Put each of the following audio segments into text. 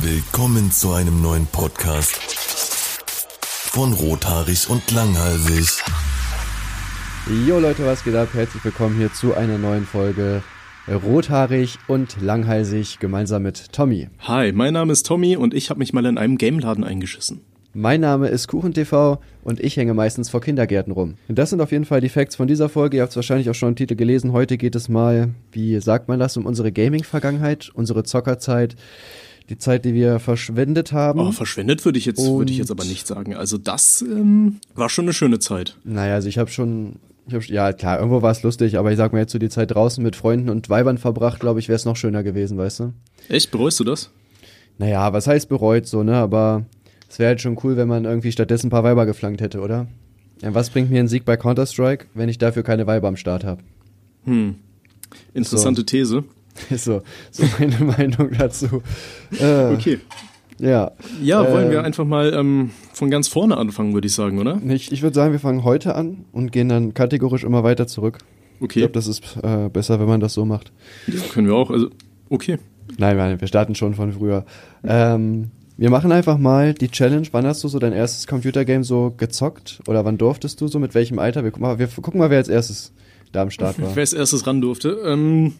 Willkommen zu einem neuen Podcast von Rothaarig und Langhalsig. Jo Leute, was geht ab? Herzlich willkommen hier zu einer neuen Folge Rothaarig und Langhalsig gemeinsam mit Tommy. Hi, mein Name ist Tommy und ich habe mich mal in einem Gameladen eingeschissen. Mein Name ist KuchenTV und ich hänge meistens vor Kindergärten rum. Und das sind auf jeden Fall die Facts von dieser Folge. Ihr habt es wahrscheinlich auch schon im Titel gelesen. Heute geht es mal, wie sagt man das, um unsere Gaming-Vergangenheit, unsere Zockerzeit, die Zeit, die wir verschwendet haben. Oh, verschwendet würde ich jetzt würde ich jetzt aber nicht sagen. Also das ähm, war schon eine schöne Zeit. Naja, also ich habe schon, ich hab, ja klar, irgendwo war es lustig, aber ich sag mir jetzt so die Zeit draußen mit Freunden und Weibern verbracht, glaube ich, wäre es noch schöner gewesen, weißt du? Echt? Bereust du das? Naja, was heißt bereut so, ne? Aber es wäre halt schon cool, wenn man irgendwie stattdessen ein paar Weiber geflankt hätte, oder? Ja, was bringt mir ein Sieg bei Counter-Strike, wenn ich dafür keine Weiber am Start habe? Hm. Interessante So. These. Ist so, so meine Meinung dazu. Äh, Okay. Ja. Ja, wollen Äh, wir einfach mal ähm, von ganz vorne anfangen, würde ich sagen, oder? Ich, ich würde sagen, wir fangen heute an und gehen dann kategorisch immer weiter zurück. Ich Okay. glaube, das ist äh, besser, wenn man das so macht. Ja, können wir auch. Also, okay. Nein, nein, wir starten schon von früher. Ähm, wir machen einfach mal die Challenge. Wann hast du so dein erstes Computergame so gezockt? Oder wann durftest du so? Mit welchem Alter? Wir, gucken mal, wir gucken mal, wer als erstes da am Start war. Wer als erstes ran durfte. Ähm,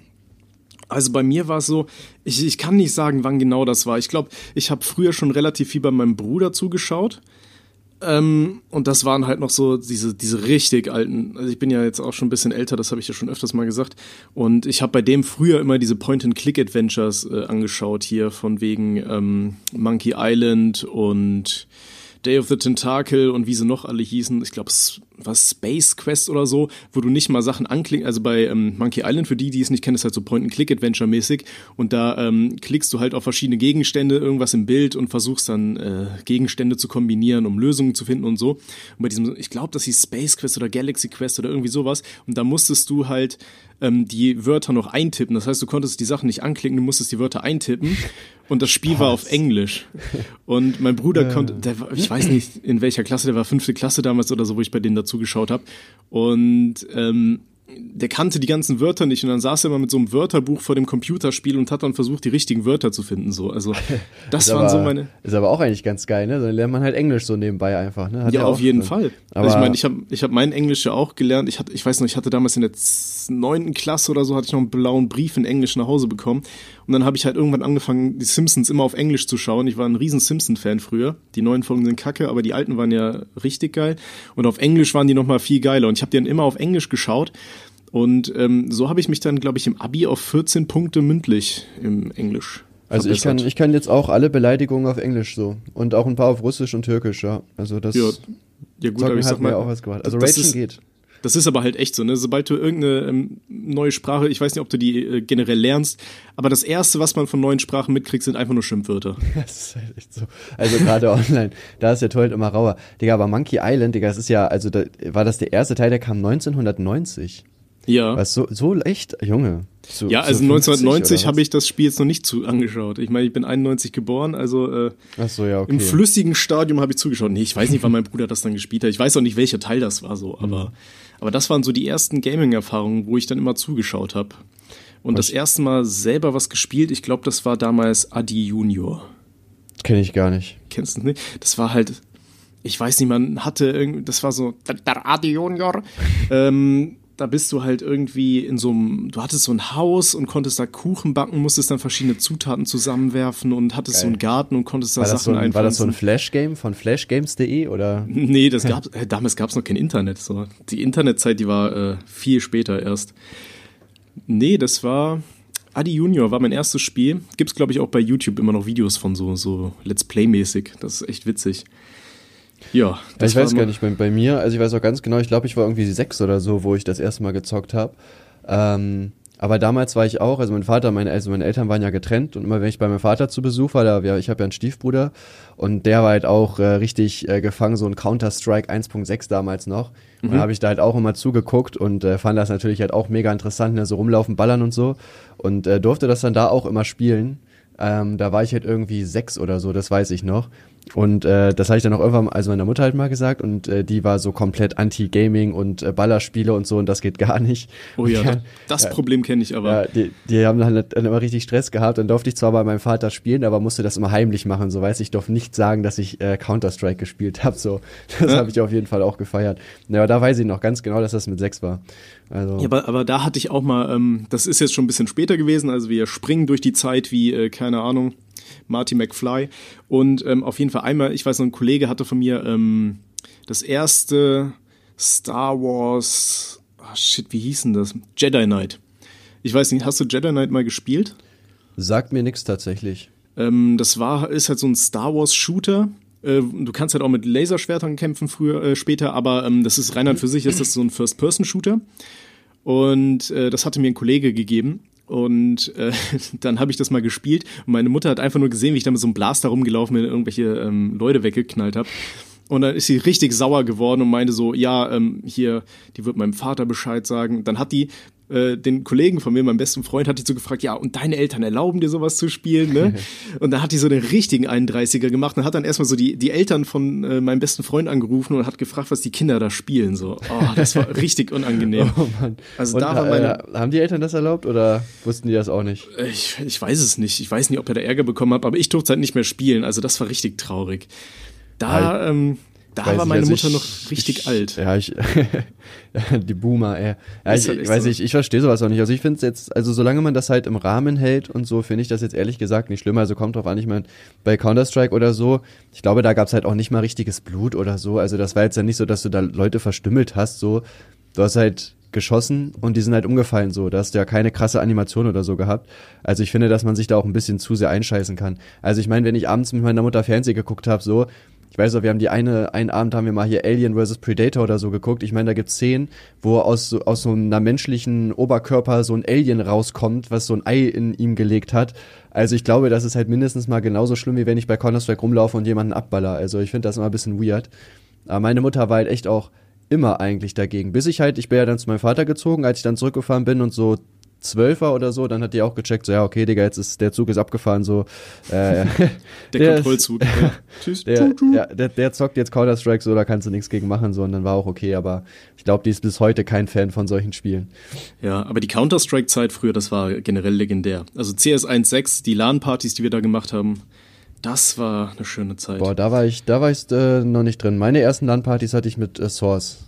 also bei mir war es so, ich, ich kann nicht sagen, wann genau das war. Ich glaube, ich habe früher schon relativ viel bei meinem Bruder zugeschaut. Ähm, und das waren halt noch so diese, diese richtig alten, also ich bin ja jetzt auch schon ein bisschen älter, das habe ich ja schon öfters mal gesagt. Und ich habe bei dem früher immer diese Point-and-Click-Adventures äh, angeschaut hier, von wegen ähm, Monkey Island und Day of the Tentacle und wie sie noch alle hießen. Ich glaube, war Space Quest oder so, wo du nicht mal Sachen anklickst. Also bei ähm, Monkey Island, für die, die es nicht kennen, ist halt so Point-and-Click-Adventure-mäßig. Und da ähm, klickst du halt auf verschiedene Gegenstände, irgendwas im Bild und versuchst dann äh, Gegenstände zu kombinieren, um Lösungen zu finden und so. Und bei diesem, ich glaube, das hieß Space Quest oder Galaxy Quest oder irgendwie sowas. Und da musstest du halt ähm, die Wörter noch eintippen. Das heißt, du konntest die Sachen nicht anklicken, du musstest die Wörter eintippen. Und das Spiel war auf Englisch. Und mein Bruder konnte, der war, ich weiß nicht, in welcher Klasse, der war fünfte Klasse damals oder so, wo ich bei denen dazugeschaut habe. Und ähm, der kannte die ganzen Wörter nicht und dann saß er immer mit so einem Wörterbuch vor dem Computerspiel und hat dann versucht, die richtigen Wörter zu finden. So, also das Ist waren aber, so meine. Ist aber auch eigentlich ganz geil, ne? Dann lernt man halt Englisch so nebenbei einfach, ne? Hat Ja, auf jeden. Fall. Aber also ich meine, ich habe ich hab mein Englisch ja auch gelernt. Ich hatte, ich weiß noch, ich hatte damals in der neunten Klasse oder so, hatte ich noch einen blauen Brief in Englisch nach Hause bekommen. Und dann habe ich halt irgendwann angefangen, die Simpsons immer auf Englisch zu schauen. Ich war ein riesen Simpson-Fan früher. Die neuen Folgen sind kacke, aber die alten waren ja richtig geil. Und auf Englisch waren die nochmal viel geiler. Und ich habe die dann immer auf Englisch geschaut. Und ähm, so habe ich mich dann, glaube ich, im Abi auf 14 Punkte mündlich im Englisch. also ich kann, ich kann jetzt auch alle Beleidigungen auf Englisch so. Und auch ein paar auf Russisch und Türkisch, ja. Also das Ja, ja gut, aber ich hat sag mir mal, auch was gemacht. Also ist- geht. Das ist aber halt echt so, ne? Sobald du irgendeine ähm, neue Sprache, ich weiß nicht, ob du die äh, generell lernst, aber das erste, was man von neuen Sprachen mitkriegt, sind einfach nur Schimpfwörter. Das ist halt echt so. Also gerade online, da ist der Torhüt immer rauer. Digga, aber Monkey Island, Digga, das ist ja, also da, war das der erste Teil, der kam 1990. Ja. Was so, so echt, Junge. So, ja, also so 50 1990 oder habe ich das Spiel jetzt noch nicht zu angeschaut. Ich meine, ich bin 91 geboren, also äh, so, ja, okay. im flüssigen Stadium habe ich zugeschaut. Nee, ich weiß nicht, wann mein Bruder das dann gespielt hat. Ich weiß auch nicht, welcher Teil das war so, aber, Mhm. Aber das waren so die ersten Gaming-Erfahrungen, wo ich dann immer zugeschaut habe. Und das erste Mal selber was gespielt, ich glaube, das war damals Adi Junior. Kenn ich gar nicht. kennst du nicht? Das war halt, ich weiß nicht, man hatte irgendwie, das war so, der, der Adi Junior. ähm, da bist du halt irgendwie in so einem, du hattest so ein Haus und konntest da Kuchen backen, musstest dann verschiedene Zutaten zusammenwerfen und hattest so einen Garten und konntest da War das, so Sachen ein, war das so ein. Flash-Game von flashgames.de oder? Nee, das gab's, äh, damals gab's noch kein Internet. So. Die Internetzeit, die war äh, viel später erst. Nee, das war Adi Junior war mein erstes Spiel. Gibt's glaube ich auch bei YouTube immer noch Videos von so so Let's Play mäßig. Das ist echt witzig. Ja, das ich weiß gar nicht, bei, bei mir, also ich weiß auch ganz genau, ich glaube, ich war irgendwie sechs oder so, wo ich das erste Mal gezockt habe. Ähm, aber damals war ich auch, also mein Vater, meine, also meine Eltern waren ja getrennt und immer wenn ich bei meinem Vater zu Besuch war, da, ja, ich habe ja einen Stiefbruder und der war halt auch äh, richtig äh, gefangen, so ein Counter-Strike 1.6 damals noch. Und da habe ich da halt auch immer zugeguckt und äh, fand das natürlich halt auch mega interessant, ne, so rumlaufen, ballern und so. Und äh, durfte das dann da auch immer spielen. Ähm, da war ich halt irgendwie sechs oder so, das weiß ich noch. Und äh, das habe ich dann auch irgendwann, also meiner Mutter halt mal gesagt und äh, die war so komplett anti-Gaming und äh, Ballerspiele und so und das geht gar nicht. Oh ja, ja das, ja, Problem kenne ich aber. Ja, die, die haben dann, halt dann immer richtig Stress gehabt. Dann durfte ich zwar bei meinem Vater spielen, aber musste das immer heimlich machen. So weiß ich, durfte nicht sagen, dass ich äh, Counter-Strike gespielt habe. So, das ja. habe ich auf jeden Fall auch gefeiert. Ja, aber da weiß ich noch ganz genau, dass das mit sechs war. Also. Ja, aber, aber da hatte ich auch mal, ähm, das ist jetzt schon ein bisschen später gewesen, also wir springen durch die Zeit wie, äh, keine Ahnung, Marty McFly. Und ähm, auf jeden Fall einmal, ich weiß noch, ein Kollege hatte von mir ähm, das erste Star Wars, oh shit, wie hieß denn das? Jedi Knight. Ich weiß nicht, hast du Jedi Knight mal gespielt? Sagt mir nichts tatsächlich. Ähm, das war, ist halt so ein Star Wars Shooter. Äh, du kannst halt auch mit Laserschwertern kämpfen früher, äh, später, aber ähm, das ist rein und für sich ist das so ein First-Person-Shooter. Und äh, das hatte mir ein Kollege gegeben. Und äh, dann habe ich das mal gespielt und meine Mutter hat einfach nur gesehen, wie ich da mit so einem Blaster rumgelaufen bin und irgendwelche ähm, Leute weggeknallt habe. Und dann ist sie richtig sauer geworden und meinte so, ja, ähm, hier, die wird meinem Vater Bescheid sagen. Dann hat die äh, den Kollegen von mir, meinem besten Freund, hat die so gefragt, ja, und deine Eltern erlauben dir sowas zu spielen, ne? und dann hat die so den richtigen 31er gemacht und hat dann erstmal so die, die Eltern von äh, meinem besten Freund angerufen und hat gefragt, was die Kinder da spielen, so. Oh, das war richtig unangenehm. Oh Mann. Also und, da war meine. Äh, haben die Eltern das erlaubt oder wussten die das auch nicht? Ich, ich weiß es nicht. Ich weiß nicht, ob er da Ärger bekommen hat, aber ich durfte halt nicht mehr spielen. Also das war richtig traurig. Da, ähm, da war meine also Mutter ich, noch richtig ich, alt. Ja, ich, die Boomer, ey. Ja, ich, halt weiß so. ich, ich verstehe sowas auch nicht. Also ich finde es jetzt, also solange man das halt im Rahmen hält und so, finde ich das jetzt ehrlich gesagt nicht schlimm. Also kommt drauf an, ich meine, bei Counter-Strike oder so, ich glaube, da gab es halt auch nicht mal richtiges Blut oder so. Also das war jetzt ja nicht so, dass du da Leute verstümmelt hast, so. Du hast halt geschossen und die sind halt umgefallen so. Da hast du ja keine krasse Animation oder so gehabt. Also ich finde, dass man sich da auch ein bisschen zu sehr einscheißen kann. Also ich meine, wenn ich abends mit meiner Mutter Fernsehen geguckt habe, so, ich weiß noch, wir haben die eine, einen Abend haben wir mal hier Alien vs. Predator oder so geguckt. Ich meine, da gibt's Szenen, wo aus, so, aus so einer menschlichen Oberkörper so ein Alien rauskommt, was so ein Ei in ihm gelegt hat. Also ich glaube, das ist halt mindestens mal genauso schlimm, wie wenn ich bei Counter-Strike rumlaufe und jemanden abballer. Also ich finde das immer ein bisschen weird. Aber meine Mutter war halt echt auch immer eigentlich dagegen. Bis ich halt, ich bin ja dann zu meinem Vater gezogen, als ich dann zurückgefahren bin und so Zwölfer oder so, dann hat die auch gecheckt, so ja, okay, Digga, jetzt ist der Zug ist abgefahren, so äh, der, Kontrollzug. Tschüss. Der, ja, der, der zockt jetzt Counter-Strike, so, da kannst du nichts gegen machen, so, und dann war auch okay, aber ich glaube, die ist bis heute kein Fan von solchen Spielen. Ja, aber die Counter-Strike-Zeit früher, das war generell legendär. Also CS 1.6, die LAN-Partys, die wir da gemacht haben, das war eine schöne Zeit. Boah, da war ich, da war ich äh, noch nicht drin. Meine ersten LAN-Partys hatte ich mit äh, Source.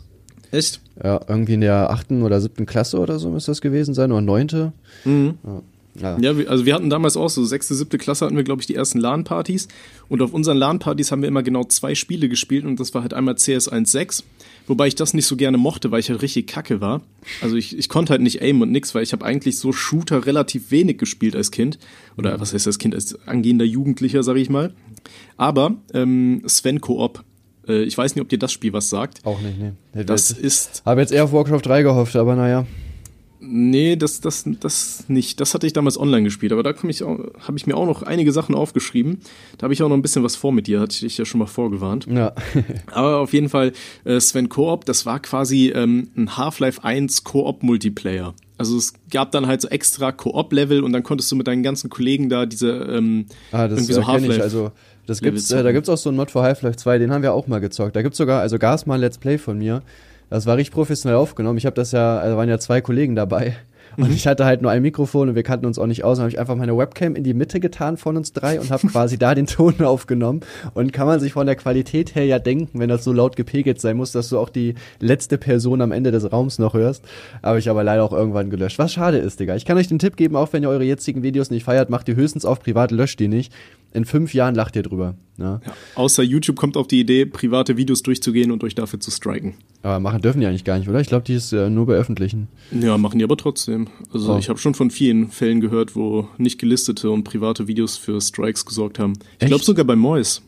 Echt? Ja, irgendwie in der achten oder siebten Klasse oder so müsste das gewesen sein, oder neunte. Mhm. Ja. Ja. ja, also wir hatten damals auch so sechste, siebte Klasse hatten wir, glaube ich, die ersten LAN-Partys. Und auf unseren LAN-Partys haben wir immer genau zwei Spiele gespielt und das war halt einmal CS 1.6, wobei ich das nicht so gerne mochte, weil ich halt richtig kacke war. Also ich, ich konnte halt nicht aim und nix, weil ich habe eigentlich so Shooter relativ wenig gespielt als Kind. Oder was heißt als Kind, als angehender Jugendlicher, sag ich mal. Aber ähm, Sven Koop, äh, ich weiß nicht, ob dir das Spiel was sagt. Auch nicht, nee. Das, ist. Habe jetzt eher auf Warcraft 3 gehofft, aber naja. Nee, das, das, das nicht. Das hatte ich damals online gespielt, aber da habe ich, hab ich mir auch noch einige Sachen aufgeschrieben. Da habe ich auch noch ein bisschen was vor mit dir, hatte ich dich ja schon mal vorgewarnt. Ja. aber auf jeden Fall, äh, Sven Koop, das war quasi ähm, ein Half-Life 1 Koop-Multiplayer. Also es gab dann halt so extra Koop-Level und dann konntest du mit deinen ganzen Kollegen da diese ähm, ah, das irgendwie so Half-Life. Also das gibt's, äh, da gibt's auch so einen Mod für Half-Life 2, den haben wir auch mal gezockt. Da gibt's sogar, also Gas mal ein Let's Play von mir. Das war richtig professionell aufgenommen. Ich habe das ja, also waren ja zwei Kollegen dabei. Und mhm. ich hatte halt nur ein Mikrofon und wir kannten uns auch nicht aus. Dann habe ich einfach meine Webcam in die Mitte getan von uns drei und habe quasi da den Ton aufgenommen. Und kann man sich von der Qualität her ja denken, wenn das so laut gepegelt sein muss, dass du auch die letzte Person am Ende des Raums noch hörst. Aber ich aber leider auch irgendwann gelöscht. Was schade ist, Digga. Ich kann euch den Tipp geben, auch wenn ihr eure jetzigen Videos nicht feiert, macht die höchstens auf privat, löscht die nicht in fünf Jahren lacht ihr drüber. Ne? Ja, außer YouTube kommt auf die Idee, private Videos durchzugehen und euch dafür zu striken. Aber machen dürfen die eigentlich gar nicht, oder? Ich glaube, die ist äh, nur bei öffentlichen. Ja, machen die aber trotzdem. Also oh. ich habe schon von vielen Fällen gehört, wo nicht gelistete und private Videos für Strikes gesorgt haben. Ich glaube sogar bei Mois.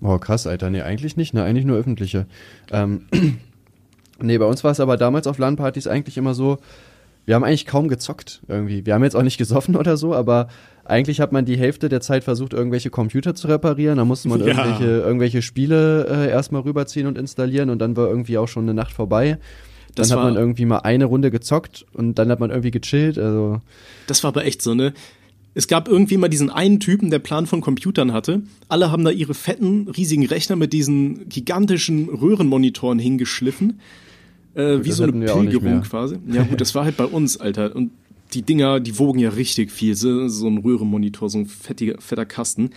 Oh, krass, Alter. Nee, eigentlich nicht, ne? Eigentlich nur öffentliche. Ähm, nee, bei uns war es aber damals auf LAN-Partys eigentlich immer so, wir haben eigentlich kaum gezockt irgendwie. Wir haben jetzt auch nicht gesoffen oder so, aber eigentlich hat man die Hälfte der Zeit versucht, irgendwelche Computer zu reparieren. Da musste man ja. irgendwelche, irgendwelche Spiele äh, erstmal rüberziehen und installieren und dann war irgendwie auch schon eine Nacht vorbei. Dann das hat man irgendwie mal eine Runde gezockt und dann hat man irgendwie gechillt. Also das war aber echt so, ne? es gab irgendwie mal diesen einen Typen, der Plan von Computern hatte. Alle haben da ihre fetten, riesigen Rechner mit diesen gigantischen Röhrenmonitoren hingeschliffen. Äh, wie das so eine Pilgerung quasi. Ja gut, das war halt bei uns, Alter. Und die Dinger, die wogen ja richtig viel. So, so ein Röhrenmonitor, so ein fettiger, fetter Kasten.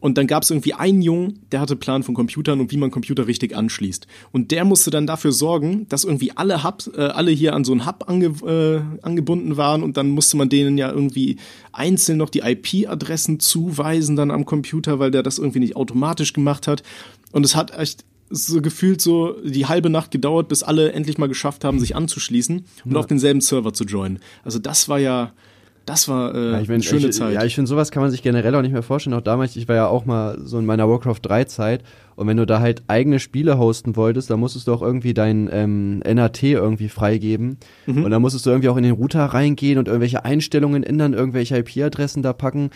Und dann gab es irgendwie einen Jungen, der hatte Plan von Computern und wie man Computer richtig anschließt. Und der musste dann dafür sorgen, dass irgendwie alle Hub, äh, alle hier an so einen Hub ange, äh, angebunden waren und dann musste man denen ja irgendwie einzeln noch die IP-Adressen zuweisen dann am Computer, weil der das irgendwie nicht automatisch gemacht hat. Und es hat echt so gefühlt so die halbe Nacht gedauert, bis alle endlich mal geschafft haben, sich anzuschließen und auf denselben Server zu joinen. Also das war ja, das war äh, Ja, eine schöne ich, Zeit. Ja, ich finde, sowas kann man sich generell auch nicht mehr vorstellen. Auch damals, ich war ja auch mal so in meiner Warcraft 3 Zeit. Und wenn du da halt eigene Spiele hosten wolltest, dann musstest du auch irgendwie dein ähm, NAT irgendwie freigeben. Mhm. Und dann musstest du irgendwie auch in den Router reingehen und irgendwelche Einstellungen ändern, irgendwelche IP-Adressen da packen.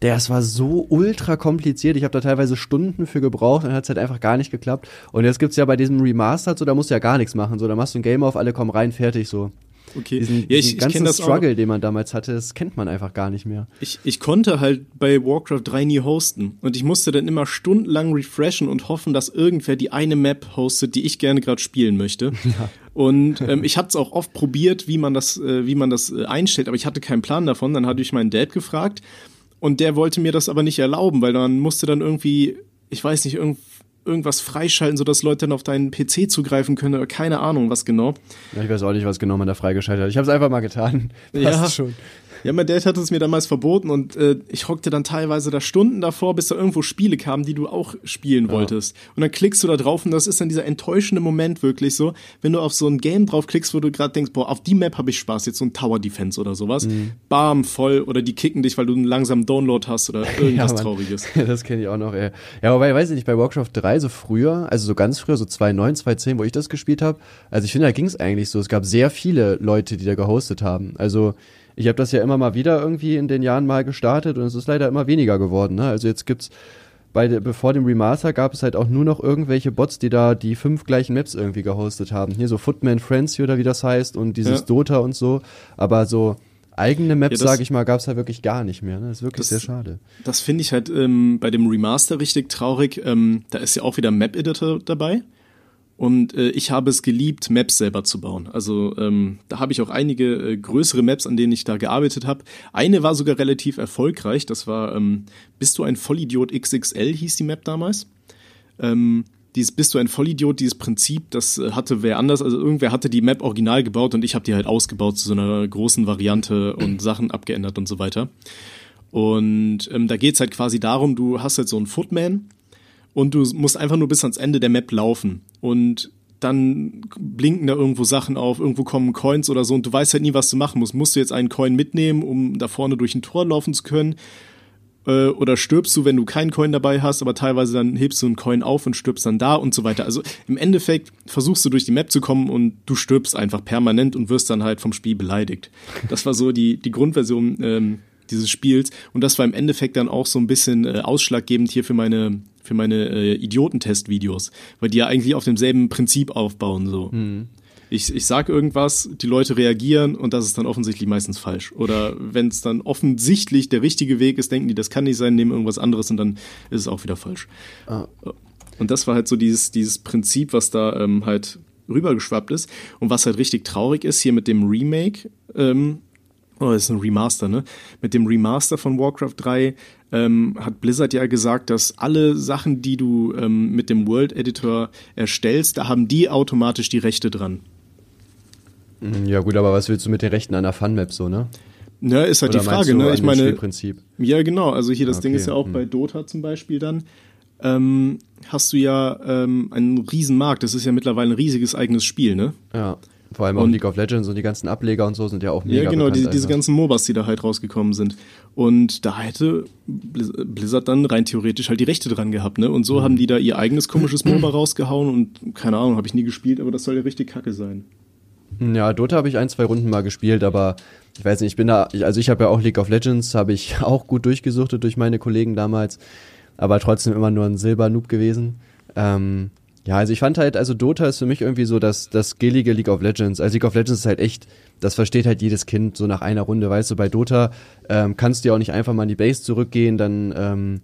Das war so ultra kompliziert. Ich habe da teilweise Stunden für gebraucht und hat es halt einfach gar nicht geklappt. Und jetzt gibt's ja bei diesem Remastered so, da musst du ja gar nichts machen. So, da machst du ein Game auf, alle kommen rein, fertig so. Okay. Diesen, ja, ich, diesen ich ganzen kenne das auch. Struggle, den man damals hatte, das kennt man einfach gar nicht mehr. Ich, ich konnte halt bei Warcraft 3 nie hosten. Und ich musste dann immer stundenlang refreshen und hoffen, dass irgendwer die eine Map hostet, die ich gerne gerade spielen möchte. Und ähm, ich hatte es auch oft probiert, wie man das, äh, wie man das äh, einstellt, aber ich hatte keinen Plan davon. Dann hatte ich meinen Dad gefragt und der wollte mir das aber nicht erlauben, weil man musste dann irgendwie, ich weiß nicht, irgend, irgendwas freischalten, sodass Leute dann auf deinen PC zugreifen können oder keine Ahnung, was genau. Ja, ich weiß auch nicht, was genau man da freigeschaltet hat. Ich habe es einfach mal getan. Passt schon. Ja, mein Dad hat es mir damals verboten und äh, ich hockte dann teilweise da Stunden davor, bis da irgendwo Spiele kamen, die du auch spielen wolltest. Und dann klickst du da drauf und das ist dann dieser enttäuschende Moment wirklich so, wenn du auf so ein Game draufklickst, wo du gerade denkst, boah, auf die Map habe ich Spaß, jetzt so ein Tower Defense oder sowas. Mhm. Bam, voll oder die kicken dich, weil du einen langsamen Download hast oder irgendwas Mann. Trauriges. Das kenne ich auch noch, ey. Ja, wobei, weiß ich nicht, bei Warcraft 3 so früher, also so ganz früher, so 2009, 2010, wo ich das gespielt habe, also ich finde, da ging es eigentlich so. Es gab sehr viele Leute, die da gehostet haben. Also ich habe das ja immer mal wieder irgendwie in den Jahren mal gestartet und es ist leider immer weniger geworden. Ne? Also jetzt gibt's bei der, bevor dem Remaster gab es halt auch nur noch irgendwelche Bots, die da die fünf gleichen Maps irgendwie gehostet haben. Hier so Footman Frenzy oder wie das heißt und dieses Ja. Dota und so. Aber so eigene Maps, Ja, sage ich mal, gab es halt wirklich gar nicht mehr. Ne? Das ist wirklich Das- sehr schade. Das finde ich halt ähm, bei dem Remaster richtig traurig. Ähm, da ist ja auch wieder ein Map-Editor dabei. Und äh, ich habe es geliebt, Maps selber zu bauen. Also ähm, da habe ich auch einige äh, größere Maps, an denen ich da gearbeitet habe. Eine war sogar relativ erfolgreich. Das war ähm, Bist du ein Vollidiot XXL hieß die Map damals. Ähm, dieses Bist du ein Vollidiot, dieses Prinzip, das äh, hatte wer anders, also irgendwer hatte die Map original gebaut und ich habe die halt ausgebaut zu so einer großen Variante und Sachen abgeändert und so weiter. Und ähm, da geht's halt quasi darum, du hast halt so einen Footman und du musst einfach nur bis ans Ende der Map laufen. Und dann blinken da irgendwo Sachen auf, irgendwo kommen Coins oder so und du weißt halt nie, was du machen musst. Musst du jetzt einen Coin mitnehmen, um da vorne durch ein Tor laufen zu können? Äh, oder stirbst du, wenn du keinen Coin dabei hast, aber teilweise dann hebst du einen Coin auf und stirbst dann da und so weiter. Also im Endeffekt versuchst du durch die Map zu kommen und du stirbst einfach permanent und wirst dann halt vom Spiel beleidigt. Das war so die, die Grundversion ähm, dieses Spiels und das war im Endeffekt dann auch so ein bisschen äh, ausschlaggebend hier für meine für meine äh, Idiotentest-Videos, weil die ja eigentlich auf demselben Prinzip aufbauen so. Ich, ich sag irgendwas, die Leute reagieren und das ist dann offensichtlich meistens falsch. Oder wenn es dann offensichtlich der richtige Weg ist, denken die, das kann nicht sein, nehmen irgendwas anderes und dann ist es auch wieder falsch. Und das war halt so dieses, dieses Prinzip, was da ähm, halt rübergeschwappt ist. Und was halt richtig traurig ist, hier mit dem Remake, ähm, oh, das ist ein Remaster, ne? Mit dem Remaster von Warcraft 3 ähm, hat Blizzard ja gesagt, dass alle Sachen, die du ähm, mit dem World Editor erstellst, da haben die automatisch die Rechte dran. Ja gut, aber was willst du mit den Rechten einer Fun-Map so, ne? Ne, ist halt Oder die Frage, ne? Ich meine, Spielprinzip? ja genau, also hier das Ding Okay, ist ja auch hm. bei Dota zum Beispiel dann. Ähm, hast du ja ähm, einen riesen Markt, das ist ja mittlerweile ein riesiges eigenes Spiel, ne? Ja. Vor allem auch Und- League of Legends und die ganzen Ableger und so sind ja auch mega Ja, genau, die, diese einfach. ganzen MOBAs, die da halt rausgekommen sind. Und da hätte Blizz- Blizzard dann rein theoretisch halt die Rechte dran gehabt, ne? Und Mhm. so haben die da ihr eigenes komisches MOBA rausgehauen und keine Ahnung, habe ich nie gespielt, aber das soll ja richtig kacke sein. Ja, Dota habe ich ein, zwei Runden mal gespielt, aber ich weiß nicht, ich bin da, also ich habe ja auch League of Legends, habe ich auch gut durchgesuchtet durch meine Kollegen damals, aber trotzdem immer nur ein Silber-Noob gewesen. Ähm, Ja, also ich fand halt, also Dota ist für mich irgendwie so das, das skillige League of Legends. Also League of Legends ist halt echt, das versteht halt jedes Kind so nach einer Runde. Weißt du, bei Dota ähm, kannst du ja auch nicht einfach mal in die Base zurückgehen, dann ähm,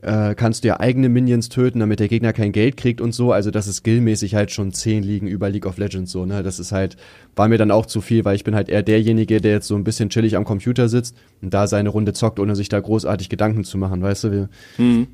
äh, kannst du ja eigene Minions töten, damit der Gegner kein Geld kriegt und so. Also das ist skillmäßig halt schon zehn Ligen über League of Legends so, ne? Das ist halt, war mir dann auch zu viel, weil ich bin halt eher derjenige, der jetzt so ein bisschen chillig am Computer sitzt und da seine Runde zockt, ohne sich da großartig Gedanken zu machen, weißt du? Mhm.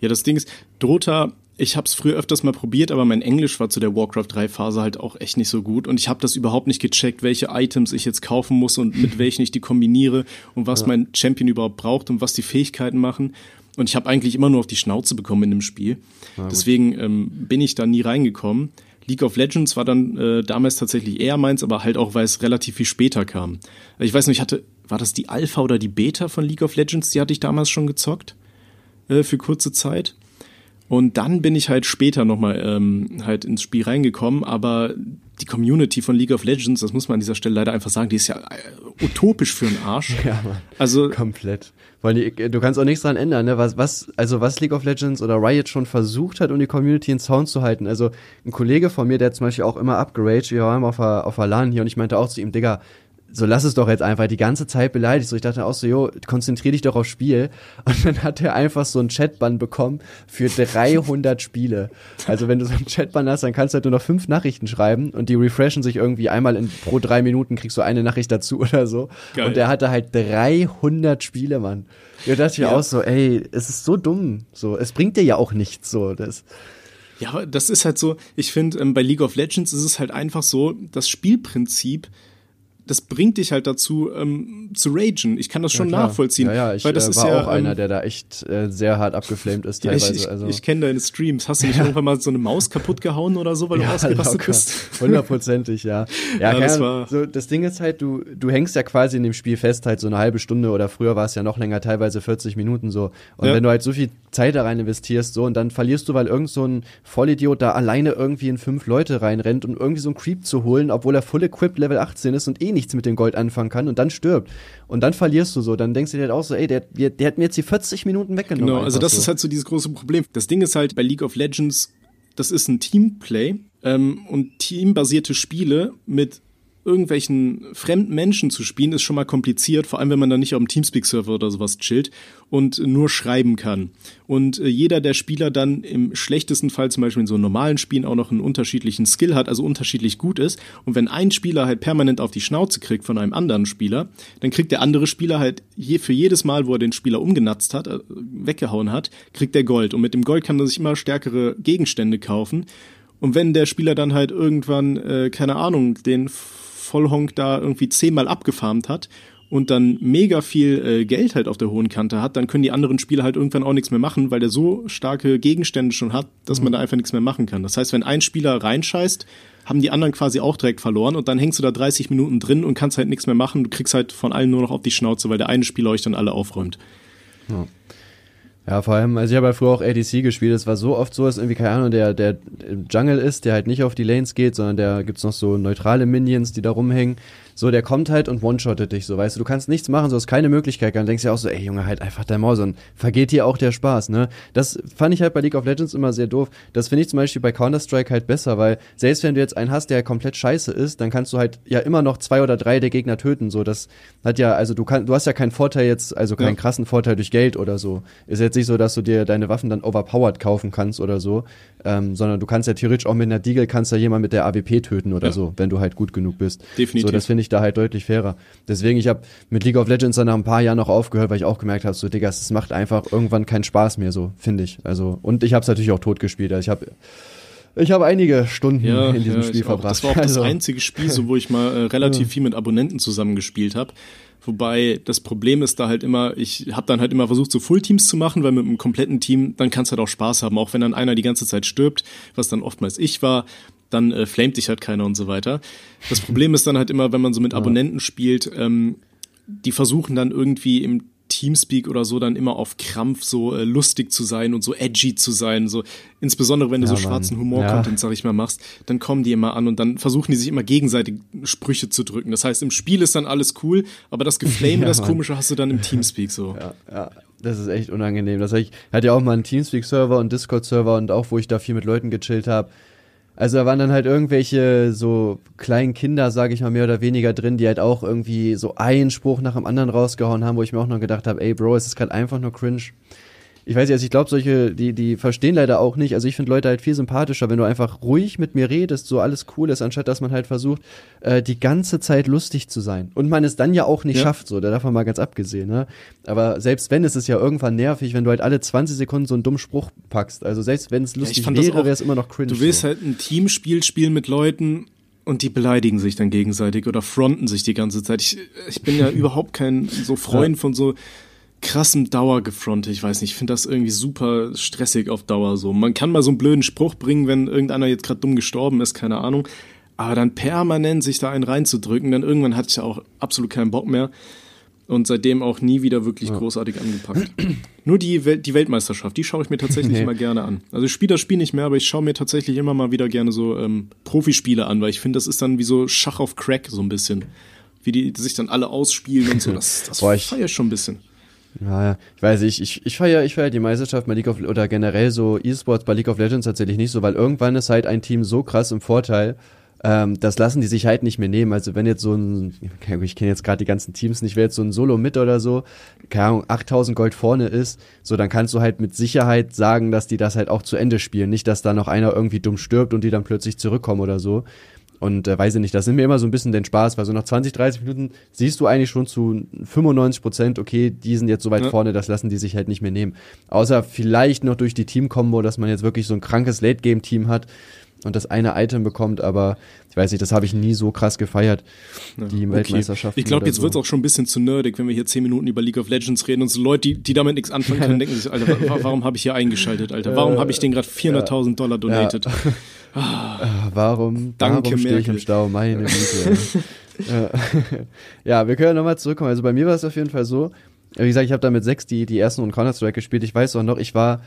Ja, das Ding ist, Dota ich habe es früher öfters mal probiert, aber mein Englisch war zu der Warcraft 3 Phase halt auch echt nicht so gut und ich habe das überhaupt nicht gecheckt, welche Items ich jetzt kaufen muss und mit welchen ich die kombiniere und was ja. mein Champion überhaupt braucht und was die Fähigkeiten machen. Und ich habe eigentlich immer nur auf die Schnauze bekommen in dem Spiel. Ja, Deswegen ähm, bin ich da nie reingekommen. League of Legends war dann äh, damals tatsächlich eher meins, aber halt auch, weil es relativ viel später kam. Ich weiß nicht, ich hatte, war das die Alpha oder die Beta von League of Legends? Die hatte ich damals schon gezockt äh, für kurze Zeit. Und dann bin ich halt später nochmal ähm, halt ins Spiel reingekommen, aber die Community von League of Legends, das muss man an dieser Stelle leider einfach sagen, die ist ja äh, utopisch für einen Arsch. Ja, Mann. also komplett. Weil die, du kannst auch nichts dran ändern, ne? Was, was, also was League of Legends oder Riot schon versucht hat, um die Community in Sound zu halten. Also ein Kollege von mir, der zum Beispiel auch immer upgeraged, wir waren auf der, auf der LAN hier und ich meinte auch zu ihm, Digga, so lass es doch jetzt einfach die ganze Zeit beleidigt. So, ich dachte auch so, jo, konzentrier dich doch aufs Spiel. Und dann hat er einfach so einen Chatbann bekommen für 300 Spiele. Also wenn du so einen Chatbann hast, dann kannst du halt nur noch fünf Nachrichten schreiben und die refreshen sich irgendwie einmal in, pro drei Minuten kriegst du eine Nachricht dazu oder so. Geil. Und der hatte halt 300 Spiele, Mann. Da dachte ich ja. auch so, ey, es ist so dumm. So, es bringt dir ja auch nichts, so, das. Ja, das ist halt so, ich finde, ähm, bei League of Legends ist es halt einfach so, das Spielprinzip das bringt dich halt dazu, ähm, zu ragen. Ich kann das schon ja, nachvollziehen. Ja, ja, ich weil das äh, war ist ja, auch einer, ähm, der da echt äh, sehr hart abgeflamed ist teilweise. Ja, ich, ich, also. ich kenne deine Streams. Hast du nicht irgendwann mal so eine Maus kaputt gehauen oder so, weil du ausgerastet locker. bist? Hundertprozentig, ja. Ja, das, war so, das Ding ist halt, du, du hängst ja quasi in dem Spiel fest, halt so eine halbe Stunde oder früher war es ja noch länger, teilweise 40 Minuten so. Und wenn du halt so viel Zeit da rein investierst, so, und dann verlierst du, weil irgend so ein Vollidiot da alleine irgendwie in fünf Leute reinrennt, um irgendwie so einen Creep zu holen, obwohl er full equipped Level 18 ist und eh nichts mit dem Gold anfangen kann und dann stirbt. Und dann verlierst du so. Dann denkst du dir halt auch so, ey, der, der, der hat mir jetzt die 40 Minuten weggenommen. Genau, also das so. ist halt so dieses große Problem. Das Ding ist halt bei League of Legends, das ist ein Teamplay ähm, und teambasierte Spiele mit irgendwelchen fremden Menschen zu spielen, ist schon mal kompliziert, vor allem wenn man dann nicht auf dem Teamspeak-Server oder sowas chillt und nur schreiben kann. Und äh, jeder der Spieler dann im schlechtesten Fall zum Beispiel in so normalen Spielen auch noch einen unterschiedlichen Skill hat, also unterschiedlich gut ist. Und wenn ein Spieler halt permanent auf die Schnauze kriegt von einem anderen Spieler, dann kriegt der andere Spieler halt je, für jedes Mal, wo er den Spieler umgenatzt hat, äh, weggehauen hat, kriegt er Gold. Und mit dem Gold kann er sich immer stärkere Gegenstände kaufen. Und wenn der Spieler dann halt irgendwann, äh, keine Ahnung, den Vollhonk da irgendwie zehnmal abgefarmt hat und dann mega viel äh, Geld halt auf der hohen Kante hat, dann können die anderen Spieler halt irgendwann auch nichts mehr machen, weil der so starke Gegenstände schon hat, dass mhm. man da einfach nichts mehr machen kann. Das heißt, wenn ein Spieler reinscheißt, haben die anderen quasi auch direkt verloren und dann hängst du da 30 Minuten drin und kannst halt nichts mehr machen. Du kriegst halt von allen nur noch auf die Schnauze, weil der eine Spieler euch dann alle aufräumt. Ja. Ja, vor allem, also ich habe ja früher auch ADC gespielt, es war so oft so, dass irgendwie, keine Ahnung, der, der Jungle ist, der halt nicht auf die Lanes geht, sondern der gibt's noch so neutrale Minions, die da rumhängen so, der kommt halt und one-shottet dich, so, weißt du, du kannst nichts machen, so hast keine Möglichkeit, dann denkst du ja auch so, ey Junge, halt einfach dein Maus und vergeht dir auch der Spaß, ne? Das fand ich halt bei League of Legends immer sehr doof. Das finde ich zum Beispiel bei Counter-Strike halt besser, weil selbst wenn du jetzt einen hast, der komplett scheiße ist, dann kannst du halt ja immer noch zwei oder drei der Gegner töten, so, das hat ja, also du kannst, du hast ja keinen Vorteil jetzt, also keinen ja. krassen Vorteil durch Geld oder so. Ist jetzt nicht so, dass du dir deine Waffen dann overpowered kaufen kannst oder so, ähm, sondern du kannst ja theoretisch auch mit einer Deagle kannst ja jemand mit der AWP töten oder ja. so, wenn du halt gut genug bist. Definitiv. So, das finde ich da halt deutlich fairer. Deswegen, ich habe mit League of Legends dann nach ein paar Jahren noch aufgehört, weil ich auch gemerkt habe, so, Digga, es macht einfach irgendwann keinen Spaß mehr, so, finde ich. Also, und ich habe es natürlich auch tot gespielt. Also ich habe ich habe einige Stunden ja, in diesem ja, Spiel verbracht. Das war auch also. das einzige Spiel, so, wo ich mal äh, relativ viel mit Abonnenten zusammengespielt habe. Wobei das Problem ist da halt immer, ich habe dann halt immer versucht, so Fullteams zu machen, weil mit einem kompletten Team, dann kannst du halt auch Spaß haben, auch wenn dann einer die ganze Zeit stirbt, was dann oftmals ich war dann äh, flamet dich halt keiner und so weiter. Das Problem ist dann halt immer, wenn man so mit Abonnenten spielt, ähm, die versuchen dann irgendwie im Teamspeak oder so dann immer auf Krampf so äh, lustig zu sein und so edgy zu sein, so insbesondere wenn du Ja, so schwarzen Humor-Content, sag ich mal, machst, dann kommen die immer an und dann versuchen die sich immer gegenseitig Sprüche zu drücken. Das heißt, im Spiel ist dann alles cool, aber das Geflame, Ja, das Mann. Komische hast du dann im Teamspeak so. Ja, ja, das ist echt unangenehm. Das hab ich hatte ja auch mal einen Teamspeak-Server und Discord-Server und auch, wo ich da viel mit Leuten gechillt habe. Also da waren dann halt irgendwelche so kleinen Kinder, sage ich mal, mehr oder weniger drin, die halt auch irgendwie so einen Spruch nach dem anderen rausgehauen haben, wo ich mir auch noch gedacht habe, ey Bro, es ist gerade einfach nur cringe. Ich weiß nicht, also ich glaube, solche, die, die verstehen leider auch nicht. Also ich finde Leute halt viel sympathischer, wenn du einfach ruhig mit mir redest, so alles cool ist, anstatt dass man halt versucht, äh, die ganze Zeit lustig zu sein. Und man es dann ja auch nicht Ja. schafft, so, da davon mal ganz abgesehen, ne? Aber selbst wenn, ist es ja irgendwann nervig, wenn du halt alle 20 Sekunden so einen dummen Spruch packst. Also selbst wenn es lustig das wäre, wäre es immer noch cringe. Du willst so. halt ein Teamspiel spielen mit Leuten und die beleidigen sich dann gegenseitig oder fronten sich die ganze Zeit. Ich, ich bin ja überhaupt kein so Freund von so krassem Dauergefronte. Ich weiß nicht, ich finde das irgendwie super stressig auf Dauer so. Man kann mal so einen blöden Spruch bringen, wenn irgendeiner jetzt gerade dumm gestorben ist, keine Ahnung. Aber dann permanent sich da einen reinzudrücken, dann irgendwann hatte ich ja auch absolut keinen Bock mehr. Und seitdem auch nie wieder wirklich großartig angepackt. Nur die, Welt, die Weltmeisterschaft, die schaue ich mir tatsächlich Nee. immer gerne an. Also ich spiele das Spiel nicht mehr, aber ich schaue mir tatsächlich immer mal wieder gerne so ähm, Profispiele an, weil ich finde, das ist dann wie so Schach auf Crack so ein bisschen. Wie die sich dann alle ausspielen und so. Das, das feiere ich schon ein bisschen. Ja. Ich weiß nicht, ich, ich feiere ich feier die Meisterschaft bei League of oder generell so E-Sports bei League of Legends tatsächlich nicht so, weil irgendwann ist halt ein Team so krass im Vorteil, ähm, das lassen die sich halt nicht mehr nehmen. Also wenn jetzt so ein, ich kenne jetzt gerade die ganzen Teams nicht, wenn jetzt so ein Solo mit oder so, keine Ahnung, 8000 Gold vorne ist, so dann kannst du halt mit Sicherheit sagen, dass die das halt auch zu Ende spielen. Nicht, dass da noch einer irgendwie dumm stirbt und die dann plötzlich zurückkommen oder so. Und äh, weiß ich nicht, das nimmt mir immer so ein bisschen den Spaß, weil so nach 20, 30 Minuten siehst du eigentlich schon zu 95 Prozent, okay, die sind jetzt so weit Ja. vorne, das lassen die sich halt nicht mehr nehmen. Außer vielleicht noch durch die Team-Kombo, dass man jetzt wirklich so ein krankes Late-Game-Team hat und das eine Item bekommt, aber ich weiß nicht, das habe ich nie so krass gefeiert, die Weltmeisterschaften. Ich glaube, jetzt so. wird's auch schon ein bisschen zu nerdig, wenn wir hier zehn Minuten über League of Legends reden und so Leute, die, die damit nichts anfangen können, denken sich, Alter, wa warum habe ich hier eingeschaltet, Alter? Warum habe ich den gerade 400.000 Dollar donated? Ah, Warum, Danke, warum stehe ich im. Stau? Meine Güte. ja, wir können nochmal zurückkommen. Also bei mir war es auf jeden Fall so, wie gesagt, ich habe da mit sechs die, die ersten und Counter-Strike gespielt. Ich weiß auch noch, ich war,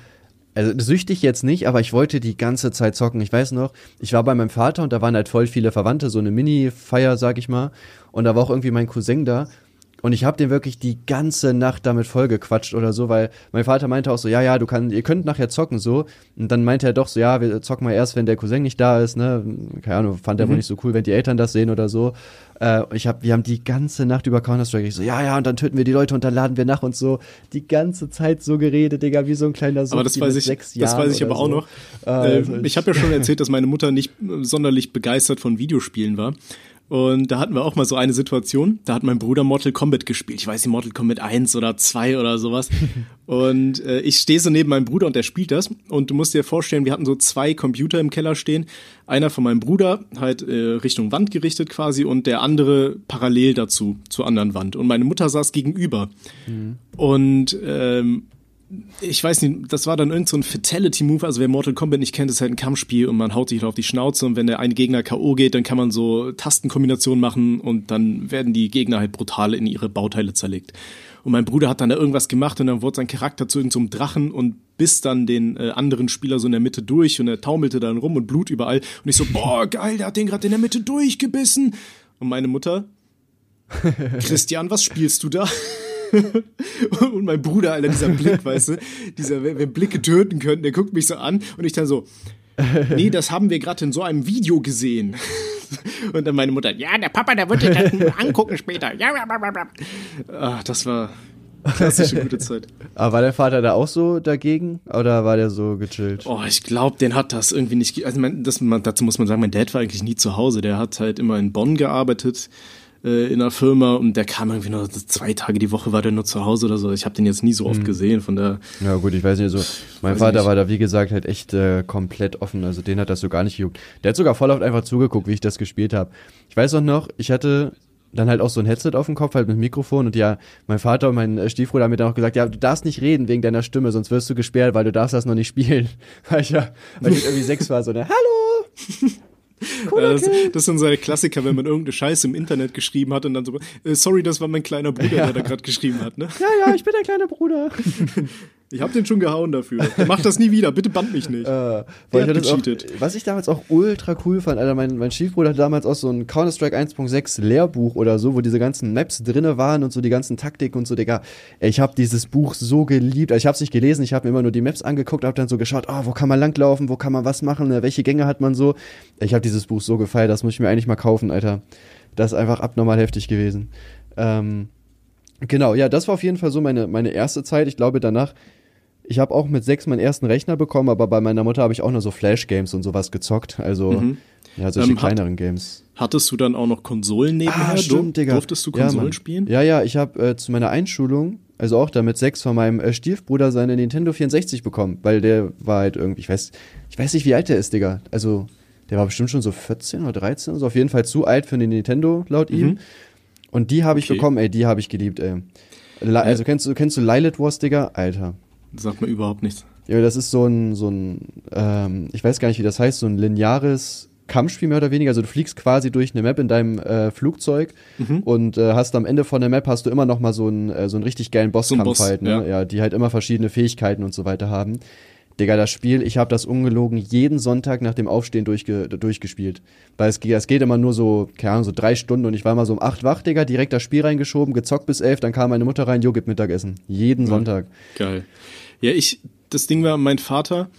also süchtig jetzt nicht, aber ich wollte die ganze Zeit zocken. Ich weiß noch, ich war bei meinem Vater und da waren halt voll viele Verwandte, so eine Mini-Feier, sag ich mal. Und da war auch irgendwie mein Cousin da. Und ich habe den wirklich die ganze Nacht damit vollgequatscht oder so, weil mein Vater meinte auch so, ja, ja, du kannst, ihr könnt nachher zocken so. Und dann meinte er doch so, ja, wir zocken mal erst, wenn der Cousin nicht da ist, ne? Keine Ahnung, fand er wohl nicht so cool, wenn die Eltern das sehen oder so. Äh, ich hab, wir haben die ganze Nacht über Counter-Strike, ich so, ja, ja, und dann töten wir die Leute und dann laden wir nach und so. Die ganze Zeit so geredet, Digga, wie so ein kleiner Sohn. Aber das weiß ich, das weiß ich aber auch noch. Äh, ich habe ja schon erzählt, dass meine Mutter nicht sonderlich begeistert von Videospielen war. Und da hatten wir auch mal so eine Situation, da hat mein Bruder Mortal Kombat gespielt. Ich weiß nicht, Mortal Kombat 1 oder 2 oder sowas. Und äh, ich stehe so neben meinem Bruder und der spielt das. Und du musst dir vorstellen, wir hatten so zwei Computer im Keller stehen. Einer von meinem Bruder halt äh, Richtung Wand gerichtet quasi und der andere parallel dazu, zur anderen Wand. Und meine Mutter saß gegenüber. Und ähm, ich weiß nicht, das war dann irgend so ein Fatality-Move, also wer Mortal Kombat nicht kennt, ist halt ein Kampfspiel und man haut sich auf die Schnauze und wenn der eine Gegner K.O. geht, dann kann man so Tastenkombinationen machen und dann werden die Gegner halt brutal in ihre Bauteile zerlegt. Und mein Bruder hat dann da irgendwas gemacht und dann wurde sein Charakter zu irgendeinem Drachen und biss dann den äh, anderen Spieler so in der Mitte durch und er taumelte dann rum und Blut überall. Und ich so, boah, geil, der hat den gerade in der Mitte durchgebissen. Und meine Mutter, Christian, was spielst du da? Und mein Bruder, Alter, dieser Blick, weißt du, dieser, wir Blicke töten könnten, der guckt mich so an und ich dann so, nee, das haben wir gerade in so einem Video gesehen. Und dann meine Mutter, ja, der Papa, der wird sich das angucken später. Ja, bla, bla, bla, bla. Ach, das war klassische gute Zeit. aber war der Vater da auch so dagegen oder war der so gechillt? Oh, ich glaube, den hat das irgendwie nicht. Also mein, das, man, dazu muss man sagen, mein Dad war eigentlich nie zu Hause. Der hat halt immer in Bonn gearbeitet äh, in einer Firma und der kam irgendwie nur zwei Tage die Woche war der nur zu Hause oder so. Ich habe den jetzt nie so oft gesehen. Von der Ja gut, ich weiß nicht, so mein Weiß Vater nicht. war da wie gesagt halt echt äh, komplett offen, also den hat das so gar nicht gejuckt. Der hat sogar voll oft einfach zugeguckt, wie ich das gespielt habe. Ich weiß auch noch, ich hatte dann halt auch so ein Headset auf dem Kopf, halt mit Mikrofon und ja, mein Vater und mein äh, Stiefbruder haben mir dann auch gesagt, ja, du darfst nicht reden wegen deiner Stimme, sonst wirst du gesperrt, weil du darfst das noch nicht spielen. Weil ich ja, weil ich irgendwie sechs war, so, ne, hallo! Cooler das, das sind seine Klassiker, wenn man irgendeine Scheiße im Internet geschrieben hat und dann so, äh, sorry, das war mein kleiner Bruder, ja. der da gerade geschrieben hat, ne? Ja, ja, ich bin der kleine Bruder. Ich hab den schon gehauen dafür. Mach das nie wieder, bitte band mich nicht. Äh, hat auch, was ich damals auch ultra cool fand, Alter, mein, mein Stiefbruder hatte damals auch so ein Counter-Strike 1.6 Lehrbuch oder so, wo diese ganzen Maps drinne waren und so die ganzen Taktiken und so, Digga. Ich hab dieses Buch so geliebt. Also ich hab's nicht gelesen, ich hab mir immer nur die Maps angeguckt, hab dann so geschaut, oh, wo kann man langlaufen, wo kann man was machen, ne, welche Gänge hat man so. Ich hab dieses Buch so gefeiert, das muss ich mir eigentlich mal kaufen, Alter. Das ist einfach abnormal heftig gewesen. Ähm, genau, ja, das war auf jeden Fall so meine, meine erste Zeit. Ich glaube, danach ich habe auch mit sechs meinen ersten Rechner bekommen, aber bei meiner Mutter habe ich auch nur so Flash-Games und sowas gezockt. Also, mhm. ja, solche ähm, kleineren hat, Games. Hattest du dann auch noch Konsolen nebenher? Ah, stimmt, Digga. Durftest du Konsolen ja, spielen? Ja, ja, ich habe äh, zu meiner Einschulung, also auch da mit sechs von meinem äh, Stiefbruder seine Nintendo 64 bekommen, weil der war halt irgendwie, ich weiß, ich weiß nicht, wie alt der ist, Digga. Also, der war bestimmt schon so 14 oder 13, also auf jeden Fall zu alt für den Nintendo, laut mhm. ihm. Und die habe ich okay. bekommen, ey, die habe ich geliebt, ey. Also kennst du, kennst du Lilith Wars, Digga? Alter. sagt mir überhaupt nichts. Ja, das ist so ein, so ein, ähm, ich weiß gar nicht, wie das heißt, so ein lineares Kampfspiel mehr oder weniger. Also du fliegst quasi durch eine Map in deinem äh, Flugzeug mhm. und äh, hast am Ende von der Map hast du immer noch mal so einen, äh, so einen richtig geilen Bosskampf so Boss, halt, ne? Ja. ja, die halt immer verschiedene Fähigkeiten und so weiter haben. Digga, das Spiel, ich habe das ungelogen jeden Sonntag nach dem Aufstehen durchge durchgespielt. Weil es, es geht immer nur so, keine Ahnung, so drei Stunden und ich war immer so um acht wach, Digga, direkt das Spiel reingeschoben, gezockt bis elf, dann kam meine Mutter rein, jo, gib Mittagessen. Jeden Sonntag. Geil. Ja, ich, das Ding war, mein Vater,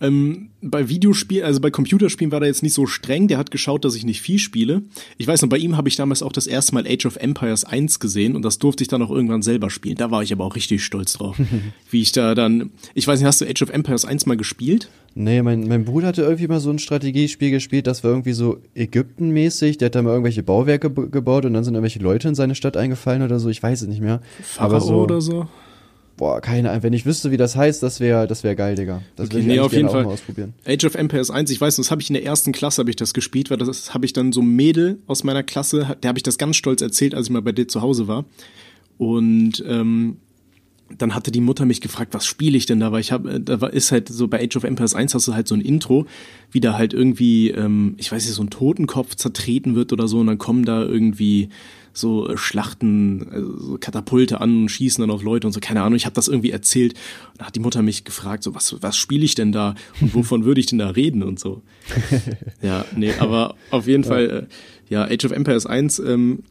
ähm, bei Videospielen, also bei Computerspielen war er jetzt nicht so streng, der hat geschaut, dass ich nicht viel spiele. Ich weiß noch, bei ihm habe ich damals auch das erste Mal Age of Empires 1 gesehen und das durfte ich dann auch irgendwann selber spielen. Da war ich aber auch richtig stolz drauf. wie ich da dann, ich weiß nicht, hast du Age of Empires 1 mal gespielt? Nee, mein, mein Bruder hatte irgendwie mal so ein Strategiespiel gespielt, das war irgendwie so Ägypten-mäßig. Der hat da mal irgendwelche Bauwerke gebaut und dann sind irgendwelche Leute in seine Stadt eingefallen oder so. Ich weiß es nicht mehr. Pharao aber so, oder so? Boah, keine Ahnung. Wenn ich wüsste, wie das heißt, das wäre das wär geil, Digga. Das okay, würde ich nee, auf jeden Fall. ausprobieren. Age of Empires 1, ich weiß, das habe ich in der ersten Klasse habe ich das gespielt, weil das habe ich dann so ein Mädel aus meiner Klasse, der habe ich das ganz stolz erzählt, als ich mal bei dir zu Hause war. Und ähm, dann hatte die Mutter mich gefragt, was spiele ich denn da? Weil ich habe, äh, da war, ist halt so bei Age of Empires 1 hast du halt so ein Intro, wie da halt irgendwie, ähm, ich weiß nicht, so ein Totenkopf zertreten wird oder so und dann kommen da irgendwie so äh, Schlachten, also so Katapulte an und schießen dann auf Leute und so, keine Ahnung, ich habe das irgendwie erzählt. Da hat die Mutter mich gefragt, so, was, was spiele ich denn da und wovon würde ich denn da reden und so. ja, nee, aber auf jeden ja. Fall, äh, ja, Age of Empires 1 ähm,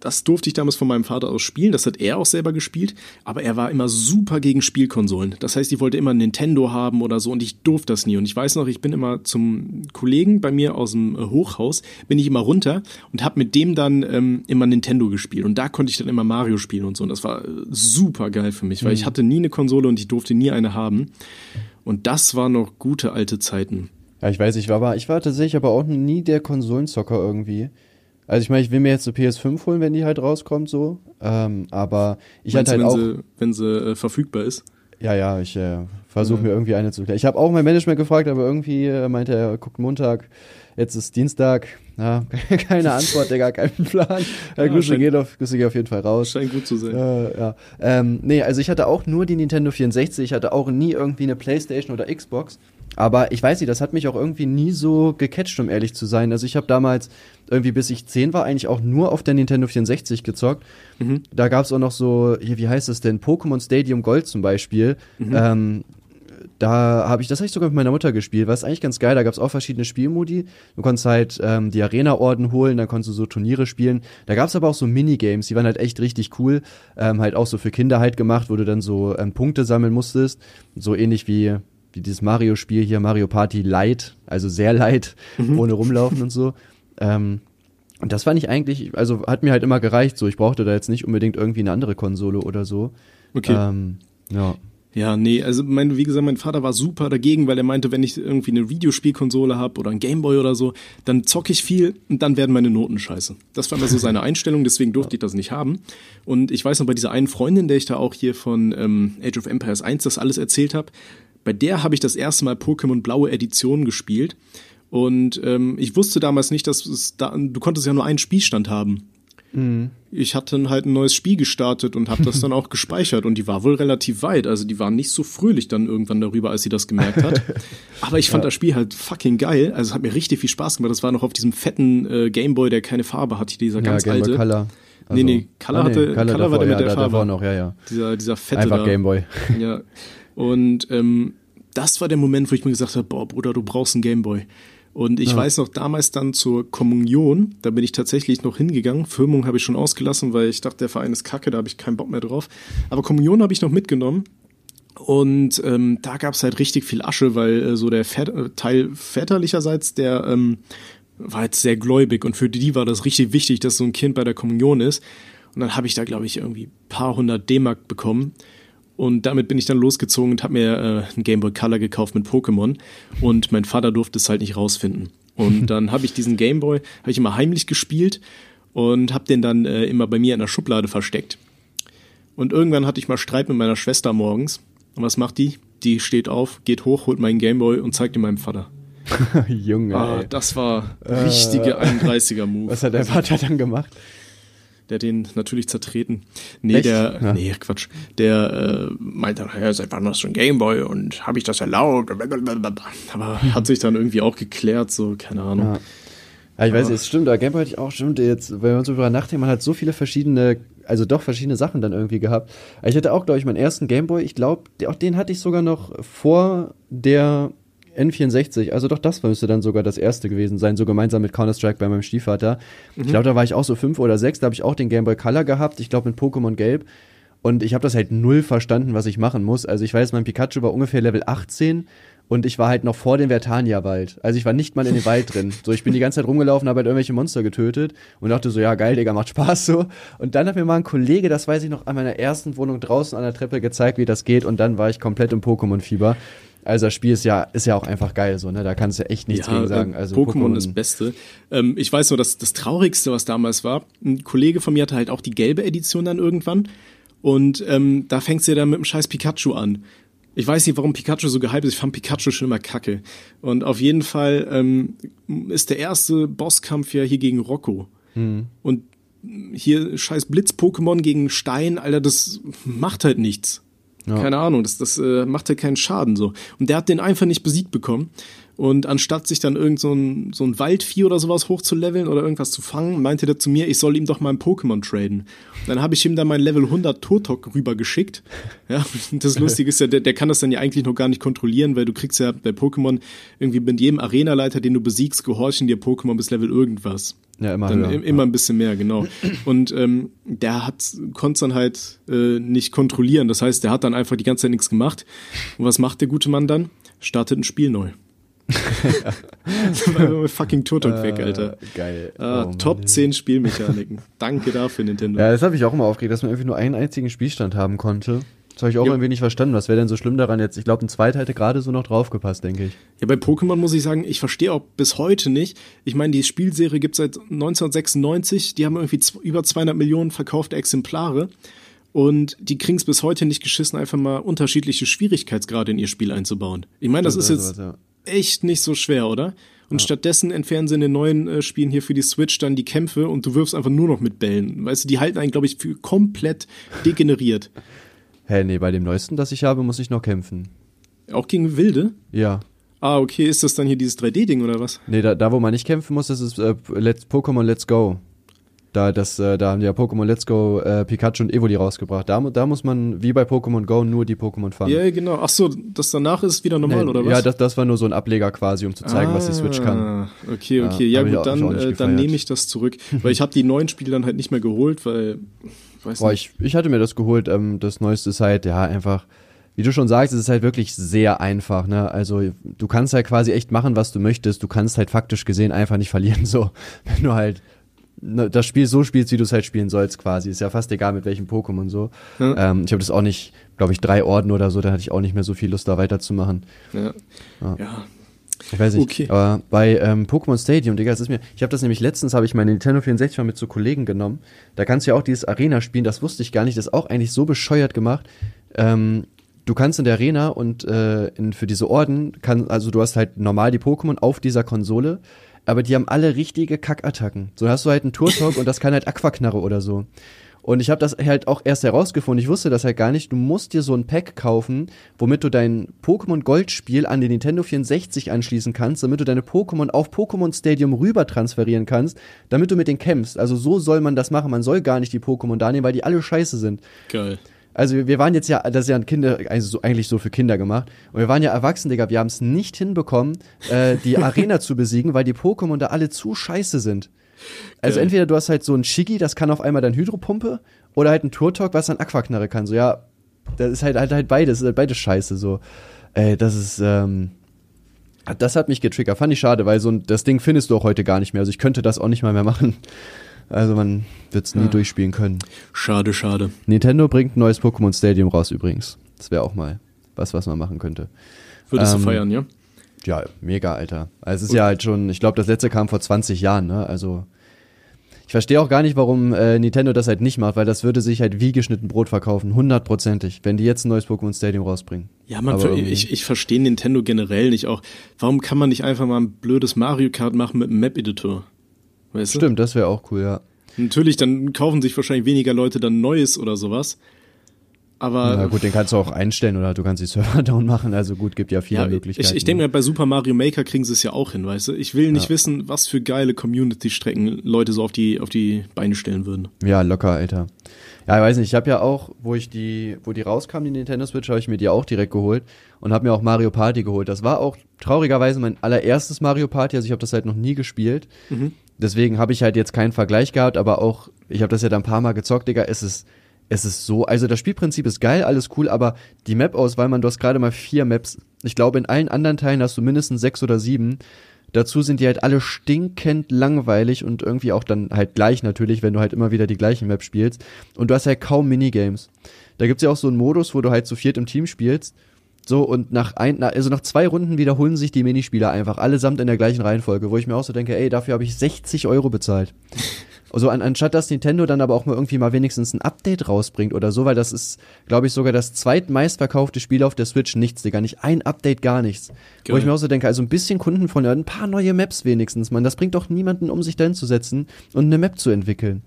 das durfte ich damals von meinem Vater aus spielen, das hat er auch selber gespielt, aber er war immer super gegen Spielkonsolen. Das heißt, ich wollte immer Nintendo haben oder so und ich durfte das nie. Und ich weiß noch, ich bin immer zum Kollegen bei mir aus dem äh, Hochhaus, bin ich immer runter und habe mit dem dann ähm, immer Nintendo gespielt. Und da konnte ich dann immer Mario spielen und so. Und das war äh, super geil für mich, weil mhm. ich hatte nie eine Konsole und ich durfte nie eine haben. Und das waren noch gute alte Zeiten. Ja, ich weiß, ich war, ich war tatsächlich aber auch nie der Konsolenzocker irgendwie. Also ich meine, ich will mir jetzt eine PS5 holen, wenn die halt rauskommt, so. Ähm, aber ich hatte halt wenn auch. Sie, wenn sie äh, verfügbar ist? Ja, ja, ich äh, versuche ja. mir irgendwie eine zu klären. Ich habe auch mein Management gefragt, aber irgendwie äh, meinte er, guckt Montag, jetzt ist Dienstag. Ja, keine Antwort, Digga, keinen Plan. Ja, Grüße, geht auf, Grüße geht auf jeden Fall raus. Scheint gut zu sein. Äh, ja. Ähm, nee, also ich hatte auch nur die Nintendo 64, ich hatte auch nie irgendwie eine Playstation oder Xbox. Aber ich weiß nicht, das hat mich auch irgendwie nie so gecatcht, um ehrlich zu sein. Also ich habe damals irgendwie bis ich 10 war eigentlich auch nur auf der Nintendo 64 gezockt. Mhm. Da gab es auch noch so, hier, wie heißt es denn, Pokémon Stadium Gold zum Beispiel. Mhm. Ähm, da habe ich, das habe ich sogar mit meiner Mutter gespielt, war eigentlich ganz geil. Da gab es auch verschiedene Spielmodi. Du konntest halt ähm, die Arena-Orden holen, dann konntest du so Turniere spielen. Da gab es aber auch so Minigames, die waren halt echt richtig cool. Ähm, halt auch so für Kinder halt gemacht, wo du dann so ähm, Punkte sammeln musstest. So ähnlich wie wie dieses Mario-Spiel hier, Mario Party Light, also sehr light, mhm. ohne rumlaufen und so. Ähm, und das fand ich eigentlich, also hat mir halt immer gereicht, so ich brauchte da jetzt nicht unbedingt irgendwie eine andere Konsole oder so. Okay. Ähm, ja. Ja, nee, also mein, wie gesagt, mein Vater war super dagegen, weil er meinte, wenn ich irgendwie eine Videospielkonsole habe oder ein Gameboy oder so, dann zocke ich viel und dann werden meine Noten scheiße. Das war also seine Einstellung, deswegen durfte ich das nicht haben. Und ich weiß noch, bei dieser einen Freundin, der ich da auch hier von ähm, Age of Empires 1 das alles erzählt habe, bei der habe ich das erste Mal Pokémon Blaue Edition gespielt. Und ähm, ich wusste damals nicht, dass es da, du konntest ja nur einen Spielstand haben. Mhm. Ich hatte dann halt ein neues Spiel gestartet und habe das dann auch gespeichert und die war wohl relativ weit. Also die war nicht so fröhlich dann irgendwann darüber, als sie das gemerkt hat. Aber ich fand ja. das Spiel halt fucking geil. Also es hat mir richtig viel Spaß gemacht. Das war noch auf diesem fetten äh, Gameboy, der keine Farbe hat, dieser ja, ganz alte. Color. Also, nee, nee, Color, ah, nee, hatte, Color, Color war der mit der ja, Farbe. Davor noch, ja, ja. Dieser, dieser fette Einfach da. Gameboy. Ja. Und ähm, das war der Moment, wo ich mir gesagt habe, boah, Bruder, du brauchst einen Gameboy. Und ich ja. weiß noch, damals dann zur Kommunion, da bin ich tatsächlich noch hingegangen. Firmung habe ich schon ausgelassen, weil ich dachte, der Verein ist kacke, da habe ich keinen Bock mehr drauf. Aber Kommunion habe ich noch mitgenommen. Und ähm, da gab es halt richtig viel Asche, weil äh, so der Väter, Teil väterlicherseits, der ähm, war jetzt sehr gläubig und für die war das richtig wichtig, dass so ein Kind bei der Kommunion ist. Und dann habe ich da, glaube ich, irgendwie paar hundert D-Mark bekommen. Und damit bin ich dann losgezogen und habe mir äh, ein Game Boy Color gekauft mit Pokémon. Und mein Vater durfte es halt nicht rausfinden. Und dann habe ich diesen Game Boy, habe ich immer heimlich gespielt und habe den dann äh, immer bei mir in der Schublade versteckt. Und irgendwann hatte ich mal Streit mit meiner Schwester morgens. Und was macht die? Die steht auf, geht hoch, holt meinen Gameboy und zeigt ihn meinem Vater. Junge. Ah, ey. das war richtige äh, 31er-Move. Was hat dein Vater dann gemacht? der den natürlich zertreten. Nee, Echt? der, Ja. nee, Quatsch. Der äh, meinte, ja, seit wann hast du ein Gameboy und habe ich das erlaubt? Aber hat sich dann irgendwie auch geklärt, so, keine Ahnung. Ja. Ja, ich weiß es stimmt, aber Gameboy hatte ich auch, stimmt, jetzt, wenn wir uns darüber nachdenken, man hat so viele verschiedene, also doch verschiedene Sachen dann irgendwie gehabt. Ich hatte auch, glaube ich, meinen ersten Gameboy, ich glaube, auch den hatte ich sogar noch vor der N64, also doch das müsste dann sogar das erste gewesen sein, so gemeinsam mit Counter-Strike bei meinem Stiefvater. Ich glaube, da war ich auch so fünf oder sechs, da habe ich auch den Gameboy Color gehabt, ich glaube mit Pokémon Gelb. Und ich habe das halt null verstanden, was ich machen muss. Also ich weiß, mein Pikachu war ungefähr Level 18 und ich war halt noch vor dem Vertania-Wald. Also ich war nicht mal in dem Wald drin. So, ich bin die ganze Zeit rumgelaufen, habe halt irgendwelche Monster getötet und dachte so, ja geil, Digga, macht Spaß so. Und dann hat mir mal ein Kollege, das weiß ich noch, an meiner ersten Wohnung draußen an der Treppe gezeigt, wie das geht und dann war ich komplett im Pokémon-Fieber. Also das Spiel ist ja, ist ja auch einfach geil so, ne? Da kannst du echt nichts gegen sagen. äh, Also Pokémon ist das Beste. Ähm, ich weiß nur, dass das Traurigste, was damals war, ein Kollege von mir hatte halt auch die gelbe Edition dann irgendwann. Und ähm, da fängst du ja dann mit dem scheiß Pikachu an. Ich weiß nicht, warum Pikachu so gehypt ist. Ich fand Pikachu schon immer kacke. Und auf jeden Fall ähm, ist der erste Bosskampf ja hier gegen Rocco. Hm. Und hier scheiß Blitz-Pokémon gegen Stein, Alter, das macht halt nichts. Ja. Keine Ahnung, das, das äh, macht halt keinen Schaden so. Und der hat den einfach nicht besiegt bekommen. Und anstatt sich dann irgend so ein, so ein Waldvieh oder sowas hochzuleveln oder irgendwas zu fangen, meinte der zu mir, ich soll ihm doch mal ein Pokémon traden. Dann habe ich ihm dann mein Level 100 Turtok rübergeschickt. Ja, das Lustige ist ja, der, der kann das dann ja eigentlich noch gar nicht kontrollieren, weil du kriegst ja bei Pokémon irgendwie mit jedem Arenaleiter, den du besiegst, gehorchen dir Pokémon bis Level irgendwas. Ja, immer Dann höher. im- immer ein bisschen mehr, genau. Und ähm, der hat konnte dann halt äh, nicht kontrollieren. Das heißt, der hat dann einfach die ganze Zeit nichts gemacht. Und was macht der gute Mann dann? Startet ein Spiel neu. Immer fucking Turtok weg, Alter. Äh, geil. Ah, Oh, Mann, Top ey. 10 Spielmechaniken. Danke dafür, Nintendo. Ja, das habe ich auch immer aufgeregt, dass man irgendwie nur einen einzigen Spielstand haben konnte. Das habe ich auch Ja. irgendwie nicht verstanden. Was wäre denn so schlimm daran jetzt? Ich glaube, ein zweiter hätte gerade so noch draufgepasst, denke ich. Ja, bei Pokémon muss ich sagen, ich verstehe auch bis heute nicht. Ich meine, die Spielserie gibt seit 1996. Die haben irgendwie über 200 Millionen verkaufte Exemplare. Und die kriegen es bis heute nicht geschissen, einfach mal unterschiedliche Schwierigkeitsgrade in ihr Spiel einzubauen. Ich meine, das ist Stimmt, jetzt also, echt nicht so schwer, oder? Und stattdessen entfernen sie in den neuen äh, Spielen hier für die Switch dann die Kämpfe und du wirfst einfach nur noch mit Bällen. Weißt du, die halten einen, glaube ich, für komplett degeneriert. Hä, nee, bei dem neuesten, das ich habe, muss ich noch kämpfen. Auch gegen Wilde? Ja. Ah, okay, ist das dann hier dieses 3D-Ding oder was? Nee, da, da wo man nicht kämpfen muss, das ist äh, Let's, Pokémon Let's Go. Da, das, äh, da haben die ja Pokémon Let's Go äh, Pikachu und Evoli rausgebracht. Da, da muss man, wie bei Pokémon Go, nur die Pokémon fangen. Ja, genau. Ach so, das danach ist wieder normal, Nee, oder was? Ja, das, das war nur so ein Ableger quasi, um zu zeigen, was die Switch kann. Ah, Okay, Ja, okay. Ja, ich gut, dann, äh, dann nehme ich das zurück. Weil ich habe die neuen Spiele dann halt nicht mehr geholt, weil. Weiß Boah, nicht. ich, ich hatte mir das geholt. Ähm, das neueste ist halt, ja, einfach, wie du schon sagst, es ist halt wirklich sehr einfach. Ne? Also, du kannst halt quasi echt machen, was du möchtest. Du kannst halt faktisch gesehen einfach nicht verlieren, so. Wenn du halt das Spiel so spielst, wie du es halt spielen sollst, quasi. Ist ja fast egal, mit welchem Pokémon so. Ja. Ähm, ich habe das auch nicht, glaube ich, drei Orden oder so, da hatte ich auch nicht mehr so viel Lust, da weiterzumachen. Ja. Ja. ja. Ich weiß nicht, Okay. aber bei ähm, Pokémon Stadium, Digga, es ist mir, ich habe das nämlich letztens, habe ich meine Nintendo 64 mal mit zu Kollegen genommen. Da kannst du ja auch dieses Arena spielen, das wusste ich gar nicht, das ist auch eigentlich so bescheuert gemacht. Ähm, du kannst in der Arena und äh, in, für diese Orden, kann, also du hast halt normal die Pokémon auf dieser Konsole, aber die haben alle richtige Kackattacken. So hast du halt einen Turtok und das kann halt Aquaknarre oder so. Und ich habe das halt auch erst herausgefunden. Ich wusste das halt gar nicht. Du musst dir so ein Pack kaufen, womit du dein Pokémon Gold Spiel an den Nintendo 64 anschließen kannst, damit du deine Pokémon auf Pokémon Stadium rüber transferieren kannst, damit du mit denen kämpfst. Also so soll man das machen. Man soll gar nicht die Pokémon da nehmen, weil die alle scheiße sind. Geil. Also wir waren jetzt ja, das ist ja ein Kinder, also so, eigentlich so für Kinder gemacht. Und wir waren ja erwachsen, Digga. Wir haben es nicht hinbekommen, äh, die Arena zu besiegen, weil die Pokémon da alle zu scheiße sind. Also Geil. entweder du hast halt so ein Shiggy, das kann auf einmal dann Hydropumpe, oder halt ein Turtok, was dann Aquaknarre kann. So, ja, das ist halt halt, halt beides, ist halt beides scheiße. So, ey, das ist, ähm, das hat mich getriggert. Fand ich schade, weil so ein, das Ding findest du auch heute gar nicht mehr. Also ich könnte das auch nicht mal mehr machen. Also man wird es nie Ja. durchspielen können. Schade, schade. Nintendo bringt ein neues Pokémon Stadium raus übrigens. Das wäre auch mal was, was man machen könnte. Würdest Ähm, du feiern, ja? Ja, mega, Alter. Also es ist ja halt schon, ich glaube, das letzte kam vor 20 Jahren, ne? Also ich verstehe auch gar nicht, warum äh, Nintendo das halt nicht macht, weil das würde sich halt wie geschnitten Brot verkaufen, hundertprozentig, wenn die jetzt ein neues Pokémon Stadium rausbringen. Ja, man, irgendwie- ich, ich verstehe Nintendo generell nicht auch. Warum kann man nicht einfach mal ein blödes Mario Kart machen mit einem Map-Editor? Weißt du? Stimmt, das wäre auch cool, ja. Natürlich, dann kaufen sich wahrscheinlich weniger Leute dann Neues oder sowas. Aber Na gut, den kannst du auch einstellen oder du kannst die Server down machen, also gut, gibt ja viele ja, Möglichkeiten. ich, ich denke mir, bei Super Mario Maker kriegen sie es ja auch hin, weißt du? Ich will nicht Ja. wissen, was für geile Community-Strecken Leute so auf die, auf die Beine stellen würden. Ja, locker, Alter. Ja, ich weiß nicht, ich habe ja auch, wo ich die, wo die rauskam, die Nintendo Switch, habe ich mir die auch direkt geholt und habe mir auch Mario Party geholt. Das war auch traurigerweise mein allererstes Mario Party, also ich habe das halt noch nie gespielt. Mhm. Deswegen habe ich halt jetzt keinen Vergleich gehabt, aber auch, ich habe das ja dann ein paar Mal gezockt, Digga, es ist, es ist so, also das Spielprinzip ist geil, alles cool, aber die Map-Auswahl, man, du hast gerade mal vier Maps. Ich glaube, in allen anderen Teilen hast du mindestens sechs oder sieben. Dazu sind die halt alle stinkend langweilig und irgendwie auch dann halt gleich natürlich, wenn du halt immer wieder die gleichen Map spielst. Und du hast halt kaum Minigames. Da gibt's ja auch so einen Modus, wo du halt zu viert im Team spielst. So, und nach ein, also nach zwei Runden wiederholen sich die Minispieler einfach, allesamt in der gleichen Reihenfolge, wo ich mir auch so denke, ey, dafür habe ich 60 Euro bezahlt. Also an, anstatt dass Nintendo dann aber auch mal irgendwie mal wenigstens ein Update rausbringt oder so, weil das ist, glaube ich, sogar das zweitmeistverkaufte Spiel auf der Switch. Nichts, Digga. Nicht ein Update, gar nichts. Wo Geil. ich mir auch so denke, also ein bisschen Kunden von ein paar neue Maps wenigstens, man. Das bringt doch niemanden, um sich dahin zu setzen und eine Map zu entwickeln.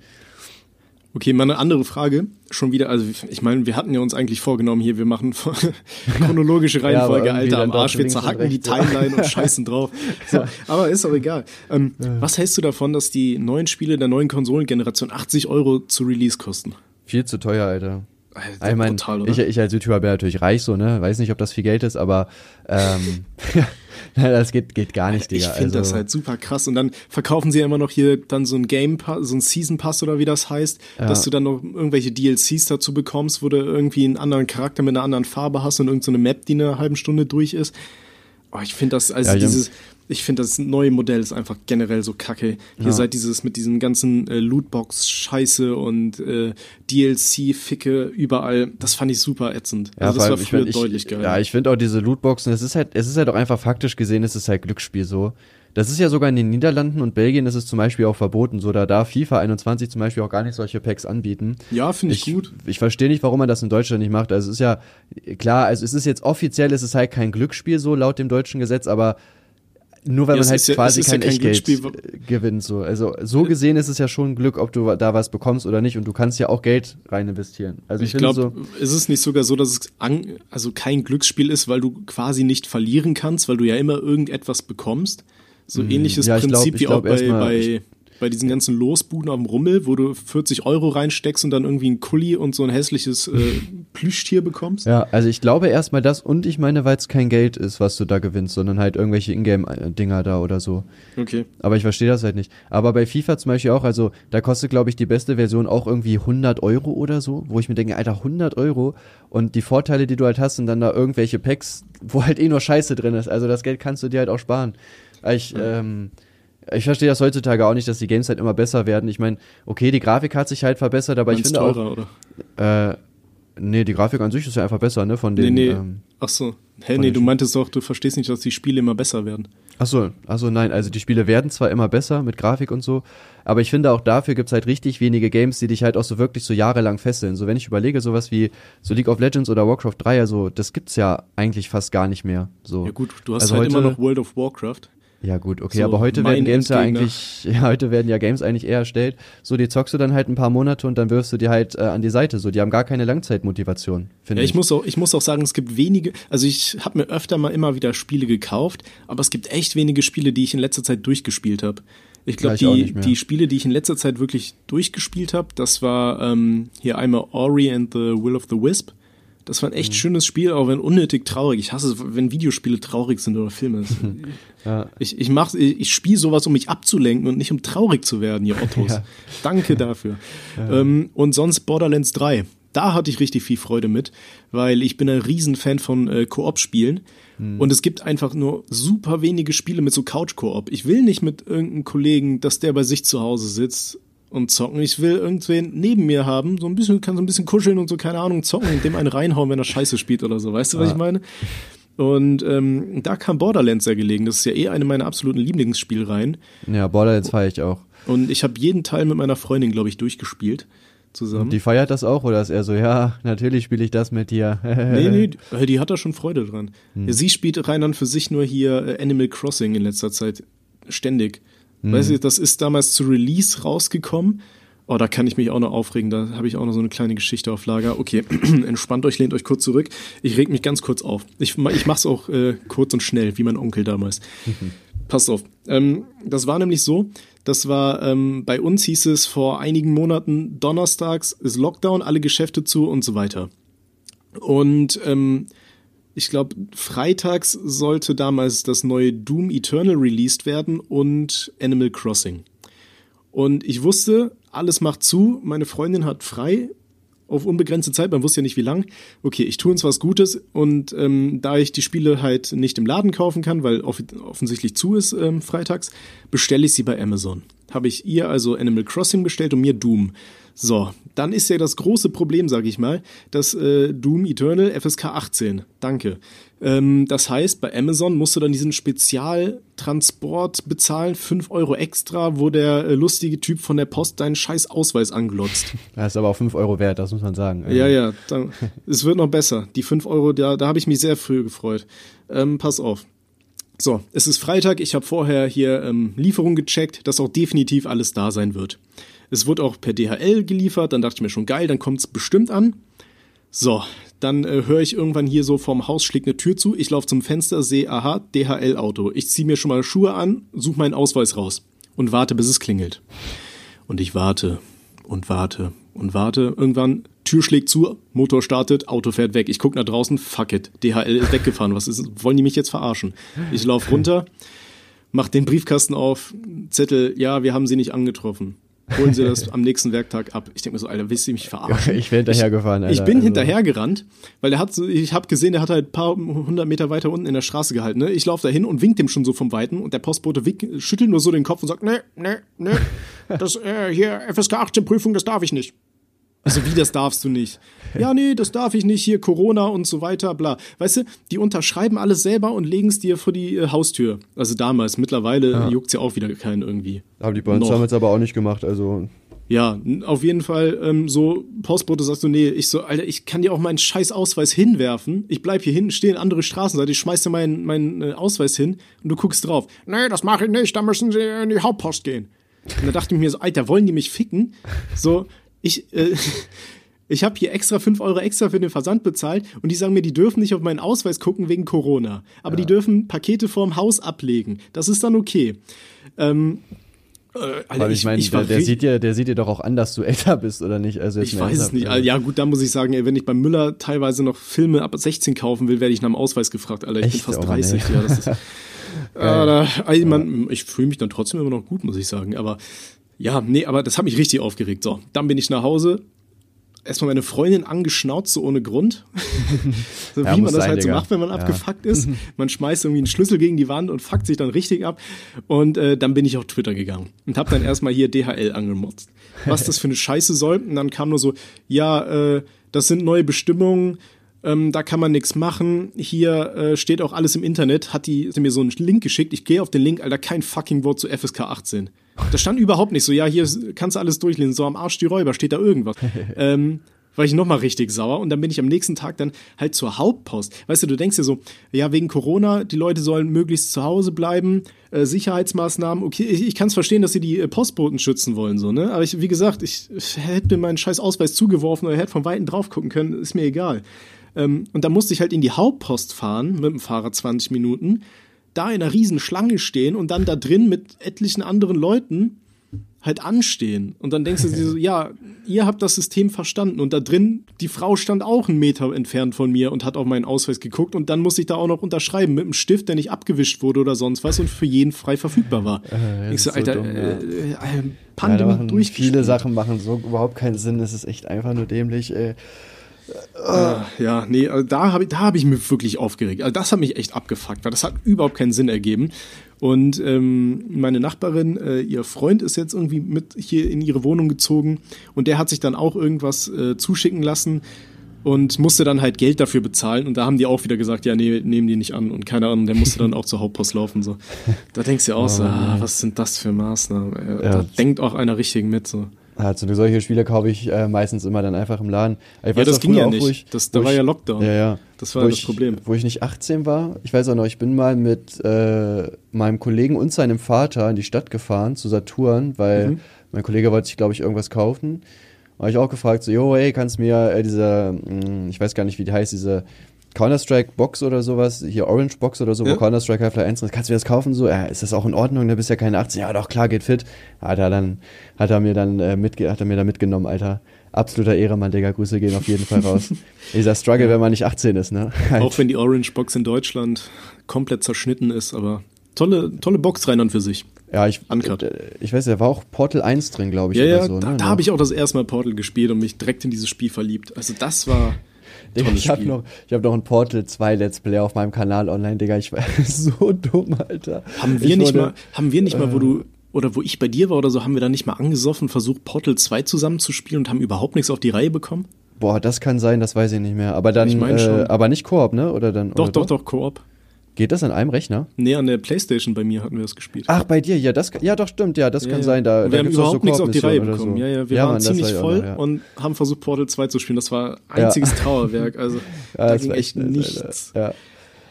Okay, mal eine andere Frage. Schon wieder, also ich meine, wir hatten ja uns eigentlich vorgenommen hier, wir machen chronologische Reihenfolge, irgendwie Alter, am Arsch, wir zerhacken die ja. Timeline und scheißen drauf. So, aber ist auch egal. Ähm, Was hältst du davon, dass die neuen Spiele der neuen Konsolengeneration 80 Euro zu Release kosten? Viel zu teuer, Alter. Alter, Ich meine, ich, ich als YouTuber bin natürlich reich so, ne? Weiß nicht, ob das viel Geld ist, aber ähm, das geht, geht gar nicht, Ich Digga. finde also, das halt super krass. Und dann verkaufen sie ja immer noch hier dann so ein Game Pass, so ein Season Pass oder wie das heißt, Ja. dass du dann noch irgendwelche DLCs dazu bekommst, wo du irgendwie einen anderen Charakter mit einer anderen Farbe hast und irgendeine Map, die in einer halben Stunde durch ist. Oh, ich finde das, also Ja, ich- dieses, ich finde das neue Modell ist einfach generell so kacke. Hier Ja. seit dieses mit diesem ganzen äh, Lootbox-Scheiße und äh, DLC-Ficke überall, das fand ich super ätzend. Ja, also das war ich früher ich, deutlich geil. Ja, ich finde auch diese Lootboxen, es ist halt, es ist halt auch einfach faktisch gesehen, es ist halt Glücksspiel so. Das ist ja sogar in den Niederlanden und Belgien ist es zum Beispiel auch verboten, so da darf FIFA 21 zum Beispiel auch gar nicht solche Packs anbieten. ja, finde ich, gut. Ich verstehe nicht, warum man das in Deutschland nicht macht. Also es ist ja klar, also es ist jetzt offiziell, es ist halt kein Glücksspiel so laut dem deutschen Gesetz, aber nur weil Ja, man halt ja- quasi ist ja kein kein Echtgeld Glücksspiel, gewinnt so. Also so gesehen ist es ja schon Glück, ob du da was bekommst oder nicht und du kannst ja auch Geld rein investieren. Also ich, Ich glaube, so ist es nicht sogar so, dass es an, also kein Glücksspiel ist, weil du quasi nicht verlieren kannst, weil du ja immer irgendetwas bekommst? So ähnliches Mhm. Ja, ich glaub- Prinzip ich wie glaub auch bei, erstmal- bei, bei diesen ganzen Losbuden auf dem Rummel, wo du 40 Euro reinsteckst und dann irgendwie ein Kuli und so ein hässliches äh, Plüschtier bekommst. Ja, also ich glaube erstmal das und ich meine, weil es kein Geld ist, was du da gewinnst, sondern halt irgendwelche Ingame-Dinger da oder so. Okay. Aber ich verstehe das halt nicht. Aber bei FIFA zum Beispiel auch, also da kostet, glaube ich, die beste Version auch irgendwie 100 Euro oder so, wo ich mir denke, Alter, 100 Euro und die Vorteile, die du halt hast, sind dann da irgendwelche Packs, wo halt eh nur Scheiße drin ist. Also das Geld kannst du dir halt auch sparen. Ich, ähm, ich verstehe das heutzutage auch nicht, dass die Games halt immer besser werden. Ich meine, okay, die Grafik hat sich halt verbessert, aber ich Meinst finde auch, teurer, oder? äh, nee, die Grafik an sich ist ja einfach besser, ne, von den, nee, nee. ähm, Ach so. Hä, nee, du meintest doch, du verstehst nicht, dass die Spiele immer besser werden. Achso, achso, nein, also die Spiele werden zwar immer besser mit Grafik und so, aber ich finde auch dafür gibt's halt richtig wenige Games, die dich halt auch so wirklich so jahrelang fesseln. So wenn ich überlege, sowas wie so League of Legends oder Warcraft 3, also das gibt's ja eigentlich fast gar nicht mehr. So. Ja gut, du hast Also halt immer heute- noch World of Warcraft. Ja gut, okay, So, aber heute werden Games ja Endgegner. eigentlich, ja, heute werden ja Games eigentlich eher erstellt. So, die zockst du dann halt ein paar Monate und dann wirfst du die halt äh, an die Seite. So, die haben gar keine Langzeitmotivation, finde Ja, ich. ich muss, auch, ich muss auch sagen, es gibt wenige, also ich habe mir öfter mal immer wieder Spiele gekauft, aber es gibt echt wenige Spiele, die ich in letzter Zeit durchgespielt habe. Ich glaube, Ja, die, die Spiele, die ich in letzter Zeit wirklich durchgespielt habe, das war ähm, hier einmal Ori and the Will of the Wisp. Das war ein Mhm. echt schönes Spiel, auch wenn unnötig traurig. Ich hasse es, wenn Videospiele traurig sind oder Filme. Ja. Ich, ich, mach, ich, ich spiele sowas, um mich abzulenken und nicht um traurig zu werden, ihr Ottos. Ja. Danke dafür. Ähm, und sonst Borderlands 3. Da hatte ich richtig viel Freude mit, weil ich bin ein Riesenfan von äh, Koop-Spielen. Und es gibt einfach nur super wenige Spiele mit so Couch-Koop. Ich will nicht mit irgendeinem Kollegen, dass der bei sich zu Hause sitzt und zocken. Ich will irgendwen neben mir haben, so ein bisschen, kann so ein bisschen kuscheln und so, keine Ahnung, zocken und dem einen reinhauen, wenn er Scheiße spielt oder so. Weißt du, was ich meine? Und ähm, da kam Borderlands sehr gelegen. Das ist ja eh eine meiner absoluten Lieblingsspielreihen. Ja, Borderlands feiere ich auch. Und ich habe jeden Teil mit meiner Freundin, glaube ich, durchgespielt. Zusammen. Die feiert das auch oder ist er so, ja, natürlich spiele ich das mit dir. nee, nee, die- hat da schon Freude dran. Hm. Sie spielt rein dann für sich nur hier äh, Animal Crossing in letzter Zeit ständig. Hm. Weißt du, das ist damals zu Release rausgekommen. Oh, da kann ich mich auch noch aufregen. Da habe ich auch noch so eine kleine Geschichte auf Lager. Okay, entspannt euch, lehnt euch kurz zurück. Ich reg mich ganz kurz auf. Ich, ich mach's auch äh, kurz und schnell, wie mein Onkel damals. Passt auf. Ähm, das war nämlich so, das war, ähm, bei uns hieß es vor einigen Monaten, donnerstags ist Lockdown, alle Geschäfte zu und so weiter. Und ähm, ich glaube, freitags sollte damals das neue Doom Eternal released werden und Animal Crossing. Und ich wusste, alles macht zu, meine Freundin hat frei auf unbegrenzte Zeit, man wusste ja nicht wie lang. Okay, ich tue uns was Gutes und ähm, da ich die Spiele halt nicht im Laden kaufen kann, weil off offensichtlich zu ist ähm, freitags, bestelle ich sie bei Amazon. Habe ich ihr also Animal Crossing bestellt und mir Doom. So, dann ist ja das große Problem, sage ich mal, das äh, Doom Eternal FSK 18. Danke. Ähm, das heißt, bei Amazon musst du dann diesen Spezialtransport bezahlen, 5 Euro extra, wo der äh, lustige Typ von der Post deinen scheiß Ausweis anglotzt. Das ist aber auch 5 Euro wert, das muss man sagen. Also, Ja, ja, dann, es wird noch besser. Die 5 Euro, da, da habe ich mich sehr früh gefreut. Ähm, pass auf. So, es ist Freitag, ich habe vorher hier ähm, Lieferung gecheckt, dass auch definitiv alles da sein wird. Es wird auch per DHL geliefert, dann dachte ich mir schon geil, dann kommt es bestimmt an. So, dann äh, höre ich irgendwann hier so vorm Haus schlägt eine Tür zu, ich laufe zum Fenster, sehe, aha, DHL-Auto. Ich ziehe mir schon mal Schuhe an, suche meinen Ausweis raus und warte, bis es klingelt. Und ich warte und warte und warte. Irgendwann, Tür schlägt zu, Motor startet, Auto fährt weg. Ich gucke nach draußen, fuck it, DHL ist weggefahren. Was ist, wollen die mich jetzt verarschen? Ich laufe runter, mach den Briefkasten auf, Zettel, ja, wir haben sie nicht angetroffen. Holen Sie das am nächsten Werktag ab. Ich denke mir so, Alter, willst du mich verarschen? Ich wäre hinterhergefahren, Alter. Ich bin also- hinterhergerannt, weil der hat, so- ich habe gesehen, der hat halt ein paar hundert Meter weiter unten in der Straße gehalten. Ne? Ich laufe da hin und wink dem schon so vom Weiten und der Postbote wink, schüttelt nur so den Kopf und sagt, nee, nee, nee, das äh, hier FSK 18 Prüfung, das darf ich nicht. Also wie, das darfst du nicht? Ja, nee, das darf ich nicht, hier Corona und so weiter, bla. Weißt du, die unterschreiben alles selber und legen es dir vor die äh, Haustür. Also damals, mittlerweile ja. juckt's ja auch wieder keinen irgendwie. Haben die bei uns damals aber auch nicht gemacht, also. Ja, auf jeden Fall ähm, so Postbote sagst du, nee, ich so, Alter, ich kann dir auch meinen scheiß Ausweis hinwerfen. Ich bleib hier hinten stehen, andere Straßenseite, ich schmeiß dir meinen, meinen äh, Ausweis hin und du guckst drauf. Nee, das mache ich nicht, da müssen sie in die Hauptpost gehen. Und da dachte ich mir so, Alter, wollen die mich ficken? So, ich, äh, ich habe hier extra 5 Euro extra für den Versand bezahlt und die sagen mir, die dürfen nicht auf meinen Ausweis gucken wegen Corona. Aber die dürfen Pakete vorm Haus ablegen. Das ist dann okay. Ähm, äh, Alter, Weil ich meine, war der, der, sieht dir, der sieht dir doch auch an, dass du älter bist, oder nicht? Also Ich weiß es nicht. also. Ja, gut, da muss ich sagen, ey, wenn ich beim Müller teilweise noch Filme ab 16 kaufen will, werde ich nach dem Ausweis gefragt. Alter, ich Echt? bin fast Oh Mann, 30. ey. ja, das ist, ah, da, also, man, ich fühle mich dann trotzdem immer noch gut, muss ich sagen. Aber ja, nee, aber das hat mich richtig aufgeregt. So, dann bin ich nach Hause. Erstmal meine Freundin angeschnauzt, so ohne Grund. so Ja, wie man das sein, halt so Digga. macht, wenn man Ja. abgefuckt ist. Man schmeißt irgendwie einen Schlüssel gegen die Wand und fuckt sich dann richtig ab. Und äh, dann bin ich auf Twitter gegangen und habe dann erstmal hier DHL angemotzt. Was das für eine Scheiße soll. Und dann kam nur so, ja, äh, das sind neue Bestimmungen, ähm, da kann man nichts machen. Hier äh, steht auch alles im Internet. Hat die hat mir so einen Link geschickt. Ich gehe auf den Link, Alter, kein fucking Wort zu FSK 18. Da stand überhaupt nicht so, ja, hier kannst du alles durchlesen. So am Arsch die Räuber steht da irgendwas. ähm, war ich nochmal richtig sauer und dann bin ich am nächsten Tag dann halt zur Hauptpost. Weißt du, du denkst dir so, ja, wegen Corona, die Leute sollen möglichst zu Hause bleiben, äh, Sicherheitsmaßnahmen, okay, ich, ich kann es verstehen, dass sie die äh, Postboten schützen wollen, so, ne? Aber ich, wie gesagt, ich, ich hätte mir meinen scheiß Ausweis zugeworfen oder hätte von Weitem drauf gucken können, ist mir egal. Ähm, und dann musste ich halt in die Hauptpost fahren mit dem Fahrrad 20 Minuten, da in einer riesen Schlange stehen und dann da drin mit etlichen anderen Leuten halt anstehen. Und dann denkst du dir so, ja, ihr habt das System verstanden. Und da drin, die Frau stand auch einen Meter entfernt von mir und hat auf meinen Ausweis geguckt. Und dann musste ich da auch noch unterschreiben mit einem Stift, der nicht abgewischt wurde oder sonst was und für jeden frei verfügbar war. Äh, ich so, so Alter, dumm, ja. äh, äh, Ja, Pandemie machen durchgespielt. viele Sachen machen so überhaupt keinen Sinn. Es ist echt einfach nur dämlich. Ey. Ah, ja, nee, also da habe ich, da hab ich mich wirklich aufgeregt. Also das hat mich echt abgefuckt, weil das hat überhaupt keinen Sinn ergeben. Und ähm, meine Nachbarin, äh, ihr Freund ist jetzt irgendwie mit hier in ihre Wohnung gezogen und der hat sich dann auch irgendwas äh, zuschicken lassen und musste dann halt Geld dafür bezahlen. Und da haben die auch wieder gesagt, ja, nee, nehmen die nicht an. Und keine Ahnung, der musste dann auch zur Hauptpost laufen. So. Da denkst du ja auch so, ah, was sind das für Maßnahmen? Äh, Ja. Da denkt auch einer richtig mit. So. Also solche Spiele kaufe ich äh, meistens immer dann einfach im Laden. Ich Ja, das ging ja auch, nicht. Ich, das, da war ich, ja Lockdown. Ja, ja. Das war wo das ich, Problem. Wo ich nicht 18 war, ich weiß auch noch, ich bin mal mit äh, meinem Kollegen und seinem Vater in die Stadt gefahren, zu Saturn, weil Mhm. mein Kollege wollte sich, glaube ich, irgendwas kaufen. Habe ich auch gefragt, so, yo, ey, kannst du mir äh, diese, mh, ich weiß gar nicht, wie die heißt, diese Counter-Strike Box oder sowas, hier Orange Box oder so, Ja. wo Counter-Strike Half-Life 1 drin ist, kannst du mir das kaufen? So, ja, ist das auch in Ordnung? Du bist ja keine 18. Ja, doch, klar, geht fit. Hat er dann, hat er mir dann, äh, mitge hat er mir dann mitgenommen, Alter. Absoluter Ehremann, Digga. Grüße gehen auf jeden Fall raus. Dieser Struggle, wenn man nicht 18 ist, ne? Auch wenn die Orange Box in Deutschland komplett zerschnitten ist, aber tolle, tolle Box rein an für sich. Ja, ich, Uncut. äh, ich weiß, da war auch Portal 1 drin, glaube ich, Ja, oder ja, so. da, ne? da habe ich auch das erste Mal Portal gespielt und mich direkt in dieses Spiel verliebt. Also das war Digga, ich habe noch, ich hab noch ein Portal 2 Let's Play auf meinem Kanal online, Digga. Ich war so dumm, Alter. Haben wir ich nicht wurde- mal, haben wir nicht mal, wo du oder wo ich bei dir war oder so, haben wir da nicht mal angesoffen, versucht Portal 2 zusammenzuspielen und haben überhaupt nichts auf die Reihe bekommen? Boah, das kann sein, das weiß ich nicht mehr. Aber dann, Ich mein äh, schon. aber nicht Koop, ne? Oder dann? Doch, oder doch, doch, Koop. Geht das an einem Rechner? Nee, an der Playstation bei mir hatten wir das gespielt. Ach, bei dir, ja, das, ja, doch, stimmt, ja, das Ja, kann ja. sein. Da, Und wir haben überhaupt nichts auf die Reihe bekommen. oder Ja, so. ja, wir Ja, waren Mann, ziemlich voll noch, und haben versucht, Portal 2 zu spielen. Das war einziges Trauerwerk. Also da das ging war echt nice, nichts. Alter. Ja.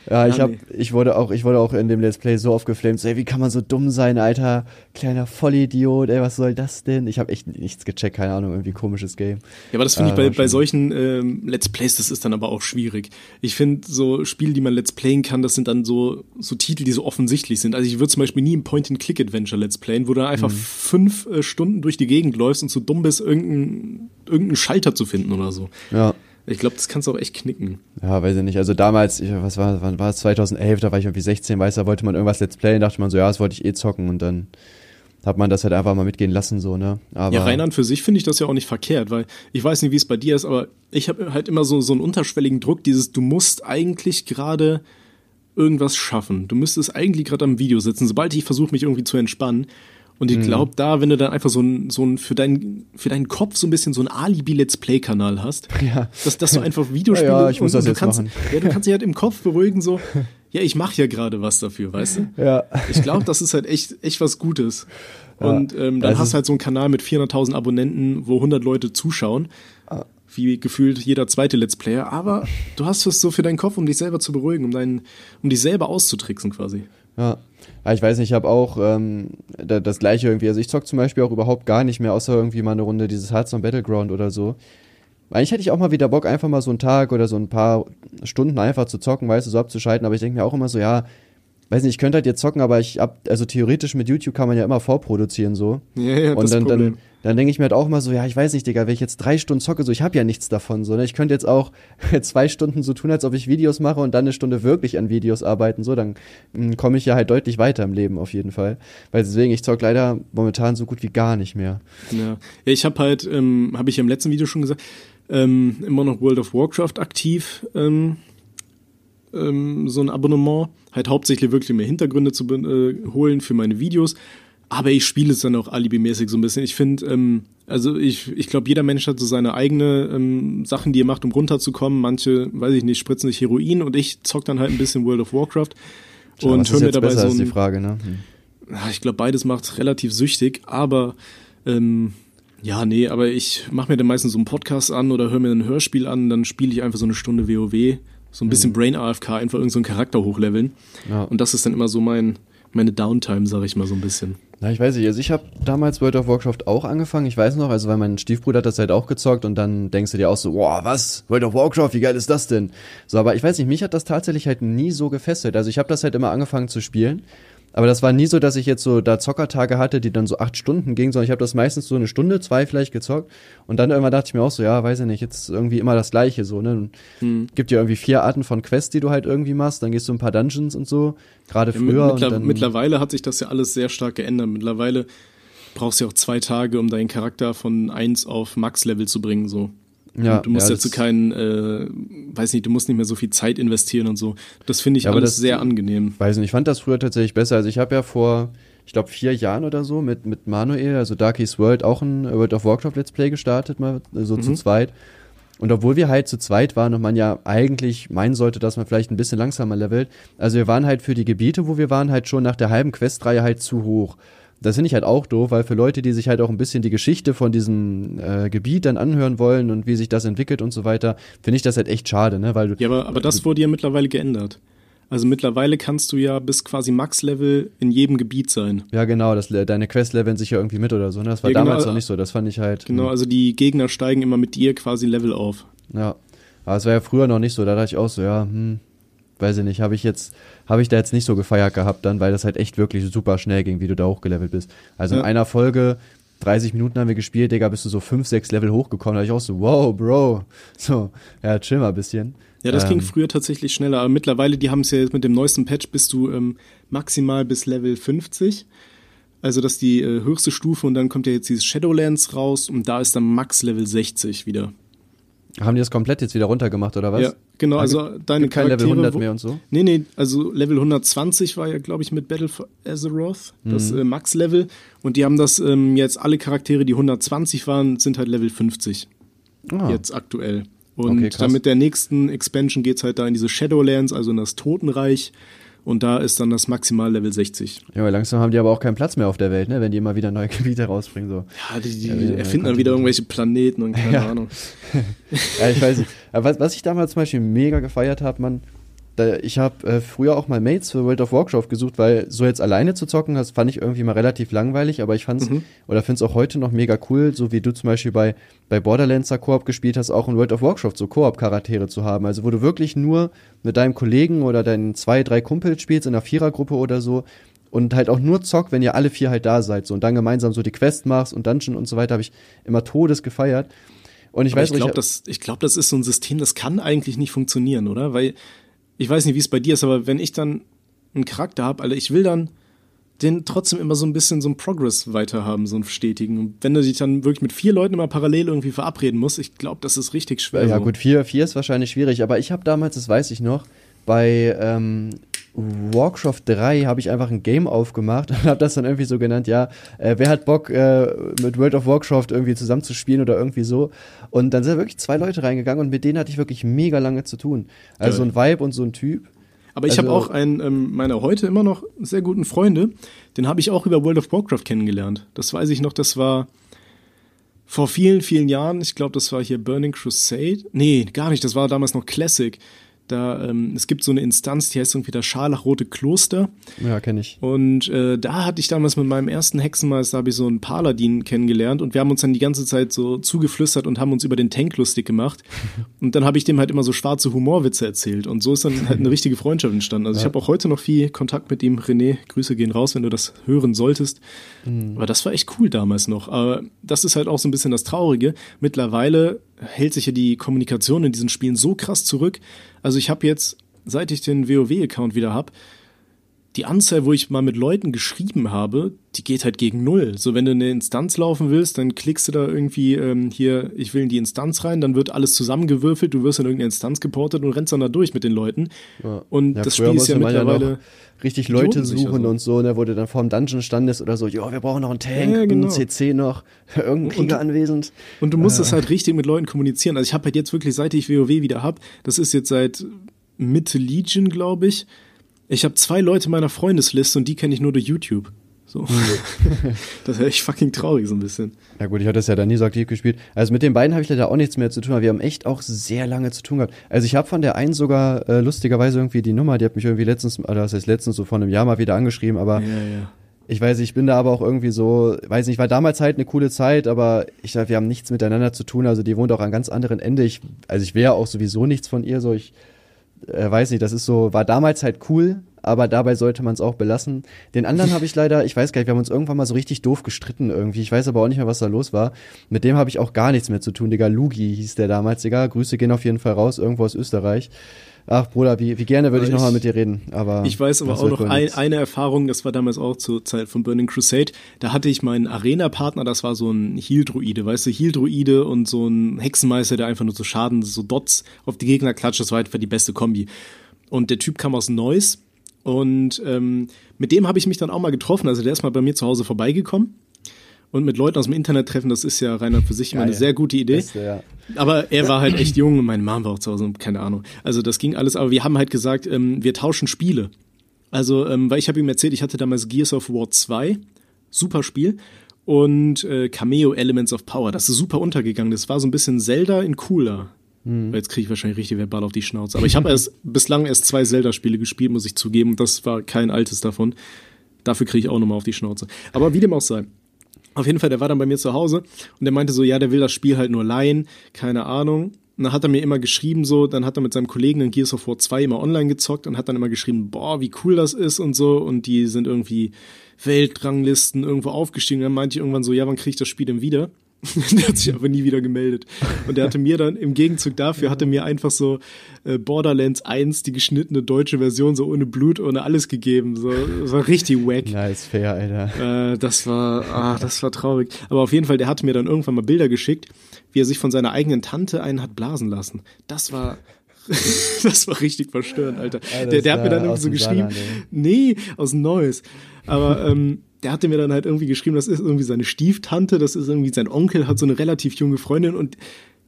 Ja, ich hab, ich wurde auch, ich wurde auch in dem Let's Play so aufgeflamed, so, ey, wie kann man so dumm sein, alter, kleiner Vollidiot, ey, was soll das denn? Ich habe echt nichts gecheckt, keine Ahnung, irgendwie komisches Game. Ja, aber das finde Ah, ich bei, bei solchen ähm, Let's Plays, das ist dann aber auch schwierig. Ich finde, so Spiele, die man Let's Playen kann, das sind dann so, so Titel, die so offensichtlich sind. Also ich würde zum Beispiel nie ein Point-and-Click-Adventure Let's Playen, wo du einfach Mhm. fünf äh, Stunden durch die Gegend läufst und so dumm bist, irgendeinen irgendeinen Schalter zu finden oder so. Ja. Ich glaube, das kannst du auch echt knicken. Ja, weiß ich nicht. Also damals, ich, was war, wann war es? 2011, da war ich irgendwie 16, weiß, da wollte man irgendwas Let's Playen, dachte man so, ja, das wollte ich eh zocken und dann hat man das halt einfach mal mitgehen lassen, so, ne? Aber, Ja, rein an für sich finde ich das ja auch nicht verkehrt, weil ich weiß nicht, wie es bei dir ist, aber ich habe halt immer so, so einen unterschwelligen Druck, dieses, du musst eigentlich gerade irgendwas schaffen. Du müsstest eigentlich gerade am Video sitzen, sobald ich versuche, mich irgendwie zu entspannen. Und Mhm. ich glaube, da, wenn du dann einfach so ein, so ein für, dein, für deinen Kopf so ein bisschen so ein Alibi-Let's Play-Kanal hast, Ja. dass, dass du einfach Videospiele Ja, ja, ich muss und, das du jetzt kannst, machen. Ja, du kannst dich halt im Kopf beruhigen, so, ja, ich mache ja gerade was dafür, weißt du? Ja. Ich glaube, das ist halt echt, echt was Gutes. Und ähm, dann hast du halt so einen Kanal mit 400.000 Abonnenten, wo 100 Leute zuschauen. Ah. Wie gefühlt jeder zweite Let's Player. Aber du hast es so für deinen Kopf, um dich selber zu beruhigen, um, deinen, um dich selber auszutricksen quasi. Ja. Ja ich weiß nicht, ich habe auch ähm, da, das gleiche irgendwie. Also ich zock zum Beispiel auch überhaupt gar nicht mehr, außer irgendwie mal eine Runde dieses Hearthstone Battleground oder so. Eigentlich hätte ich auch mal wieder Bock, einfach mal so einen Tag oder so ein paar Stunden einfach zu zocken, weißt du, so abzuschalten. Aber ich denke mir auch immer so, ja, weiß nicht, ich könnte halt jetzt zocken, aber ich hab, also theoretisch mit YouTube kann man ja immer vorproduzieren so. Ja, ja, Und das dann, Problem. dann, dann denke ich mir halt auch mal so, ja, ich weiß nicht, Digga, wenn ich jetzt drei Stunden zocke, so, ich habe ja nichts davon, so, ne? Ich könnte jetzt auch zwei Stunden so tun, als ob ich Videos mache und dann eine Stunde wirklich an Videos arbeiten, so, dann komme ich ja halt deutlich weiter im Leben auf jeden Fall. Weil deswegen, ich zock leider momentan so gut wie gar nicht mehr. Ja, ich habe halt, ähm, habe ich ja im letzten Video schon gesagt, ähm, immer noch World of Warcraft aktiv, ähm, ähm, so ein Abonnement, halt hauptsächlich wirklich mehr Hintergründe zu äh, holen für meine Videos. Aber ich spiele es dann auch alibimäßig so ein bisschen. Ich finde, ähm, also ich, ich glaube, jeder Mensch hat so seine eigene ähm, Sachen, die er macht, um runterzukommen. Manche, weiß ich nicht, spritzen sich Heroin und ich zock dann halt ein bisschen World of Warcraft. Tja, und höre mir dabei so ist die ein, Frage, ne? Hm. ja, ich glaube, beides macht relativ süchtig, aber ähm, Ja, nee, aber ich mache mir dann meistens so einen Podcast an oder höre mir ein Hörspiel an, dann spiele ich einfach so eine Stunde WoW, so ein bisschen mhm. Brain AFK, einfach irgendeinen so Charakter hochleveln. Ja. Und das ist dann immer so mein, meine Downtime, sag ich mal so ein bisschen. Na, ich weiß nicht, also ich habe damals World of Warcraft auch angefangen, ich weiß noch, also weil mein Stiefbruder hat das halt auch gezockt und dann denkst du dir auch so, boah, was, World of Warcraft, wie geil ist das denn? So, aber ich weiß nicht, mich hat das tatsächlich halt nie so gefesselt, also ich habe das halt immer angefangen zu spielen aber das war nie so, dass ich jetzt so da Zockertage hatte, die dann so acht Stunden gingen, sondern ich habe das meistens so eine Stunde, zwei vielleicht gezockt. Und dann irgendwann dachte ich mir auch so, ja, weiß ich nicht, jetzt irgendwie immer das Gleiche so, ne? Hm. Gibt ja irgendwie vier Arten von Quests, die du halt irgendwie machst. Dann gehst du ein paar Dungeons und so. Gerade ja, früher. Mittler dann, mittlerweile hat sich das ja alles sehr stark geändert. Mittlerweile brauchst du ja auch zwei Tage, um deinen Charakter von eins auf Max-Level zu bringen, so. Ja, und du musst ja, dazu keinen, äh, weiß nicht, du musst nicht mehr so viel Zeit investieren und so. Das finde ich ja, alles das, sehr angenehm. Weiß nicht, ich fand das früher tatsächlich besser. Also ich habe ja vor, ich glaube, vier Jahren oder so mit, mit Manuel, also Darky's World, auch ein World of Warcraft Let's Play gestartet, mal so mhm. zu zweit. Und obwohl wir halt zu zweit waren und man ja eigentlich meinen sollte, dass man vielleicht ein bisschen langsamer levelt, also wir waren halt für die Gebiete, wo wir waren, halt schon nach der halben Questreihe halt zu hoch. Das finde ich halt auch doof, weil für Leute, die sich halt auch ein bisschen die Geschichte von diesem äh, Gebiet dann anhören wollen und wie sich das entwickelt und so weiter, finde ich das halt echt schade, ne? Weil ja, aber, aber das wurde ja mittlerweile geändert. Also mittlerweile kannst du ja bis quasi Max-Level in jedem Gebiet sein. Ja, genau, das, deine Quest leveln sich ja irgendwie mit oder so. Ne? Das war ja, damals genau, noch nicht so, das fand ich halt. Genau, hm. also die Gegner steigen immer mit dir quasi Level auf. Ja, aber es war ja früher noch nicht so, da dachte ich auch so, ja, hm, weiß ich nicht, habe ich jetzt, habe ich da jetzt nicht so gefeiert gehabt dann, weil das halt echt wirklich super schnell ging, wie du da hochgelevelt bist. Also ja. in einer Folge, 30 Minuten haben wir gespielt, Digga, bist du so 5, 6 Level hochgekommen, da ich auch so, wow, Bro, so, ja, chill mal ein bisschen. Ja, das ähm, ging früher tatsächlich schneller, aber mittlerweile, die haben es ja jetzt mit dem neuesten Patch, bist du ähm, maximal bis Level 50. Also das ist die äh, höchste Stufe und dann kommt ja jetzt dieses Shadowlands raus und da ist dann Max Level 60 wieder. Haben die das komplett jetzt wieder runtergemacht oder was? Ja, genau. Also, also deine kein Level 100 mehr und so? Nee, nee, also Level 120 war ja, glaube ich, mit Battle for Azeroth, das mhm. äh, Max-Level. Und die haben das ähm, jetzt, alle Charaktere, die 120 waren, sind halt Level 50. Ah. Jetzt aktuell. Und okay, dann mit der nächsten Expansion geht's halt da in diese Shadowlands, also in das Totenreich. Und da ist dann das maximal Level 60. Ja, aber langsam haben die aber auch keinen Platz mehr auf der Welt, ne? wenn die immer wieder neue Gebiete rausbringen. So. Ja, die, die ja, erfinden dann wieder irgendwelche Planeten und keine ja. Ahnung. ja, ich weiß nicht. Aber was, was ich damals zum Beispiel mega gefeiert habe, man, ich habe äh, früher auch mal Mates für World of Warcraft gesucht, weil so jetzt alleine zu zocken, das fand ich irgendwie mal relativ langweilig, aber ich fand's mhm. oder find's auch heute noch mega cool, so wie du zum Beispiel bei, bei Borderlands Koop gespielt hast, auch in World of Warcraft so Koop-Charaktere zu haben. Also wo du wirklich nur mit deinem Kollegen oder deinen zwei, drei Kumpels spielst in einer Vierergruppe oder so und halt auch nur zockt, wenn ihr alle vier halt da seid so und dann gemeinsam so die Quest machst und Dungeon und so weiter, habe ich immer Todes gefeiert. Und ich aber weiß ich glaube, das, ich glaube, das ist so ein System, das kann eigentlich nicht funktionieren, oder? Weil ich weiß nicht, wie es bei dir ist, aber wenn ich dann einen Charakter habe, Alter, ich will dann den trotzdem immer so ein bisschen so ein Progress weiter haben, so ein stetigen. Und wenn du dich dann wirklich mit vier Leuten immer parallel irgendwie verabreden musst, ich glaube, das ist richtig schwer. Ja, so. gut, vier, vier ist wahrscheinlich schwierig, aber ich habe damals, das weiß ich noch, bei ähm, Warcraft 3 habe ich einfach ein Game aufgemacht und habe das dann irgendwie so genannt, ja, äh, wer hat Bock äh, mit World of Warcraft irgendwie zusammenzuspielen oder irgendwie so. Und dann sind wirklich zwei Leute reingegangen und mit denen hatte ich wirklich mega lange zu tun. Also Geil. so ein Vibe und so ein Typ. Aber ich also, habe auch einen ähm, meiner heute immer noch sehr guten Freunde, den habe ich auch über World of Warcraft kennengelernt. Das weiß ich noch, das war vor vielen, vielen Jahren. Ich glaube, das war hier Burning Crusade. Nee, gar nicht, das war damals noch Classic. Da, ähm, es gibt so eine Instanz, die heißt irgendwie das Scharlachrote Kloster. Ja, kenne ich. Und äh, da hatte ich damals mit meinem ersten Hexenmeister, habe ich so einen Paladin kennengelernt und wir haben uns dann die ganze Zeit so zugeflüstert und haben uns über den Tank lustig gemacht. und dann habe ich dem halt immer so schwarze Humorwitze erzählt und so ist dann halt eine richtige Freundschaft entstanden. Also ja. ich habe auch heute noch viel Kontakt mit ihm. René, Grüße gehen raus, wenn du das hören solltest. Mhm. Aber das war echt cool damals noch. Aber das ist halt auch so ein bisschen das Traurige. Mittlerweile hält sich ja die Kommunikation in diesen Spielen so krass zurück. Also ich habe jetzt, seit ich den WoW-Account wieder habe, die Anzahl, wo ich mal mit Leuten geschrieben habe, die geht halt gegen null. So, wenn du eine Instanz laufen willst, dann klickst du da irgendwie ähm, hier, ich will in die Instanz rein, dann wird alles zusammengewürfelt, du wirst in irgendeine Instanz geportet und rennst dann da durch mit den Leuten. Ja. Und ja, das Spiel ist ja mittlerweile. Ja richtig Leute suchen also. und so, ne, wo du dann vor dem Dungeon standest oder so, ja, wir brauchen noch einen Tank, ja, genau. einen CC noch, irgendein Krieger und, anwesend. Und du musst es halt richtig mit Leuten kommunizieren. Also ich habe halt jetzt wirklich, seit ich WoW wieder hab, das ist jetzt seit Mitte Legion, glaube ich, ich habe zwei Leute in meiner Freundesliste und die kenne ich nur durch YouTube. So. das wäre echt fucking traurig, so ein bisschen. Ja gut, ich hatte das ja da nie so aktiv gespielt. Also mit den beiden habe ich leider auch nichts mehr zu tun, aber wir haben echt auch sehr lange zu tun gehabt. Also ich habe von der einen sogar äh, lustigerweise irgendwie die Nummer, die hat mich irgendwie letztens, oder das heißt letztens so vor einem Jahr mal wieder angeschrieben, aber Ja, ja. ich weiß, ich bin da aber auch irgendwie so, weiß nicht, war damals halt eine coole Zeit, aber ich sag, wir haben nichts miteinander zu tun. Also die wohnt auch am ganz anderen Ende. Ich, also ich wäre auch sowieso nichts von ihr, so ich äh, weiß nicht, das ist so, war damals halt cool, aber dabei sollte man es auch belassen. Den anderen habe ich leider, ich weiß gar nicht, wir haben uns irgendwann mal so richtig doof gestritten irgendwie. Ich weiß aber auch nicht mehr, was da los war. Mit dem habe ich auch gar nichts mehr zu tun, Digga. Lugi hieß der damals, Digga. Grüße gehen auf jeden Fall raus, irgendwo aus Österreich. Ach, Bruder, wie, wie gerne würde ich Aber nochmal ich- mit dir reden. Aber Ich weiß aber auch noch ein, eine Erfahrung, das war damals auch zur Zeit von Burning Crusade. Da hatte ich meinen Arena-Partner, das war so ein Heal-Druide, weißt du, Heal-Druide und so ein Hexenmeister, der einfach nur so Schaden, so Dots auf die Gegner klatscht, das war einfach die beste Kombi. Und der Typ kam aus Neuss und ähm, mit dem habe ich mich dann auch mal getroffen. Also der ist mal bei mir zu Hause vorbeigekommen. Und mit Leuten aus dem Internet treffen, das ist ja reiner für sich immer eine sehr gute Idee. Beste, ja. Aber er war halt echt jung und meine Mom war auch zu Hause und keine Ahnung. Also das ging alles, aber wir haben halt gesagt, ähm, wir tauschen Spiele. Also, ähm, weil ich habe ihm erzählt, ich hatte damals Gears of War 2, super Spiel, und äh, Cameo Elements of Power, das ist super untergegangen. Das war so ein bisschen Zelda in cooler. Jetzt kriege ich wahrscheinlich richtig verbal auf die Schnauze. Aber ich habe erst bislang erst zwei Zelda-Spiele gespielt, muss ich zugeben. Und das war kein altes davon. Dafür kriege ich auch nochmal auf die Schnauze. Aber wie dem auch sei. Auf jeden Fall, der war dann bei mir zu Hause und der meinte so, ja, der will das Spiel halt nur leihen, keine Ahnung. Und dann hat er mir immer geschrieben so, dann hat er mit seinem Kollegen in Gears of War 2 immer online gezockt und hat dann immer geschrieben, boah, wie cool das ist und so und die sind irgendwie Weltranglisten irgendwo aufgestiegen. dann meinte ich irgendwann so, ja, wann krieg ich das Spiel denn wieder? der hat sich aber nie wieder gemeldet. Und der hatte mir dann im Gegenzug dafür, hatte mir einfach so äh, Borderlands 1, die geschnittene deutsche Version, so ohne Blut, ohne alles gegeben. So, das war richtig wack. Nice, fair, Alter. Äh, das war, ah, das war traurig. Aber auf jeden Fall, der hatte mir dann irgendwann mal Bilder geschickt, wie er sich von seiner eigenen Tante einen hat blasen lassen. Das war, das war richtig verstörend, Alter. Alles der, der hat mir da dann irgendwie so geschrieben, Saarland, nee, aus Neues. Aber ähm, der hatte mir dann halt irgendwie geschrieben, das ist irgendwie seine Stieftante, das ist irgendwie sein Onkel, hat so eine relativ junge Freundin und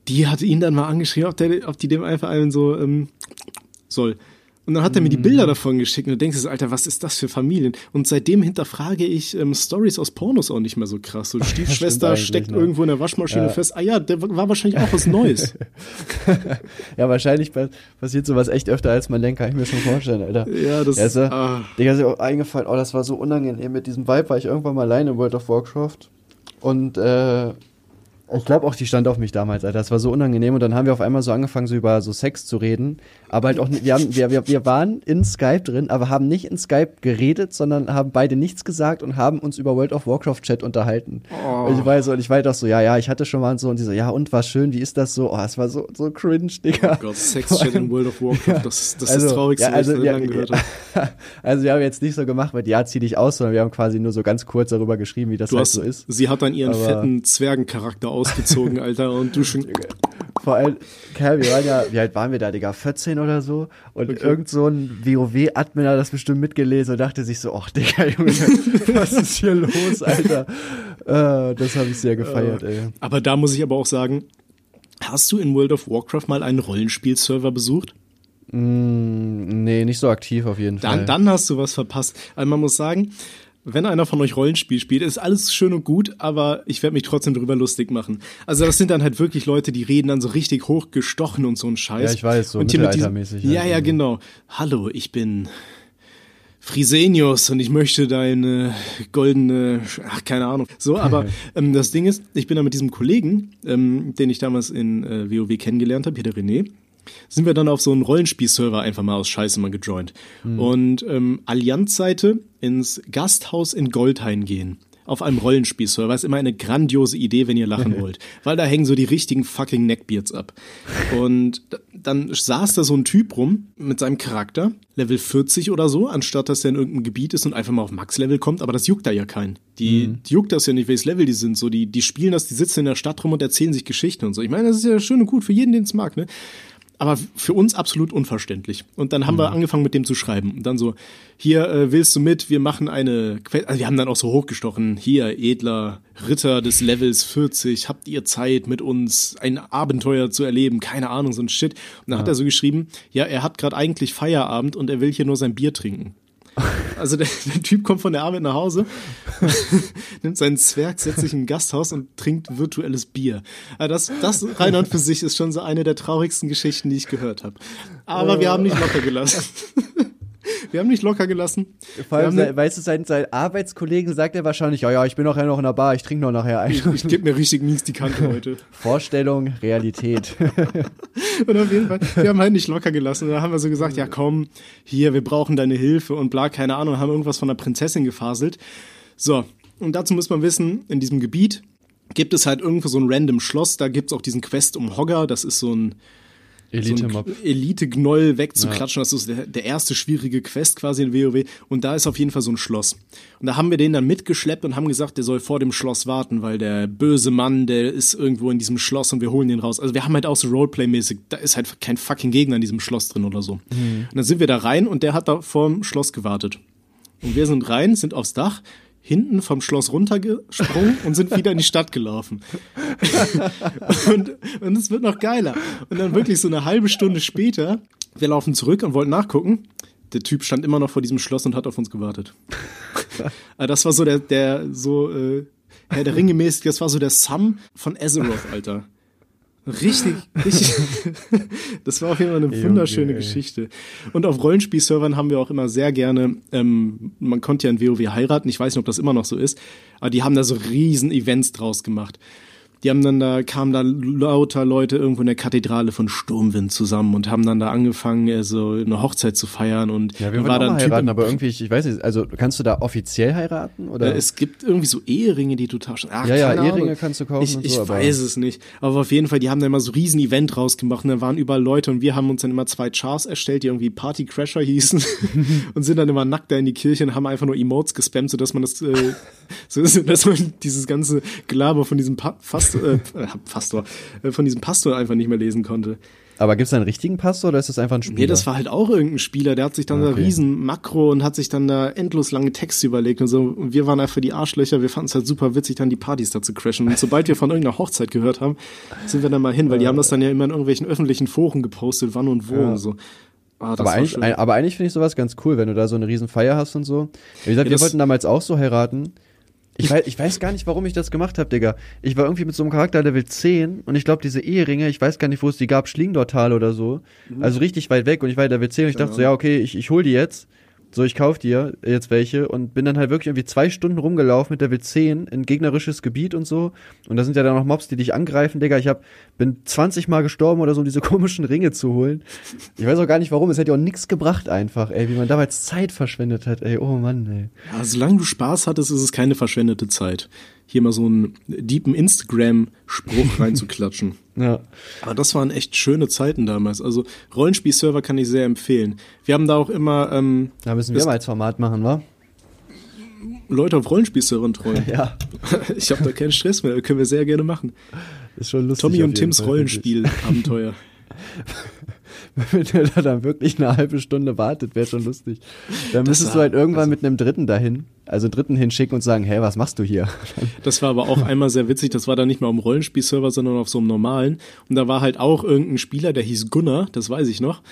die hatte ihn dann mal angeschrieben, ob, der, ob die dem einfach einen so ähm, soll. Und dann hat er mir die Bilder Mhm. davon geschickt und du denkst, dir so, Alter, was ist das für Familien? Und seitdem hinterfrage ich ähm, Stories aus Pornos auch nicht mehr so krass. So, die Stiefschwester steckt ne? irgendwo in der Waschmaschine fest. Ah ja, der war wahrscheinlich auch was Neues. Ja, wahrscheinlich pa- passiert sowas echt öfter, als man denkt, kann ich mir schon vorstellen, Alter. Ja, das- ja, ist. ja- ah. Digga, ist mir auch eingefallen, oh, das war so unangenehm. Mit diesem Vibe war ich irgendwann mal alleine in World of Warcraft. Und äh, ich glaube auch, die stand auf mich damals, Alter. Das war so unangenehm. Und dann haben wir auf einmal so angefangen, so über so Sex zu reden. Aber halt auch nicht, wir, haben, wir, wir, wir waren in Skype drin, aber haben nicht in Skype geredet, sondern haben beide nichts gesagt und haben uns über World of Warcraft Chat unterhalten. Oh. Und ich weiß so, und ich war auch so, ja, ja, ich hatte schon mal so, und die so, ja, und war schön, wie ist das so? Oh, es war so, so cringe, Digga. Oh Gott, Sex-Chat in World of Warcraft, das, das ist das Traurigste, ja, also, was ich ja, gehört habe. also wir haben jetzt nicht so gemacht, mit ja, zieh dich aus, sondern wir haben quasi nur so ganz kurz darüber geschrieben, wie das Du halt hast, so ist. sie hat dann ihren Aber- fetten Zwergencharakter ausgezogen, Alter, und du schon. Vor allem, Kerl, wir waren ja, wie alt waren wir da, Digga? 14 oder so? Und irgend so ein WoW-Admin hat das bestimmt mitgelesen und dachte sich so, ach, Digga, Junge, was ist hier los, Alter? Äh, das habe ich sehr gefeiert, ey. Aber da muss ich aber auch sagen, hast du in World of Warcraft mal einen Rollenspielserver besucht? Mm, nee, nicht so aktiv auf jeden Dann, Fall. dann hast du was verpasst. Also man muss sagen, wenn einer von euch Rollenspiel spielt, ist alles schön und gut, aber ich werde mich trotzdem drüber lustig machen. Also das sind dann halt wirklich Leute, die reden dann so richtig hochgestochen und so ein Scheiß. Ja, ich weiß, so und hier mit diesem- Ja, halt, ja, also. genau. Hallo, ich bin Frisenius und ich möchte deine goldene, ach, keine Ahnung. So, aber ähm, das Ding ist, ich bin da mit diesem Kollegen, ähm, den ich damals in äh, WoW kennengelernt habe, hier der René, sind wir dann auf so einen Rollenspielserver einfach mal aus Scheiße mal gejoint. Und ähm, Allianz-Seite ins Gasthaus in Goldhain gehen. Auf einem Rollenspielserver ist immer eine grandiose Idee, wenn ihr lachen wollt. Weil da hängen so die richtigen fucking Neckbeards ab. Und dann saß da so ein Typ rum mit seinem Charakter, Level 40 oder so, anstatt dass der in irgendeinem Gebiet ist und einfach mal auf Max-Level kommt, aber das juckt da ja keinen. Die, die juckt das ja nicht, welches Level die sind. So, die, die spielen das, die sitzen in der Stadt rum und erzählen sich Geschichten und so. Ich meine, das ist ja schön und gut für jeden, den es mag, ne? Aber für uns absolut unverständlich. Und dann haben Mhm. wir angefangen mit dem zu schreiben. Und dann so, hier äh, willst du mit, wir machen eine, Que- also wir haben dann auch so hochgestochen, hier, edler Ritter des Levels 40, habt ihr Zeit mit uns ein Abenteuer zu erleben, keine Ahnung, so ein Shit. Und dann hat er so geschrieben, ja, er hat gerade eigentlich Feierabend und er will hier nur sein Bier trinken. Also der, der Typ kommt von der Arbeit nach Hause, nimmt seinen Zwerg, setzt sich ein Gasthaus und trinkt virtuelles Bier. Also das, das rein und für sich ist schon so eine der traurigsten Geschichten, die ich gehört habe. Aber wir haben nicht locker gelassen. Wir haben nicht locker gelassen. Vor allem, sein, weißt du, sein, sein Arbeitskollegen sagt er wahrscheinlich, ja, ja, ich bin nachher noch in der Bar, ich trinke noch nachher ein. Ich, ich gebe mir richtig mies die Kante heute. Vorstellung, Realität. und auf jeden Fall, wir haben halt nicht locker gelassen. Und da haben wir so gesagt, ja komm, hier, wir brauchen deine Hilfe und bla, keine Ahnung, haben irgendwas von der Prinzessin gefaselt. So, und dazu muss man wissen, in diesem Gebiet gibt es halt irgendwo so ein random Schloss, da gibt es auch diesen Quest um Hogger, das ist so ein Elite-Mob. So Elite-Gnoll wegzuklatschen. Ja. Das ist der, der, erste schwierige Quest quasi in WoW. Und da ist auf jeden Fall so ein Schloss. Und da haben wir den dann mitgeschleppt und haben gesagt, der soll vor dem Schloss warten, weil der böse Mann, der ist irgendwo in diesem Schloss und wir holen den raus. Also wir haben halt auch so Roleplay-mäßig, da ist halt kein fucking Gegner in diesem Schloss drin oder so. Mhm. Und dann sind wir da rein und der hat da vorm Schloss gewartet. Und wir sind rein, sind aufs Dach, hinten vom Schloss runtergesprungen und sind wieder in die Stadt gelaufen. und, und es wird noch geiler. Und dann wirklich so eine halbe Stunde später, wir laufen zurück und wollten nachgucken. Der Typ stand immer noch vor diesem Schloss und hat auf uns gewartet. Ah, das war so der, der so äh, Herr der Ringe mäßig, das war so der Sam von Azeroth, Alter. Richtig, richtig. das war auf jeden Fall eine wunderschöne okay. Geschichte. Und auf Rollenspielservern haben wir auch immer sehr gerne, ähm, man konnte ja in WoW heiraten, ich weiß nicht, ob das immer noch so ist, aber die haben da so riesen Events draus gemacht die haben dann da, kamen da lauter Leute irgendwo in der Kathedrale von Sturmwind zusammen und haben dann da angefangen, äh, so eine Hochzeit zu feiern und ja, wir war dann heiraten, aber irgendwie, ich, ich, weiß nicht, also kannst du da offiziell heiraten oder? Äh, es gibt irgendwie so Eheringe, die du tauschen. Ach, ja, ja, Eheringe Ahnung. kannst du kaufen. Ich, ich so, weiß es nicht, aber auf jeden Fall, die haben da immer so riesen Event rausgemacht und da waren überall Leute und wir haben uns dann immer zwei Chars erstellt, die irgendwie Party Crasher hießen und sind dann immer nackt da in die Kirche und haben einfach nur Emotes gespammt, sodass man das, äh, so, dass man dieses ganze Gelaber von diesem pa Fast, äh, Pastor, äh, von diesem Pastor einfach nicht mehr lesen konnte. Aber gibt es einen richtigen Pastor oder ist das einfach ein Spieler? Nee, das war halt auch irgendein Spieler, der hat sich dann okay. da riesen Makro und hat sich dann da endlos lange Texte überlegt und so. Und wir waren einfach die Arschlöcher, wir fanden es halt super witzig, dann die Partys da zu crashen. Und sobald wir von irgendeiner Hochzeit gehört haben, sind wir dann mal hin, weil die haben das dann ja immer in irgendwelchen öffentlichen Foren gepostet, wann und wo ja. und so. Ah, aber, eigentlich, aber eigentlich finde ich sowas ganz cool, wenn du da so eine riesen Feier hast und so. Wie gesagt, ja, wir wollten damals auch so heiraten. Ich weiß, ich weiß gar nicht, warum ich das gemacht habe, Digga. Ich war irgendwie mit so einem Charakter Level 10 und ich glaube, diese Eheringe, ich weiß gar nicht, wo es die gab, Schlingdortal oder so. Mhm. Also richtig weit weg und ich war Level 10 und ich dachte so, ja, okay, ich, ich hol die jetzt so, ich kauf dir jetzt welche und bin dann halt wirklich irgendwie zwei Stunden rumgelaufen mit der W10 in gegnerisches Gebiet und so. Und da sind ja dann noch Mobs, die dich angreifen, Digga. Ich hab, bin 20 Mal gestorben oder so, um diese komischen Ringe zu holen. Ich weiß auch gar nicht warum. Es hätte ja auch nichts gebracht einfach, ey, wie man damals Zeit verschwendet hat, ey. Oh Mann, ey. Ja, solange du Spaß hattest, ist es keine verschwendete Zeit hier mal so einen deepen Instagram-Spruch reinzuklatschen. ja. Aber das waren echt schöne Zeiten damals. Also Rollenspiel-Server kann ich sehr empfehlen. Wir haben da auch immer. Ähm, da müssen wir mal als Format machen, wa? Leute auf Rollenspielservern treuen. ja. Ich habe da keinen Stress mehr. Können wir sehr gerne machen. Ist schon lustig. Tommy und Tims Rollenspiel-Abenteuer. wenn der da dann wirklich eine halbe Stunde wartet, wäre schon lustig. Dann müsstest du halt irgendwann also, mit einem Dritten dahin, also Dritten hinschicken und sagen, hey, was machst du hier? Das war aber auch einmal sehr witzig, das war dann nicht mehr auf dem Rollenspielserver, sondern auf so einem normalen. Und da war halt auch irgendein Spieler, der hieß Gunnar, das weiß ich noch.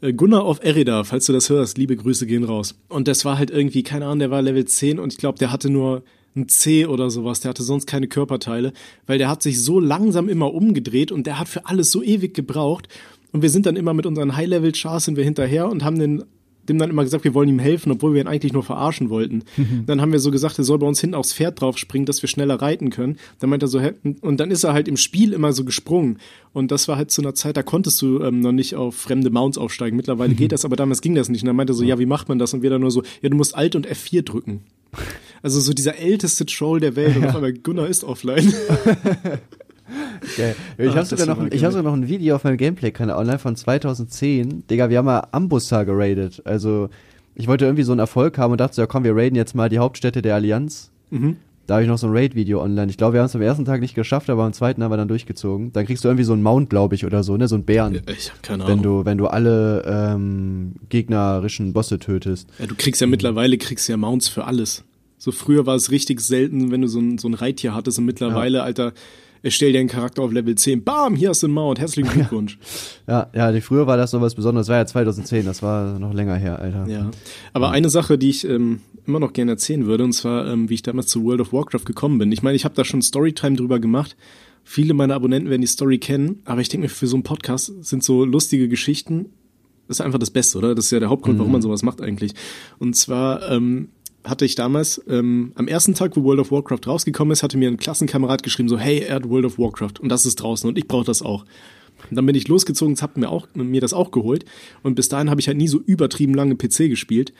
Äh, Gunnar auf Erida, falls du das hörst, liebe Grüße gehen raus. Und das war halt irgendwie, keine Ahnung, der war Level 10 und ich glaube, der hatte nur ein C oder sowas, der hatte sonst keine Körperteile, weil der hat sich so langsam immer umgedreht und der hat für alles so ewig gebraucht und wir sind dann immer mit unseren High-Level-Chars sind wir hinterher und haben den, dem dann immer gesagt, wir wollen ihm helfen, obwohl wir ihn eigentlich nur verarschen wollten. dann haben wir so gesagt, er soll bei uns hinten aufs Pferd drauf springen, dass wir schneller reiten können. Dann meint er so, und dann ist er halt im Spiel immer so gesprungen. Und das war halt zu einer Zeit, da konntest du ähm, noch nicht auf fremde Mounts aufsteigen. Mittlerweile geht das, aber damals ging das nicht. Und dann meinte er so, ja, wie macht man das? Und wir dann nur so, ja, du musst Alt und F4 drücken. Also so dieser älteste Troll der Welt und auf einmal Gunnar ist offline. Geil. Ich ah, habe sogar, noch, ich hab sogar noch ein Video auf meinem Gameplay-Kanal online von 2010. Digga, wir haben mal Ambussa geradet. Also, ich wollte irgendwie so einen Erfolg haben und dachte so, ja komm, wir raiden jetzt mal die Hauptstädte der Allianz. Mhm. Da habe ich noch so ein Raid-Video online. Ich glaube, wir haben es am ersten Tag nicht geschafft, aber am zweiten haben wir dann durchgezogen. Dann kriegst du irgendwie so einen Mount, glaube ich, oder so, ne? So einen Bären. Ich hab keine Ahnung. Wenn du, wenn du alle ähm, gegnerischen Bosse tötest. Ja, du kriegst ja mittlerweile kriegst ja Mounts für alles. So früher war es richtig selten, wenn du so ein, so ein Reittier hattest und mittlerweile, ja. Alter, erstell dir einen Charakter auf Level 10. Bam, hier hast du einen Mount. Herzlichen Glückwunsch. Ja, ja, die, früher war das noch was Besonderes. Das war ja 2010, das war noch länger her, Alter. Ja. Aber eine Sache, die ich ähm, immer noch gerne erzählen würde, und zwar, ähm, wie ich damals zu World of Warcraft gekommen bin. Ich meine, ich habe da schon Storytime drüber gemacht. Viele meiner Abonnenten werden die Story kennen, aber ich denke mir, für so einen Podcast sind so lustige Geschichten, das ist einfach das Beste, oder? Das ist ja der Hauptgrund, warum man sowas macht eigentlich. Und zwar ähm, hatte ich damals, ähm, am ersten Tag, wo World of Warcraft rausgekommen ist, hatte mir ein Klassenkamerad geschrieben, so, hey, er hat World of Warcraft und das ist draußen und ich brauche das auch. Und dann bin ich losgezogen, hab mir, auch, mir das auch geholt und bis dahin habe ich halt nie so übertrieben lange PC gespielt.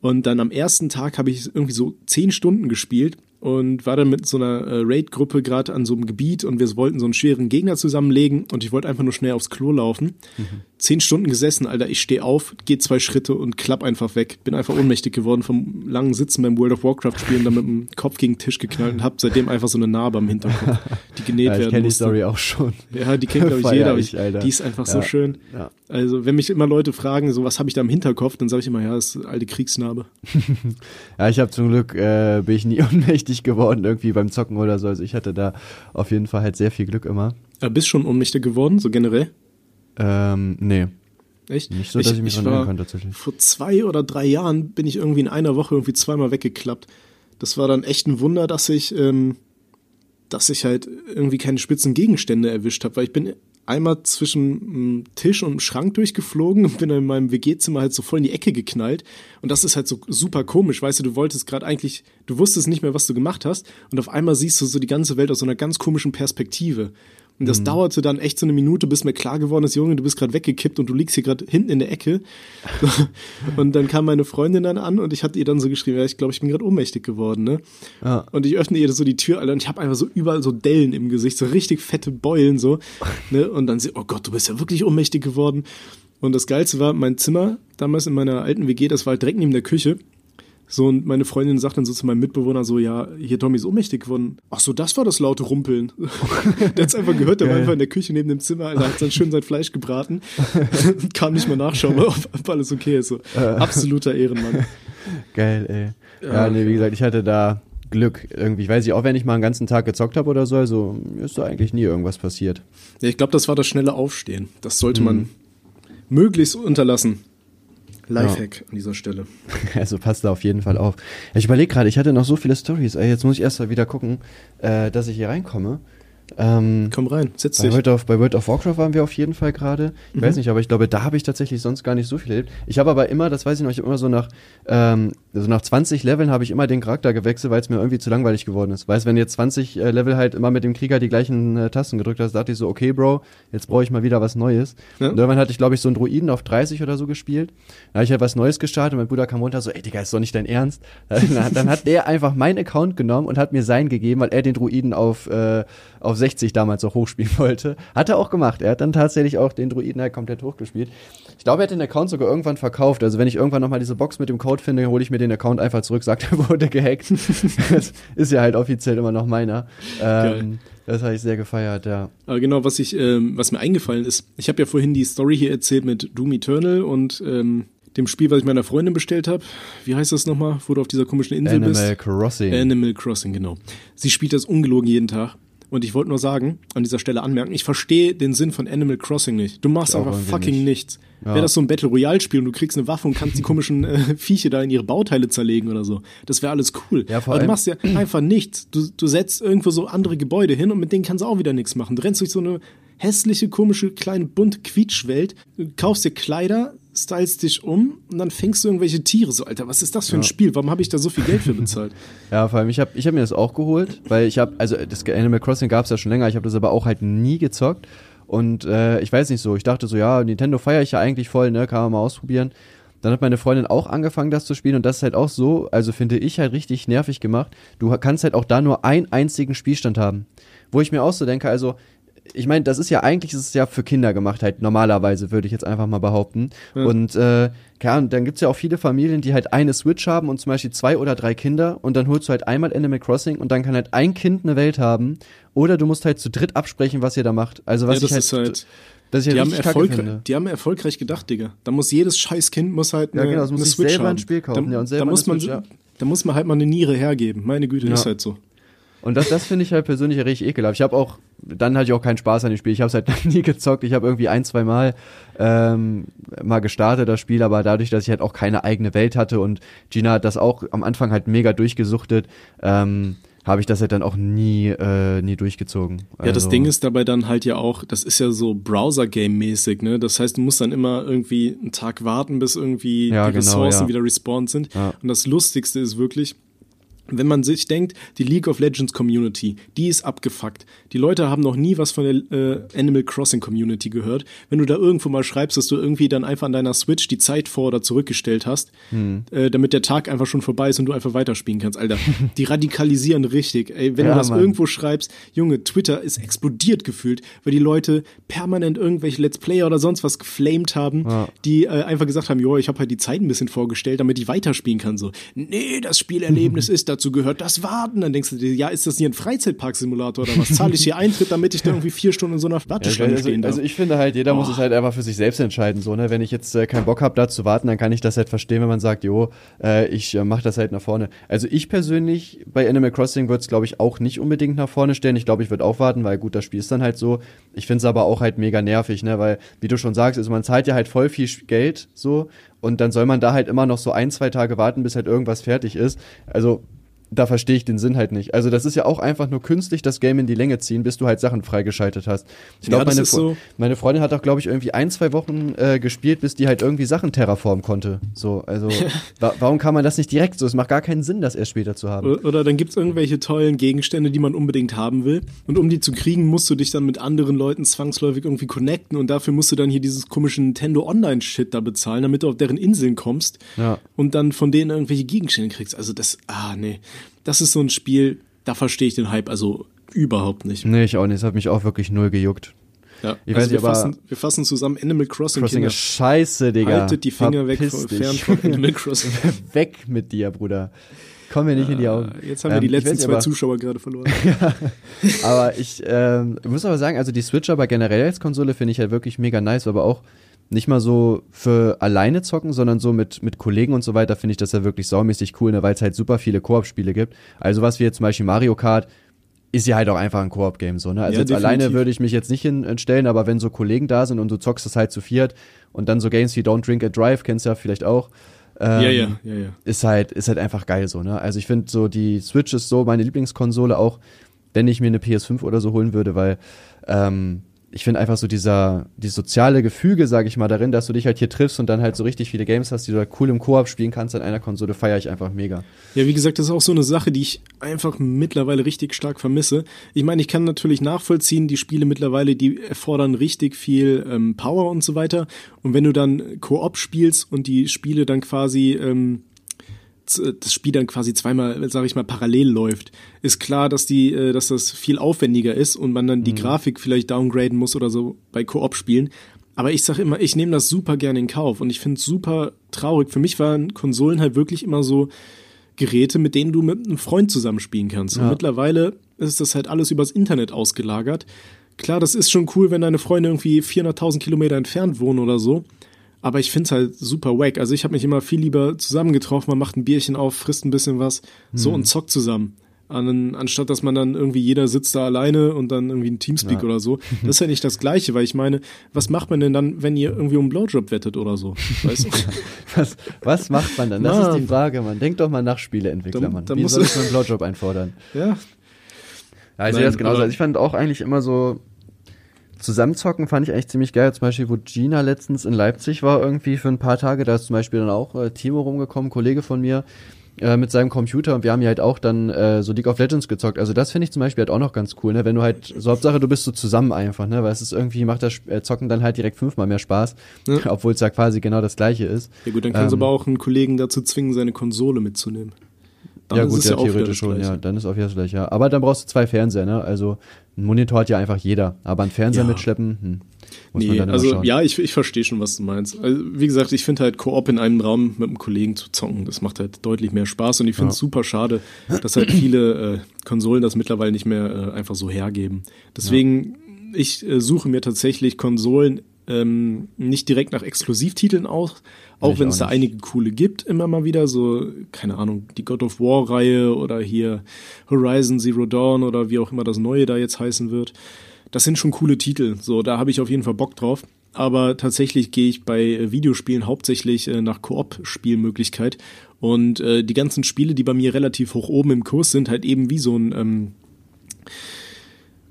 Und dann am ersten Tag habe ich irgendwie so zehn Stunden gespielt und war dann mit so einer äh, Raid-Gruppe gerade an so einem Gebiet und wir wollten so einen schweren Gegner zusammenlegen und ich wollte einfach nur schnell aufs Klo laufen. Mhm. Zehn Stunden gesessen, Alter, ich stehe auf, gehe zwei Schritte und klapp einfach weg. Bin einfach ohnmächtig geworden vom langen Sitzen beim World of Warcraft spielen, dann mit dem Kopf gegen den Tisch geknallt und hab seitdem einfach so eine Narbe am Hinterkopf, die genäht ja, ich werden musste. die Story auch schon. Ja, die kennt glaube ich jeder, aber ich, die ist einfach ja. so schön. Ja. Also, wenn mich immer Leute fragen, so was habe ich da im Hinterkopf, dann sage ich immer, ja, das ist alte Kriegsnarbe. ja, ich habe zum Glück äh, bin ich nie ohnmächtig geworden irgendwie beim Zocken oder so. Also ich hatte da auf jeden Fall halt sehr viel Glück immer. Ja, bist schon ohnmächtig geworden, so generell? Ähm, nee. Echt? Nicht so, dass ich, ich mich dran erinnern kann, tatsächlich. Vor zwei oder drei Jahren bin ich irgendwie in einer Woche irgendwie zweimal weggeklappt. Das war dann echt ein Wunder, dass ich, ähm, dass ich halt irgendwie keine spitzen Gegenstände erwischt habe, weil ich bin einmal zwischen Tisch und Schrank durchgeflogen und bin in meinem WG-Zimmer halt so voll in die Ecke geknallt. Und das ist halt so super komisch, weißt du, du wolltest gerade eigentlich, du wusstest nicht mehr, was du gemacht hast und auf einmal siehst du so die ganze Welt aus so einer ganz komischen Perspektive. Und das mhm. dauerte dann echt so eine Minute, bis mir klar geworden ist, Junge, du bist gerade weggekippt und du liegst hier gerade hinten in der Ecke. und dann kam meine Freundin dann an und ich hatte ihr dann so geschrieben, ja, ich glaube, ich bin gerade ohnmächtig geworden, ne? Ja. Und ich öffne ihr so die Tür, Alter, und ich habe einfach so überall so Dellen im Gesicht, so richtig fette Beulen so, ne? Und dann sie, oh Gott, du bist ja wirklich ohnmächtig geworden. Und das Geilste war, mein Zimmer, damals in meiner alten WG, das war halt direkt neben der Küche. So, und meine Freundin sagt dann so zu meinem Mitbewohner so, ja, hier Tommy ist ohnmächtig geworden. Ach so, das war das laute Rumpeln. der hat's einfach gehört, der war einfach in der Küche neben dem Zimmer, Alter, hat dann schön sein Fleisch gebraten und kam nicht mal nachschauen, ob, ob alles okay ist. So. Absoluter Ehrenmann. Geil, ey. Ja, ja, nee, wie gesagt, ich hatte da Glück irgendwie. Ich weiß nicht, auch wenn ich mal einen ganzen Tag gezockt habe oder so, also ist da eigentlich nie irgendwas passiert. Ja, ich glaube, das war das schnelle Aufstehen. Das sollte man mhm. möglichst unterlassen. Lifehack ja. an dieser Stelle. Also passt da auf jeden Fall auf. Ich überlege gerade, ich hatte noch so viele Stories. Jetzt muss ich erst mal wieder gucken, äh, dass ich hier reinkomme. Ähm, Komm rein, setz bei dich. World of, bei World of Warcraft waren wir auf jeden Fall gerade. Ich mhm. weiß nicht, aber ich glaube, da habe ich tatsächlich sonst gar nicht so viel erlebt. Ich habe aber immer, das weiß ich noch, ich habe immer so nach, ähm, so nach 20 Leveln habe ich immer den Charakter gewechselt, weil es mir irgendwie zu langweilig geworden ist. Weißt wenn jetzt 20 äh, Level halt immer mit dem Krieger die gleichen äh, Tasten gedrückt hast, dachte ich so, okay, Bro, jetzt brauche ich mal wieder was Neues. Ja. Und irgendwann hatte ich, glaube ich, so einen Druiden auf 30 oder so gespielt. Da habe ich halt was Neues gestartet und mein Bruder kam runter so, ey, Digga, ist doch nicht dein Ernst. dann, dann hat der einfach meinen Account genommen und hat mir seinen gegeben, weil er den Druiden auf, äh, auf 60 damals auch hochspielen wollte. Hat er auch gemacht. Er hat dann tatsächlich auch den Druiden halt komplett hochgespielt. Ich glaube, er hat den Account sogar irgendwann verkauft. Also wenn ich irgendwann nochmal diese Box mit dem Code finde, hole ich mir den Account einfach zurück, sagt er wurde gehackt. das ist ja halt offiziell immer noch meiner. Ähm, das habe ich sehr gefeiert, ja. Aber genau, was ich, ähm, was mir eingefallen ist, ich habe ja vorhin die Story hier erzählt mit Doom Eternal und ähm, dem Spiel, was ich meiner Freundin bestellt habe. Wie heißt das nochmal, wo du auf dieser komischen Insel Animal bist? Animal Crossing. Animal Crossing, genau. Sie spielt das ungelogen jeden Tag. Und ich wollte nur sagen, an dieser Stelle anmerken, ich verstehe den Sinn von Animal Crossing nicht. Du machst einfach fucking nicht. nichts. Ja. Wäre das so ein Battle Royale Spiel und du kriegst eine Waffe und kannst die komischen äh, Viecher da in ihre Bauteile zerlegen oder so. Das wäre alles cool. Ja, Aber du machst ja einfach nichts. Du, du setzt irgendwo so andere Gebäude hin und mit denen kannst du auch wieder nichts machen. Du rennst durch so eine hässliche, komische, kleine, bunte Quietschwelt, kaufst dir Kleider, stylst dich um und dann fängst du irgendwelche Tiere. So, Alter, was ist das für ein ja. Spiel? Warum habe ich da so viel Geld für bezahlt? ja, vor allem, ich habe ich hab mir das auch geholt, weil ich habe, also das Animal Crossing gab es ja schon länger, ich habe das aber auch halt nie gezockt. Und äh, ich weiß nicht so, ich dachte so, ja, Nintendo feiere ich ja eigentlich voll, ne, kann man mal ausprobieren. Dann hat meine Freundin auch angefangen, das zu spielen und das ist halt auch so, also finde ich halt richtig nervig gemacht. Du kannst halt auch da nur einen einzigen Spielstand haben. Wo ich mir auch so denke, also ich meine, das ist ja eigentlich ist es ja für Kinder gemacht, halt normalerweise, würde ich jetzt einfach mal behaupten. Ja. Und äh, ja, und dann gibt's ja auch viele Familien, die halt eine Switch haben und zum Beispiel zwei oder drei Kinder und dann holst du halt einmal Animal Crossing und dann kann halt ein Kind eine Welt haben. Oder du musst halt zu dritt absprechen, was ihr da macht. Also was ja, ich halt, halt das ich die, haben erfolgreich, die haben erfolgreich gedacht, Digga. Da muss jedes scheiß Kind muss halt eine, ja, genau, das muss eine Switch selber haben. ein Spiel kaufen. Da, ja, und selber da muss man, Switch, ja. da muss man halt mal eine Niere hergeben. Meine Güte, ja. ist halt so. Und das, das finde ich halt persönlich richtig ekelhaft. Ich habe auch, dann hatte ich auch keinen Spaß an dem Spiel. Ich habe es halt nie gezockt. Ich habe irgendwie ein, zwei Mal ähm, mal gestartet, das Spiel, aber dadurch, dass ich halt auch keine eigene Welt hatte und Gina hat das auch am Anfang halt mega durchgesuchtet, ähm, habe ich das halt dann auch nie, äh, nie durchgezogen. Also ja, das also Ding ist dabei dann halt ja auch, das ist ja so Browser-Game-mäßig, ne? Das heißt, du musst dann immer irgendwie einen Tag warten, bis irgendwie ja, die genau, Ressourcen ja. wieder respawned sind. Ja. Und das Lustigste ist wirklich, wenn man sich denkt, die League of Legends Community, die ist abgefuckt. Die Leute haben noch nie was von der äh, Animal Crossing Community gehört. Wenn du da irgendwo mal schreibst, dass du irgendwie dann einfach an deiner Switch die Zeit vor- oder zurückgestellt hast, hm. äh, damit der Tag einfach schon vorbei ist und du einfach weiterspielen kannst, Alter. Die radikalisieren richtig. Ey, wenn ja, du das Mann. irgendwo schreibst, Junge, Twitter ist explodiert gefühlt, weil die Leute permanent irgendwelche Let's Player oder sonst was geflamed haben, ja. die äh, einfach gesagt haben, jo, ich habe halt die Zeit ein bisschen vorgestellt, damit ich weiterspielen kann. So, nee, das Spielerlebnis ist dazu gehört, das Warten. Dann denkst du dir, ja, ist das hier ein Freizeitpark-Simulator oder was? Zahle ich hier Eintritt, damit ich da irgendwie vier Stunden in so einer Warteschlange ja, also, stehen darf? Also ich finde halt, jeder oh. muss es halt einfach für sich selbst entscheiden. So, ne? Wenn ich jetzt äh, keinen Bock habe, da zu warten, dann kann ich das halt verstehen, wenn man sagt, jo, äh, ich äh, mache das halt nach vorne. Also ich persönlich bei Animal Crossing würde es, glaube ich, auch nicht unbedingt nach vorne stellen. Ich glaube, ich würde auch warten, weil gut, das Spiel ist dann halt so. Ich finde es aber auch halt mega nervig, ne? Weil, wie du schon sagst, also man zahlt ja halt voll viel Geld so und dann soll man da halt immer noch so ein, zwei Tage warten, bis halt irgendwas fertig ist. Also da verstehe ich den Sinn halt nicht. Also das ist ja auch einfach nur künstlich das Game in die Länge ziehen, bis du halt Sachen freigeschaltet hast. Ich glaube, ja, meine, so. meine Freundin hat auch, glaube ich, irgendwie ein, zwei Wochen äh, gespielt, bis die halt irgendwie Sachen terraformen konnte. So, also wa warum kann man das nicht direkt so? Es macht gar keinen Sinn, das erst später zu haben. Oder dann gibt es irgendwelche tollen Gegenstände, die man unbedingt haben will. Und um die zu kriegen, musst du dich dann mit anderen Leuten zwangsläufig irgendwie connecten und dafür musst du dann hier dieses komische Nintendo Online-Shit da bezahlen, damit du auf deren Inseln kommst ja. und dann von denen irgendwelche Gegenstände kriegst. Also das, ah nee das ist so ein Spiel, da verstehe ich den Hype also überhaupt nicht. Nee, ich auch nicht. Es hat mich auch wirklich null gejuckt. Ja, ich also weiß wir, nicht, fassen, wir fassen zusammen Animal Crossing. Crossing ist scheiße, Digga. Haltet die Finger Verpiss weg von, fern von Animal Crossing. weg mit dir, Bruder. Komm mir nicht in die Augen. Jetzt haben wir ähm, die letzten zwei aber, Zuschauer gerade verloren. ja, aber ich ähm, muss aber sagen, also die Switch aber generell als Konsole finde ich halt wirklich mega nice, aber auch nicht mal so für alleine zocken, sondern so mit, mit Kollegen und so weiter, finde ich das ja wirklich saumäßig cool, ne, weil es halt super viele Koop-Spiele gibt. Also was wie jetzt zum Beispiel Mario Kart, ist ja halt auch einfach ein Koop-Game so, ne? Also ja, jetzt alleine würde ich mich jetzt nicht hinstellen, aber wenn so Kollegen da sind und du zockst das halt zu viert und dann so Games wie Don't Drink and Drive, kennst du ja vielleicht auch. Ähm, ja, ja, ja, ja. Ist halt, ist halt einfach geil so, ne? Also ich finde so, die Switch ist so meine Lieblingskonsole, auch wenn ich mir eine PS5 oder so holen würde, weil ähm, ich finde einfach so dieser, die soziale Gefüge, sage ich mal, darin, dass du dich halt hier triffst und dann halt so richtig viele Games hast, die du halt cool im Koop spielen kannst an einer Konsole, feiere ich einfach mega. Ja, wie gesagt, das ist auch so eine Sache, die ich einfach mittlerweile richtig stark vermisse. Ich meine, ich kann natürlich nachvollziehen, die Spiele mittlerweile, die erfordern richtig viel ähm, Power und so weiter. Und wenn du dann Koop spielst und die Spiele dann quasi ähm, das Spiel dann quasi zweimal, sage ich mal, parallel läuft, ist klar, dass die, äh, dass das viel aufwendiger ist und man dann die mhm. Grafik vielleicht downgraden muss oder so bei Koop-Spielen. Aber ich sage immer, ich nehme das super gerne in Kauf und ich finde es super traurig. Für mich waren Konsolen halt wirklich immer so Geräte, mit denen du mit einem Freund zusammenspielen kannst. Ja. Und mittlerweile ist das halt alles übers Internet ausgelagert. Klar, das ist schon cool, wenn deine Freunde irgendwie 400.000 Kilometer entfernt wohnen oder so. Aber ich finde es halt super wack. Also ich habe mich immer viel lieber zusammengetroffen, man macht ein Bierchen auf, frisst ein bisschen was, so mhm. und zockt zusammen. An, anstatt dass man dann irgendwie jeder sitzt da alleine und dann irgendwie ein Teamspeak ja. oder so. Das ist ja nicht das Gleiche, weil ich meine, was macht man denn dann, wenn ihr irgendwie um Blowjob wettet oder so? Weißt du? was, was macht man dann? Das Mann. ist die Frage, man. Denkt doch mal nach Spieleentwickler, dann, Mann. Wie soll ich einen Blowjob einfordern? Ja. Ja, ich sehe das genauso. Also ich fand auch eigentlich immer so, Zusammenzocken fand ich eigentlich ziemlich geil. Zum Beispiel, wo Gina letztens in Leipzig war, irgendwie für ein paar Tage, da ist zum Beispiel dann auch äh, Timo rumgekommen, Kollege von mir, äh, mit seinem Computer und wir haben ja halt auch dann äh, so League of Legends gezockt. Also das finde ich zum Beispiel halt auch noch ganz cool, ne? Wenn du halt, so Hauptsache du bist so zusammen einfach, ne? Weil es ist irgendwie, macht das äh, Zocken dann halt direkt fünfmal mehr Spaß, ja. obwohl es ja quasi genau das gleiche ist. Ja gut, dann kannst ähm, du aber auch einen Kollegen dazu zwingen, seine Konsole mitzunehmen. Dann ja gut, ja, theoretisch schon, ja, dann ist auf jeden Fall ja. Aber dann brauchst du zwei Fernseher, ne? Also ein Monitor hat ja einfach jeder, aber ein Fernseher ja. mitschleppen, hm, muss nee, also ja, ich, ich verstehe schon, was du meinst. Also, wie gesagt, ich finde halt Koop in einem Raum mit einem Kollegen zu zocken, das macht halt deutlich mehr Spaß und ich finde es ja. super schade, dass halt viele äh, Konsolen das mittlerweile nicht mehr äh, einfach so hergeben. Deswegen, ja. ich äh, suche mir tatsächlich Konsolen ähm, nicht direkt nach Exklusivtiteln aus, auch wenn es da einige coole gibt, immer mal wieder, so, keine Ahnung, die God of War-Reihe oder hier Horizon Zero Dawn oder wie auch immer das neue da jetzt heißen wird. Das sind schon coole Titel, so, da habe ich auf jeden Fall Bock drauf. Aber tatsächlich gehe ich bei äh, Videospielen hauptsächlich äh, nach Koop-Spielmöglichkeit. Und äh, die ganzen Spiele, die bei mir relativ hoch oben im Kurs sind, halt eben wie so ein. Ähm,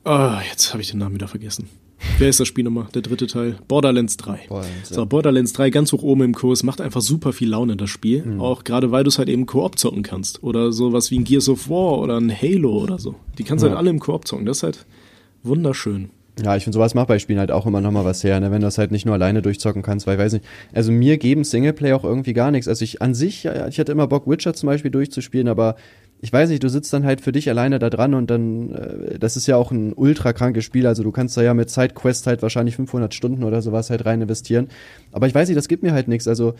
ah, jetzt habe ich den Namen wieder vergessen. Wer ist das Spiel nochmal? Der dritte Teil? Borderlands 3. Borderlands, so, Borderlands 3 ganz hoch oben im Kurs, macht einfach super viel Laune, das Spiel. Mhm. Auch gerade weil du es halt eben Koop zocken kannst. Oder sowas wie ein Gears of War oder ein Halo oder so. Die kannst du ja. halt alle im Koop zocken. Das ist halt wunderschön. Ja, ich finde, sowas macht bei Spielen halt auch immer nochmal was her, ne? wenn du das halt nicht nur alleine durchzocken kannst, weil ich weiß nicht, also mir geben Singleplay auch irgendwie gar nichts. Also ich an sich, ich hatte immer Bock, Witcher zum Beispiel durchzuspielen, aber ich weiß nicht, du sitzt dann halt für dich alleine da dran und dann, äh, das ist ja auch ein ultra krankes Spiel, also du kannst da ja mit Sidequest halt wahrscheinlich 500 Stunden oder sowas halt rein investieren. Aber ich weiß nicht, das gibt mir halt nichts. Also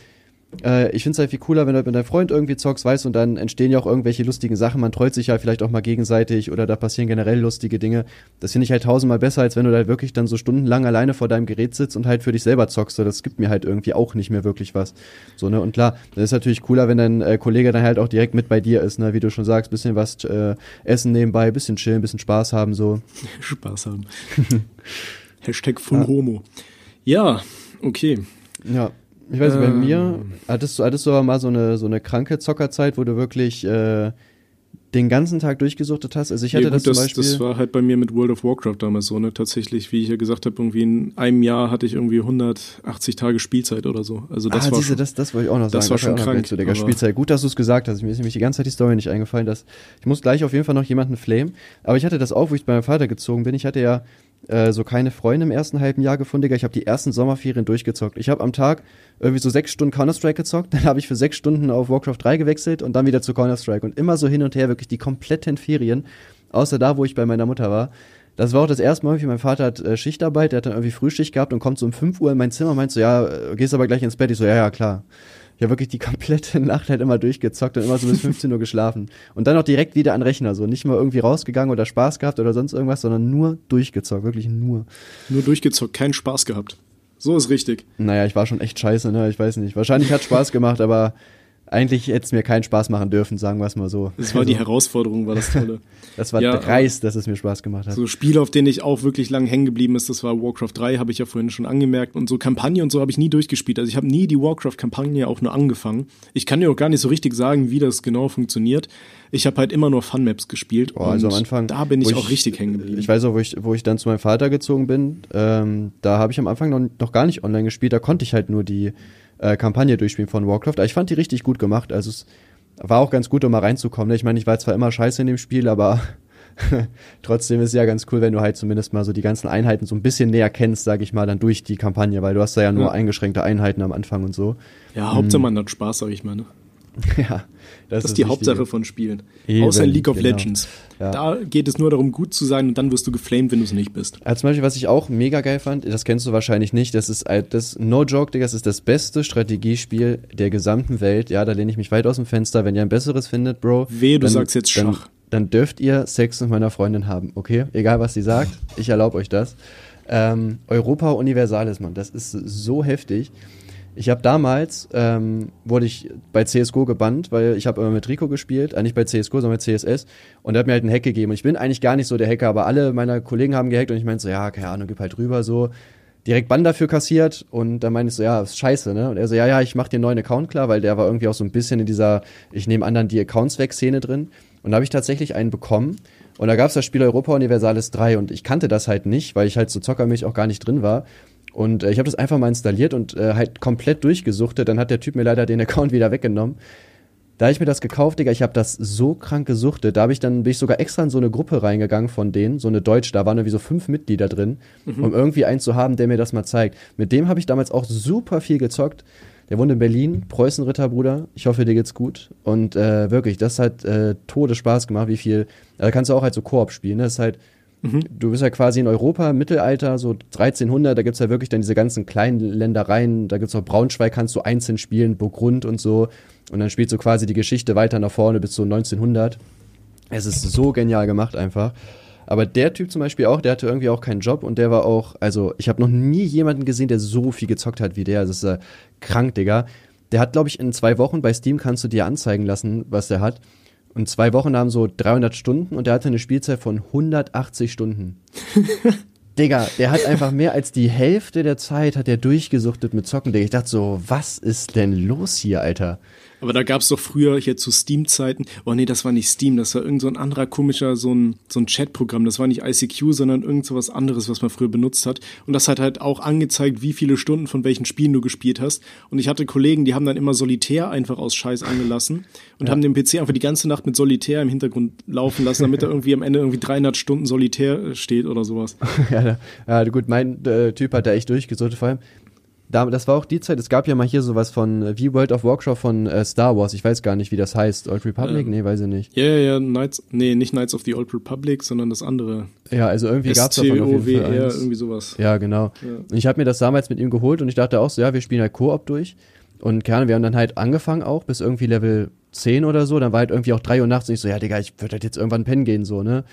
äh, ich finde es halt viel cooler, wenn du mit deinem Freund irgendwie zockst, weißt und dann entstehen ja auch irgendwelche lustigen Sachen. Man trollt sich ja vielleicht auch mal gegenseitig oder da passieren generell lustige Dinge. Das finde ich halt tausendmal besser, als wenn du da halt wirklich dann so stundenlang alleine vor deinem Gerät sitzt und halt für dich selber zockst. So, das gibt mir halt irgendwie auch nicht mehr wirklich was. So, ne? Und klar, das ist natürlich cooler, wenn dein äh, Kollege dann halt auch direkt mit bei dir ist, ne? Wie du schon sagst, bisschen was äh, essen nebenbei, bisschen chillen, bisschen Spaß haben, so. Spaß haben. Hashtag Full ja. Homo. Ja, okay. Ja, ich weiß nicht, bei mir ähm. hattest du, hattest du aber mal so eine, so eine kranke Zockerzeit, wo du wirklich äh, den ganzen Tag durchgesuchtet hast. Also ich hatte ja, gut, das zum Beispiel. Das war halt bei mir mit World of Warcraft damals so, ne? Tatsächlich, wie ich ja gesagt habe, irgendwie in einem Jahr hatte ich irgendwie 180 Tage Spielzeit oder so. Also das ah, war diese, das, das wollte ich auch noch sagen. Das war schon krank. Zu der Spielzeit. Gut, dass du es gesagt hast. Mir ist nämlich die ganze Zeit die Story nicht eingefallen. Dass, ich muss gleich auf jeden Fall noch jemanden flamen. Aber ich hatte das auch, wo ich bei meinem Vater gezogen bin. Ich hatte ja äh, so keine Freunde im ersten halben Jahr gefunden, Digga. Ich habe die ersten Sommerferien durchgezockt. Ich habe am Tag irgendwie so sechs Stunden Counter-Strike gezockt, dann habe ich für sechs Stunden auf Warcraft 3 gewechselt und dann wieder zu Counter-Strike und immer so hin und her, wirklich die kompletten Ferien, außer da, wo ich bei meiner Mutter war. Das war auch das erste Mal, wie mein Vater hat äh, Schichtarbeit, der hat dann irgendwie Frühschicht gehabt und kommt so um 5 Uhr in mein Zimmer und meint so, ja, äh, gehst aber gleich ins Bett. Ich so, ja, ja, klar. Habe wirklich die komplette Nacht halt immer durchgezockt und immer so bis 15 Uhr geschlafen. Und dann auch direkt wieder an Rechner, so nicht mal irgendwie rausgegangen oder Spaß gehabt oder sonst irgendwas, sondern nur durchgezockt, wirklich nur. Nur durchgezockt, keinen Spaß gehabt. So ist richtig. Naja, ich war schon echt scheiße, ne? Ich weiß nicht. Wahrscheinlich hat Spaß gemacht, aber eigentlich hätte es mir keinen Spaß machen dürfen, sagen wir es mal so. Das war also, die Herausforderung, war das Tolle. das war ja, dreist, dass es mir Spaß gemacht hat. So Spiele, auf denen ich auch wirklich lang hängen geblieben ist, das war Warcraft 3, habe ich ja vorhin schon angemerkt. Und so Kampagne und so habe ich nie durchgespielt. Also ich habe nie die Warcraft-Kampagne auch nur angefangen. Ich kann dir auch gar nicht so richtig sagen, wie das genau funktioniert. Ich habe halt immer nur Fun-Maps gespielt. Oh, also am Anfang. Da bin ich auch ich, richtig hängen geblieben. Ich weiß auch, wo ich, wo ich dann zu meinem Vater gezogen bin, ähm, da habe ich am Anfang noch, noch gar nicht online gespielt. Da konnte ich halt nur die äh, Kampagne durchspielen von Warcraft. Aber ich fand die richtig gut gemacht. Also es war auch ganz gut, um mal reinzukommen. Ne? Ich meine, ich war zwar immer scheiße in dem Spiel, aber trotzdem ist es ja ganz cool, wenn du halt zumindest mal so die ganzen Einheiten so ein bisschen näher kennst, sag ich mal, dann durch die Kampagne, weil du hast da ja nur ja. eingeschränkte Einheiten am Anfang und so. Ja, Hauptsache hm. man hat Spaß, sag ich mal, ne? ja, das, das ist die Hauptsache von Spielen. Eben, Außer in League of genau. Legends. Ja. Da geht es nur darum, gut zu sein und dann wirst du geflamed, wenn du es nicht bist. Also zum Beispiel, was ich auch mega geil fand, das kennst du wahrscheinlich nicht, das ist das No Joke, Digga, das ist das beste Strategiespiel der gesamten Welt. Ja, da lehne ich mich weit aus dem Fenster. Wenn ihr ein besseres findet, Bro. Wehe, du dann, sagst jetzt Schach. Dann, dann dürft ihr Sex mit meiner Freundin haben, okay? Egal, was sie sagt, ich erlaube euch das. Ähm, Europa Universalis, Mann, das ist so heftig. Ich habe damals, ähm, wurde ich bei CSGO gebannt, weil ich habe immer mit Rico gespielt, äh, nicht bei CSGO, sondern mit CSS. Und er hat mir halt einen Hack gegeben. Und ich bin eigentlich gar nicht so der Hacker, aber alle meiner Kollegen haben gehackt und ich meinte so, ja, keine Ahnung, gib halt rüber so. Direkt Bann dafür kassiert und dann meinte ich so, ja, ist scheiße, ne? Und er so, ja, ja, ich mach dir einen neuen Account klar, weil der war irgendwie auch so ein bisschen in dieser, ich nehme anderen die Accounts weg Szene drin. Und da habe ich tatsächlich einen bekommen. Und da gab es das Spiel Europa Universalis 3 und ich kannte das halt nicht, weil ich halt so zockermäßig auch gar nicht drin war. Und äh, ich habe das einfach mal installiert und äh, halt komplett durchgesuchtet. Dann hat der Typ mir leider den Account wieder weggenommen. Da habe ich mir das gekauft, Digga. Ich habe das so krank gesuchtet. Da habe ich dann bin ich sogar extra in so eine Gruppe reingegangen von denen, so eine Deutsch. Da waren irgendwie so fünf Mitglieder drin, mhm. um irgendwie einen zu haben, der mir das mal zeigt. Mit dem habe ich damals auch super viel gezockt. Der wohnt in Berlin, Preußenritter, Bruder. Ich hoffe, dir geht's gut. Und äh, wirklich, das hat äh, Todesspaß gemacht, wie viel. Da kannst du auch halt so Koop spielen. Ne? Das ist halt Mhm. Du bist ja quasi in Europa, Mittelalter, so 1300, da gibt es ja wirklich dann diese ganzen kleinen Ländereien, da gibt es auch Braunschweig, kannst du einzeln spielen, Burgund und so. Und dann spielst du quasi die Geschichte weiter nach vorne bis zu 1900. Es ist so genial gemacht einfach. Aber der Typ zum Beispiel auch, der hatte irgendwie auch keinen Job und der war auch, also ich habe noch nie jemanden gesehen, der so viel gezockt hat wie der. Das ist äh, krank, Digga. Der hat, glaube ich, in zwei Wochen bei Steam kannst du dir anzeigen lassen, was der hat. Und zwei Wochen haben so 300 Stunden und der hatte eine Spielzeit von 180 Stunden. Digga, der hat einfach mehr als die Hälfte der Zeit hat er durchgesuchtet mit Zocken. Digga. Ich dachte so, was ist denn los hier, Alter? Aber da gab es doch früher hier zu Steam-Zeiten, oh nee, das war nicht Steam, das war irgend so ein anderer komischer, so ein, so ein Chat-Programm. Das war nicht ICQ, sondern irgend so was anderes, was man früher benutzt hat. Und das hat halt auch angezeigt, wie viele Stunden von welchen Spielen du gespielt hast. Und ich hatte Kollegen, die haben dann immer Solitär einfach aus Scheiß angelassen und ja. haben den PC einfach die ganze Nacht mit Solitär im Hintergrund laufen lassen, damit er irgendwie am Ende irgendwie 300 Stunden Solitär steht oder sowas. ja, ja, gut, mein äh, Typ hat da echt durchgesucht. Vor allem, da, das war auch die Zeit, es gab ja mal hier sowas von äh, wie World of Warcraft von äh, Star Wars. Ich weiß gar nicht, wie das heißt. Old Republic? Ähm, nee, weiß ich nicht. Ja, ja, ja, Knights, nee, nicht Knights of the Old Republic, sondern das andere. Ja, also irgendwie gab es davon auf jeden Fall eins. irgendwie sowas. Ja, genau. Ja. Und ich habe mir das damals mit ihm geholt und ich dachte auch so, ja, wir spielen halt Koop durch. Und keine wir haben dann halt angefangen auch bis irgendwie Level 10 oder so. Dann war halt irgendwie auch 3 Uhr nachts und ich so, ja, Digga, ich würde halt jetzt irgendwann pennen gehen, so, ne?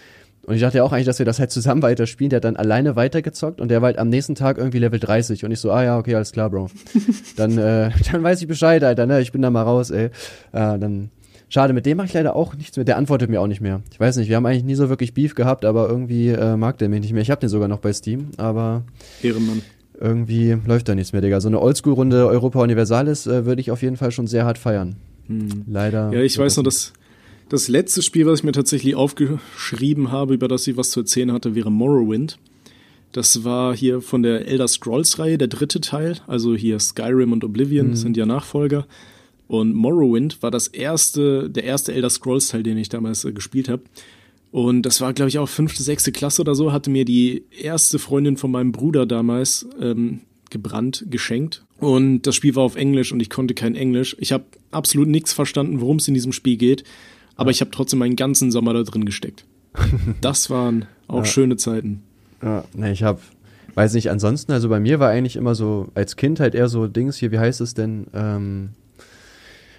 Und ich dachte ja auch eigentlich, dass wir das halt zusammen weiterspielen. Der hat dann alleine weitergezockt und der war halt am nächsten Tag irgendwie Level 30. Und ich so, ah ja, okay, alles klar, Bro. dann, äh, dann weiß ich Bescheid, Alter, ne? Ich bin da mal raus, ey. Äh, dann. Schade, mit dem mache ich leider auch nichts mehr. Der antwortet mir auch nicht mehr. Ich weiß nicht, wir haben eigentlich nie so wirklich Beef gehabt, aber irgendwie äh, mag der mich nicht mehr. Ich habe den sogar noch bei Steam, aber. Ehrenmann. Irgendwie läuft da nichts mehr, Digga. So eine Oldschool-Runde Europa Universalis äh, würde ich auf jeden Fall schon sehr hart feiern. Hm. Leider. Ja, ich weiß noch, dass das letzte Spiel, was ich mir tatsächlich aufgeschrieben habe, über das ich was zu erzählen hatte, wäre Morrowind. Das war hier von der Elder Scrolls-Reihe, der dritte Teil. Also hier Skyrim und Oblivion mhm. sind ja Nachfolger. Und Morrowind war das erste, der erste Elder Scrolls-Teil, den ich damals äh, gespielt habe. Und das war, glaube ich, auch fünfte, sechste Klasse oder so, hatte mir die erste Freundin von meinem Bruder damals ähm, gebrannt, geschenkt. Und das Spiel war auf Englisch und ich konnte kein Englisch. Ich habe absolut nichts verstanden, worum es in diesem Spiel geht. Aber ich habe trotzdem meinen ganzen Sommer da drin gesteckt. Das waren auch ja. schöne Zeiten. Ja, ne, ich habe, weiß nicht, ansonsten, also bei mir war eigentlich immer so, als Kind halt eher so Dings hier, wie heißt es denn? Ähm,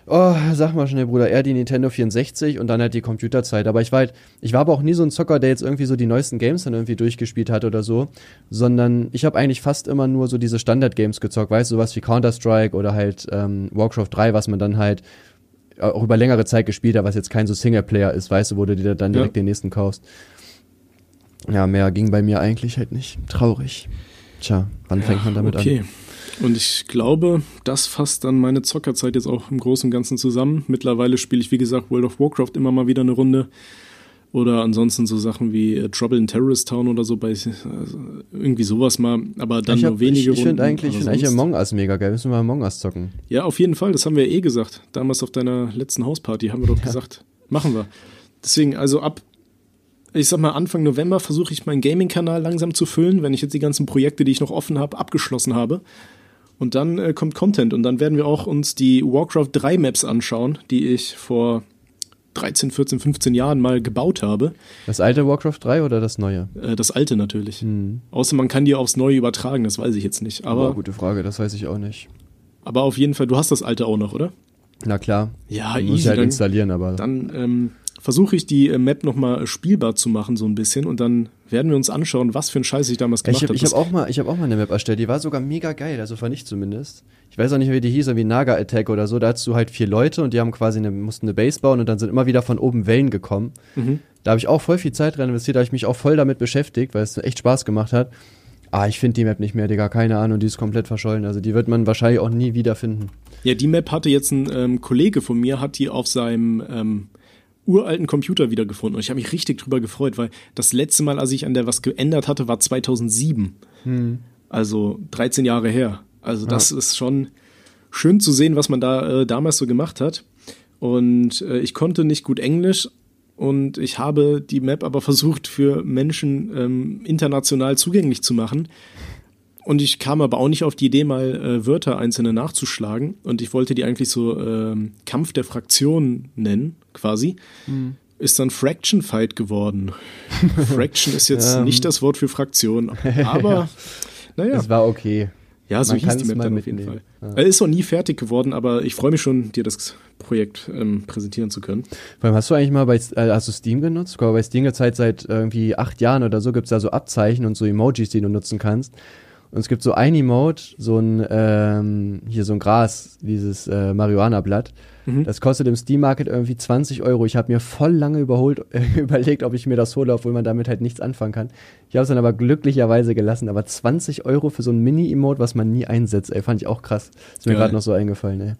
oh, sag mal schnell, Bruder, eher die Nintendo 64 und dann halt die Computerzeit. Aber ich war halt, ich war aber auch nie so ein Zocker, der jetzt irgendwie so die neuesten Games dann irgendwie durchgespielt hat oder so, sondern ich habe eigentlich fast immer nur so diese Standard-Games gezockt, weißt du, sowas wie Counter-Strike oder halt ähm, Warcraft 3, was man dann halt auch über längere Zeit gespielt hat, was jetzt kein so Singleplayer ist, weißt du, wo du dir dann direkt ja. den nächsten kaufst. Ja, mehr ging bei mir eigentlich halt nicht. Traurig. Tja, wann ja, fängt man damit okay. an? Und ich glaube, das fasst dann meine Zockerzeit jetzt auch im Großen und Ganzen zusammen. Mittlerweile spiele ich, wie gesagt, World of Warcraft immer mal wieder eine Runde. Oder ansonsten so Sachen wie äh, Trouble in Terrorist Town oder so, bei, also irgendwie sowas mal, aber dann hab, nur wenige ich, ich Runden. Eigentlich, ich finde eigentlich Among Us mega geil. Müssen wir Among Us zocken. Ja, auf jeden Fall. Das haben wir eh gesagt. Damals auf deiner letzten Hausparty haben wir doch ja. gesagt, machen wir. Deswegen, also ab, ich sag mal, Anfang November versuche ich meinen Gaming-Kanal langsam zu füllen, wenn ich jetzt die ganzen Projekte, die ich noch offen habe, abgeschlossen habe. Und dann äh, kommt Content und dann werden wir auch uns die Warcraft 3 Maps anschauen, die ich vor 13, 14, 15 Jahren mal gebaut habe. Das alte Warcraft 3 oder das neue? Äh, das alte natürlich. Hm. Außer man kann die aufs neue übertragen, das weiß ich jetzt nicht. Aber oh, gute Frage, das weiß ich auch nicht. Aber auf jeden Fall, du hast das alte auch noch, oder? Na klar. Ja, easy. Muss ich halt installieren, aber. Dann ähm, versuche ich die äh, Map nochmal spielbar zu machen, so ein bisschen. Und dann werden wir uns anschauen, was für ein Scheiß ich damals gemacht habe. Ich habe hab auch, mal, ich hab auch mal eine Map erstellt, die war sogar mega geil, also fand ich zumindest. Ich weiß auch nicht, wie die hieß, wie Naga Attack oder so. Da hattest du halt vier Leute und die haben quasi eine, mussten eine Base bauen und dann sind immer wieder von oben Wellen gekommen. Mhm. Da habe ich auch voll viel Zeit dran investiert, da habe ich mich auch voll damit beschäftigt, weil es echt Spaß gemacht hat. Ah, ich finde die Map nicht mehr, Digga, keine Ahnung, die ist komplett verschollen. Also die wird man wahrscheinlich auch nie wieder finden. Ja, die Map hatte jetzt ein ähm, Kollege von mir, hat die auf seinem ähm, uralten Computer wiedergefunden. Und ich habe mich richtig drüber gefreut, weil das letzte Mal, als ich an der was geändert hatte, war 2007. Hm. Also 13 Jahre her. Also das ja. ist schon schön zu sehen, was man da äh, damals so gemacht hat. Und äh, ich konnte nicht gut Englisch und ich habe die Map aber versucht für Menschen ähm, international zugänglich zu machen. Und ich kam aber auch nicht auf die Idee, mal äh, Wörter einzelne nachzuschlagen. Und ich wollte die eigentlich so äh, Kampf der Fraktionen nennen, quasi. Mhm. Ist dann Fraction Fight geworden. Fraction ist jetzt nicht das Wort für Fraktion. Aber, naja. Es war okay. Ja, so Man hieß die es Map dann auf jeden. Fall. Er ist noch nie fertig geworden, aber ich freue mich schon, dir das Projekt ähm, präsentieren zu können. Vor allem hast du eigentlich mal bei, äh, hast du Steam genutzt? Ich glaube, bei Steam Zeit seit irgendwie acht Jahren oder so gibt's da so Abzeichen und so Emojis, die du nutzen kannst. Und es gibt so ein Emote, so ein, ähm, hier so ein Gras, dieses äh, Marihuana-Blatt. Mhm. Das kostet im Steam Market irgendwie 20 Euro. Ich habe mir voll lange überholt, äh, überlegt, ob ich mir das hole, obwohl man damit halt nichts anfangen kann. Ich habe es dann aber glücklicherweise gelassen. Aber 20 Euro für so ein Mini-Emote, was man nie einsetzt, ey, fand ich auch krass. Ist mir gerade noch so eingefallen, ey.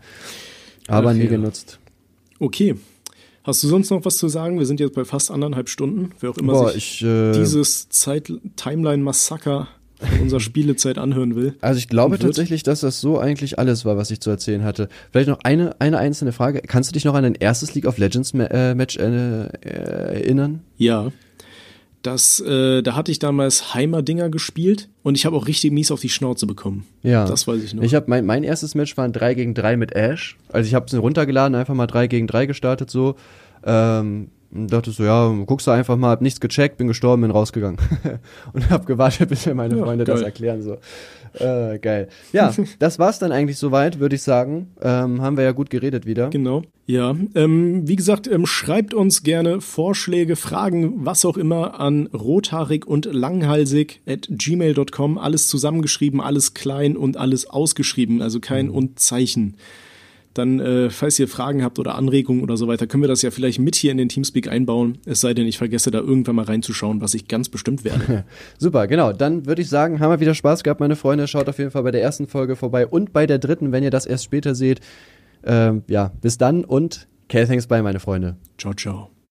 Aber Ach nie genutzt. Okay. Hast du sonst noch was zu sagen? Wir sind jetzt bei fast anderthalb Stunden. Wer auch immer Boah, sich ich, äh, dieses Zeit Timeline-Massaker unserer Spielezeit anhören will. Also ich glaube tatsächlich, dass das so eigentlich alles war, was ich zu erzählen hatte. Vielleicht noch eine, eine einzelne Frage. Kannst du dich noch an dein erstes League of Legends äh, Match äh, erinnern? Ja. Das, äh, da hatte ich damals Heimerdinger gespielt und ich habe auch richtig mies auf die Schnauze bekommen. Ja. Das weiß ich noch. Ich habe mein, mein erstes Match war ein 3 gegen 3 mit Ash. Also ich habe es runtergeladen, einfach mal 3 gegen 3 gestartet so. Ähm, und dachte so, ja, guckst du einfach mal, hab nichts gecheckt, bin gestorben, bin rausgegangen. und hab gewartet, bis mir meine Ja, Freunde das geil. erklären. So. Äh, geil. Ja, das war's dann eigentlich soweit, würde ich sagen. Ähm, haben wir ja gut geredet wieder. Genau. Ja, ähm, wie gesagt, ähm, schreibt uns gerne Vorschläge, Fragen, was auch immer an rothaarig und langhalsig at gmail.com. Alles zusammengeschrieben, alles klein und alles ausgeschrieben, also kein und Zeichen. Dann, äh, falls ihr Fragen habt oder Anregungen oder so weiter, können wir das ja vielleicht mit hier in den Teamspeak einbauen. Es sei denn, ich vergesse da irgendwann mal reinzuschauen, was ich ganz bestimmt werde. Super, genau. Dann würde ich sagen, haben wir wieder Spaß gehabt, meine Freunde. Schaut auf jeden Fall bei der ersten Folge vorbei und bei der dritten, wenn ihr das erst später seht. Ähm, ja, bis dann und Care Thanks bei, meine Freunde. ciao, ciao.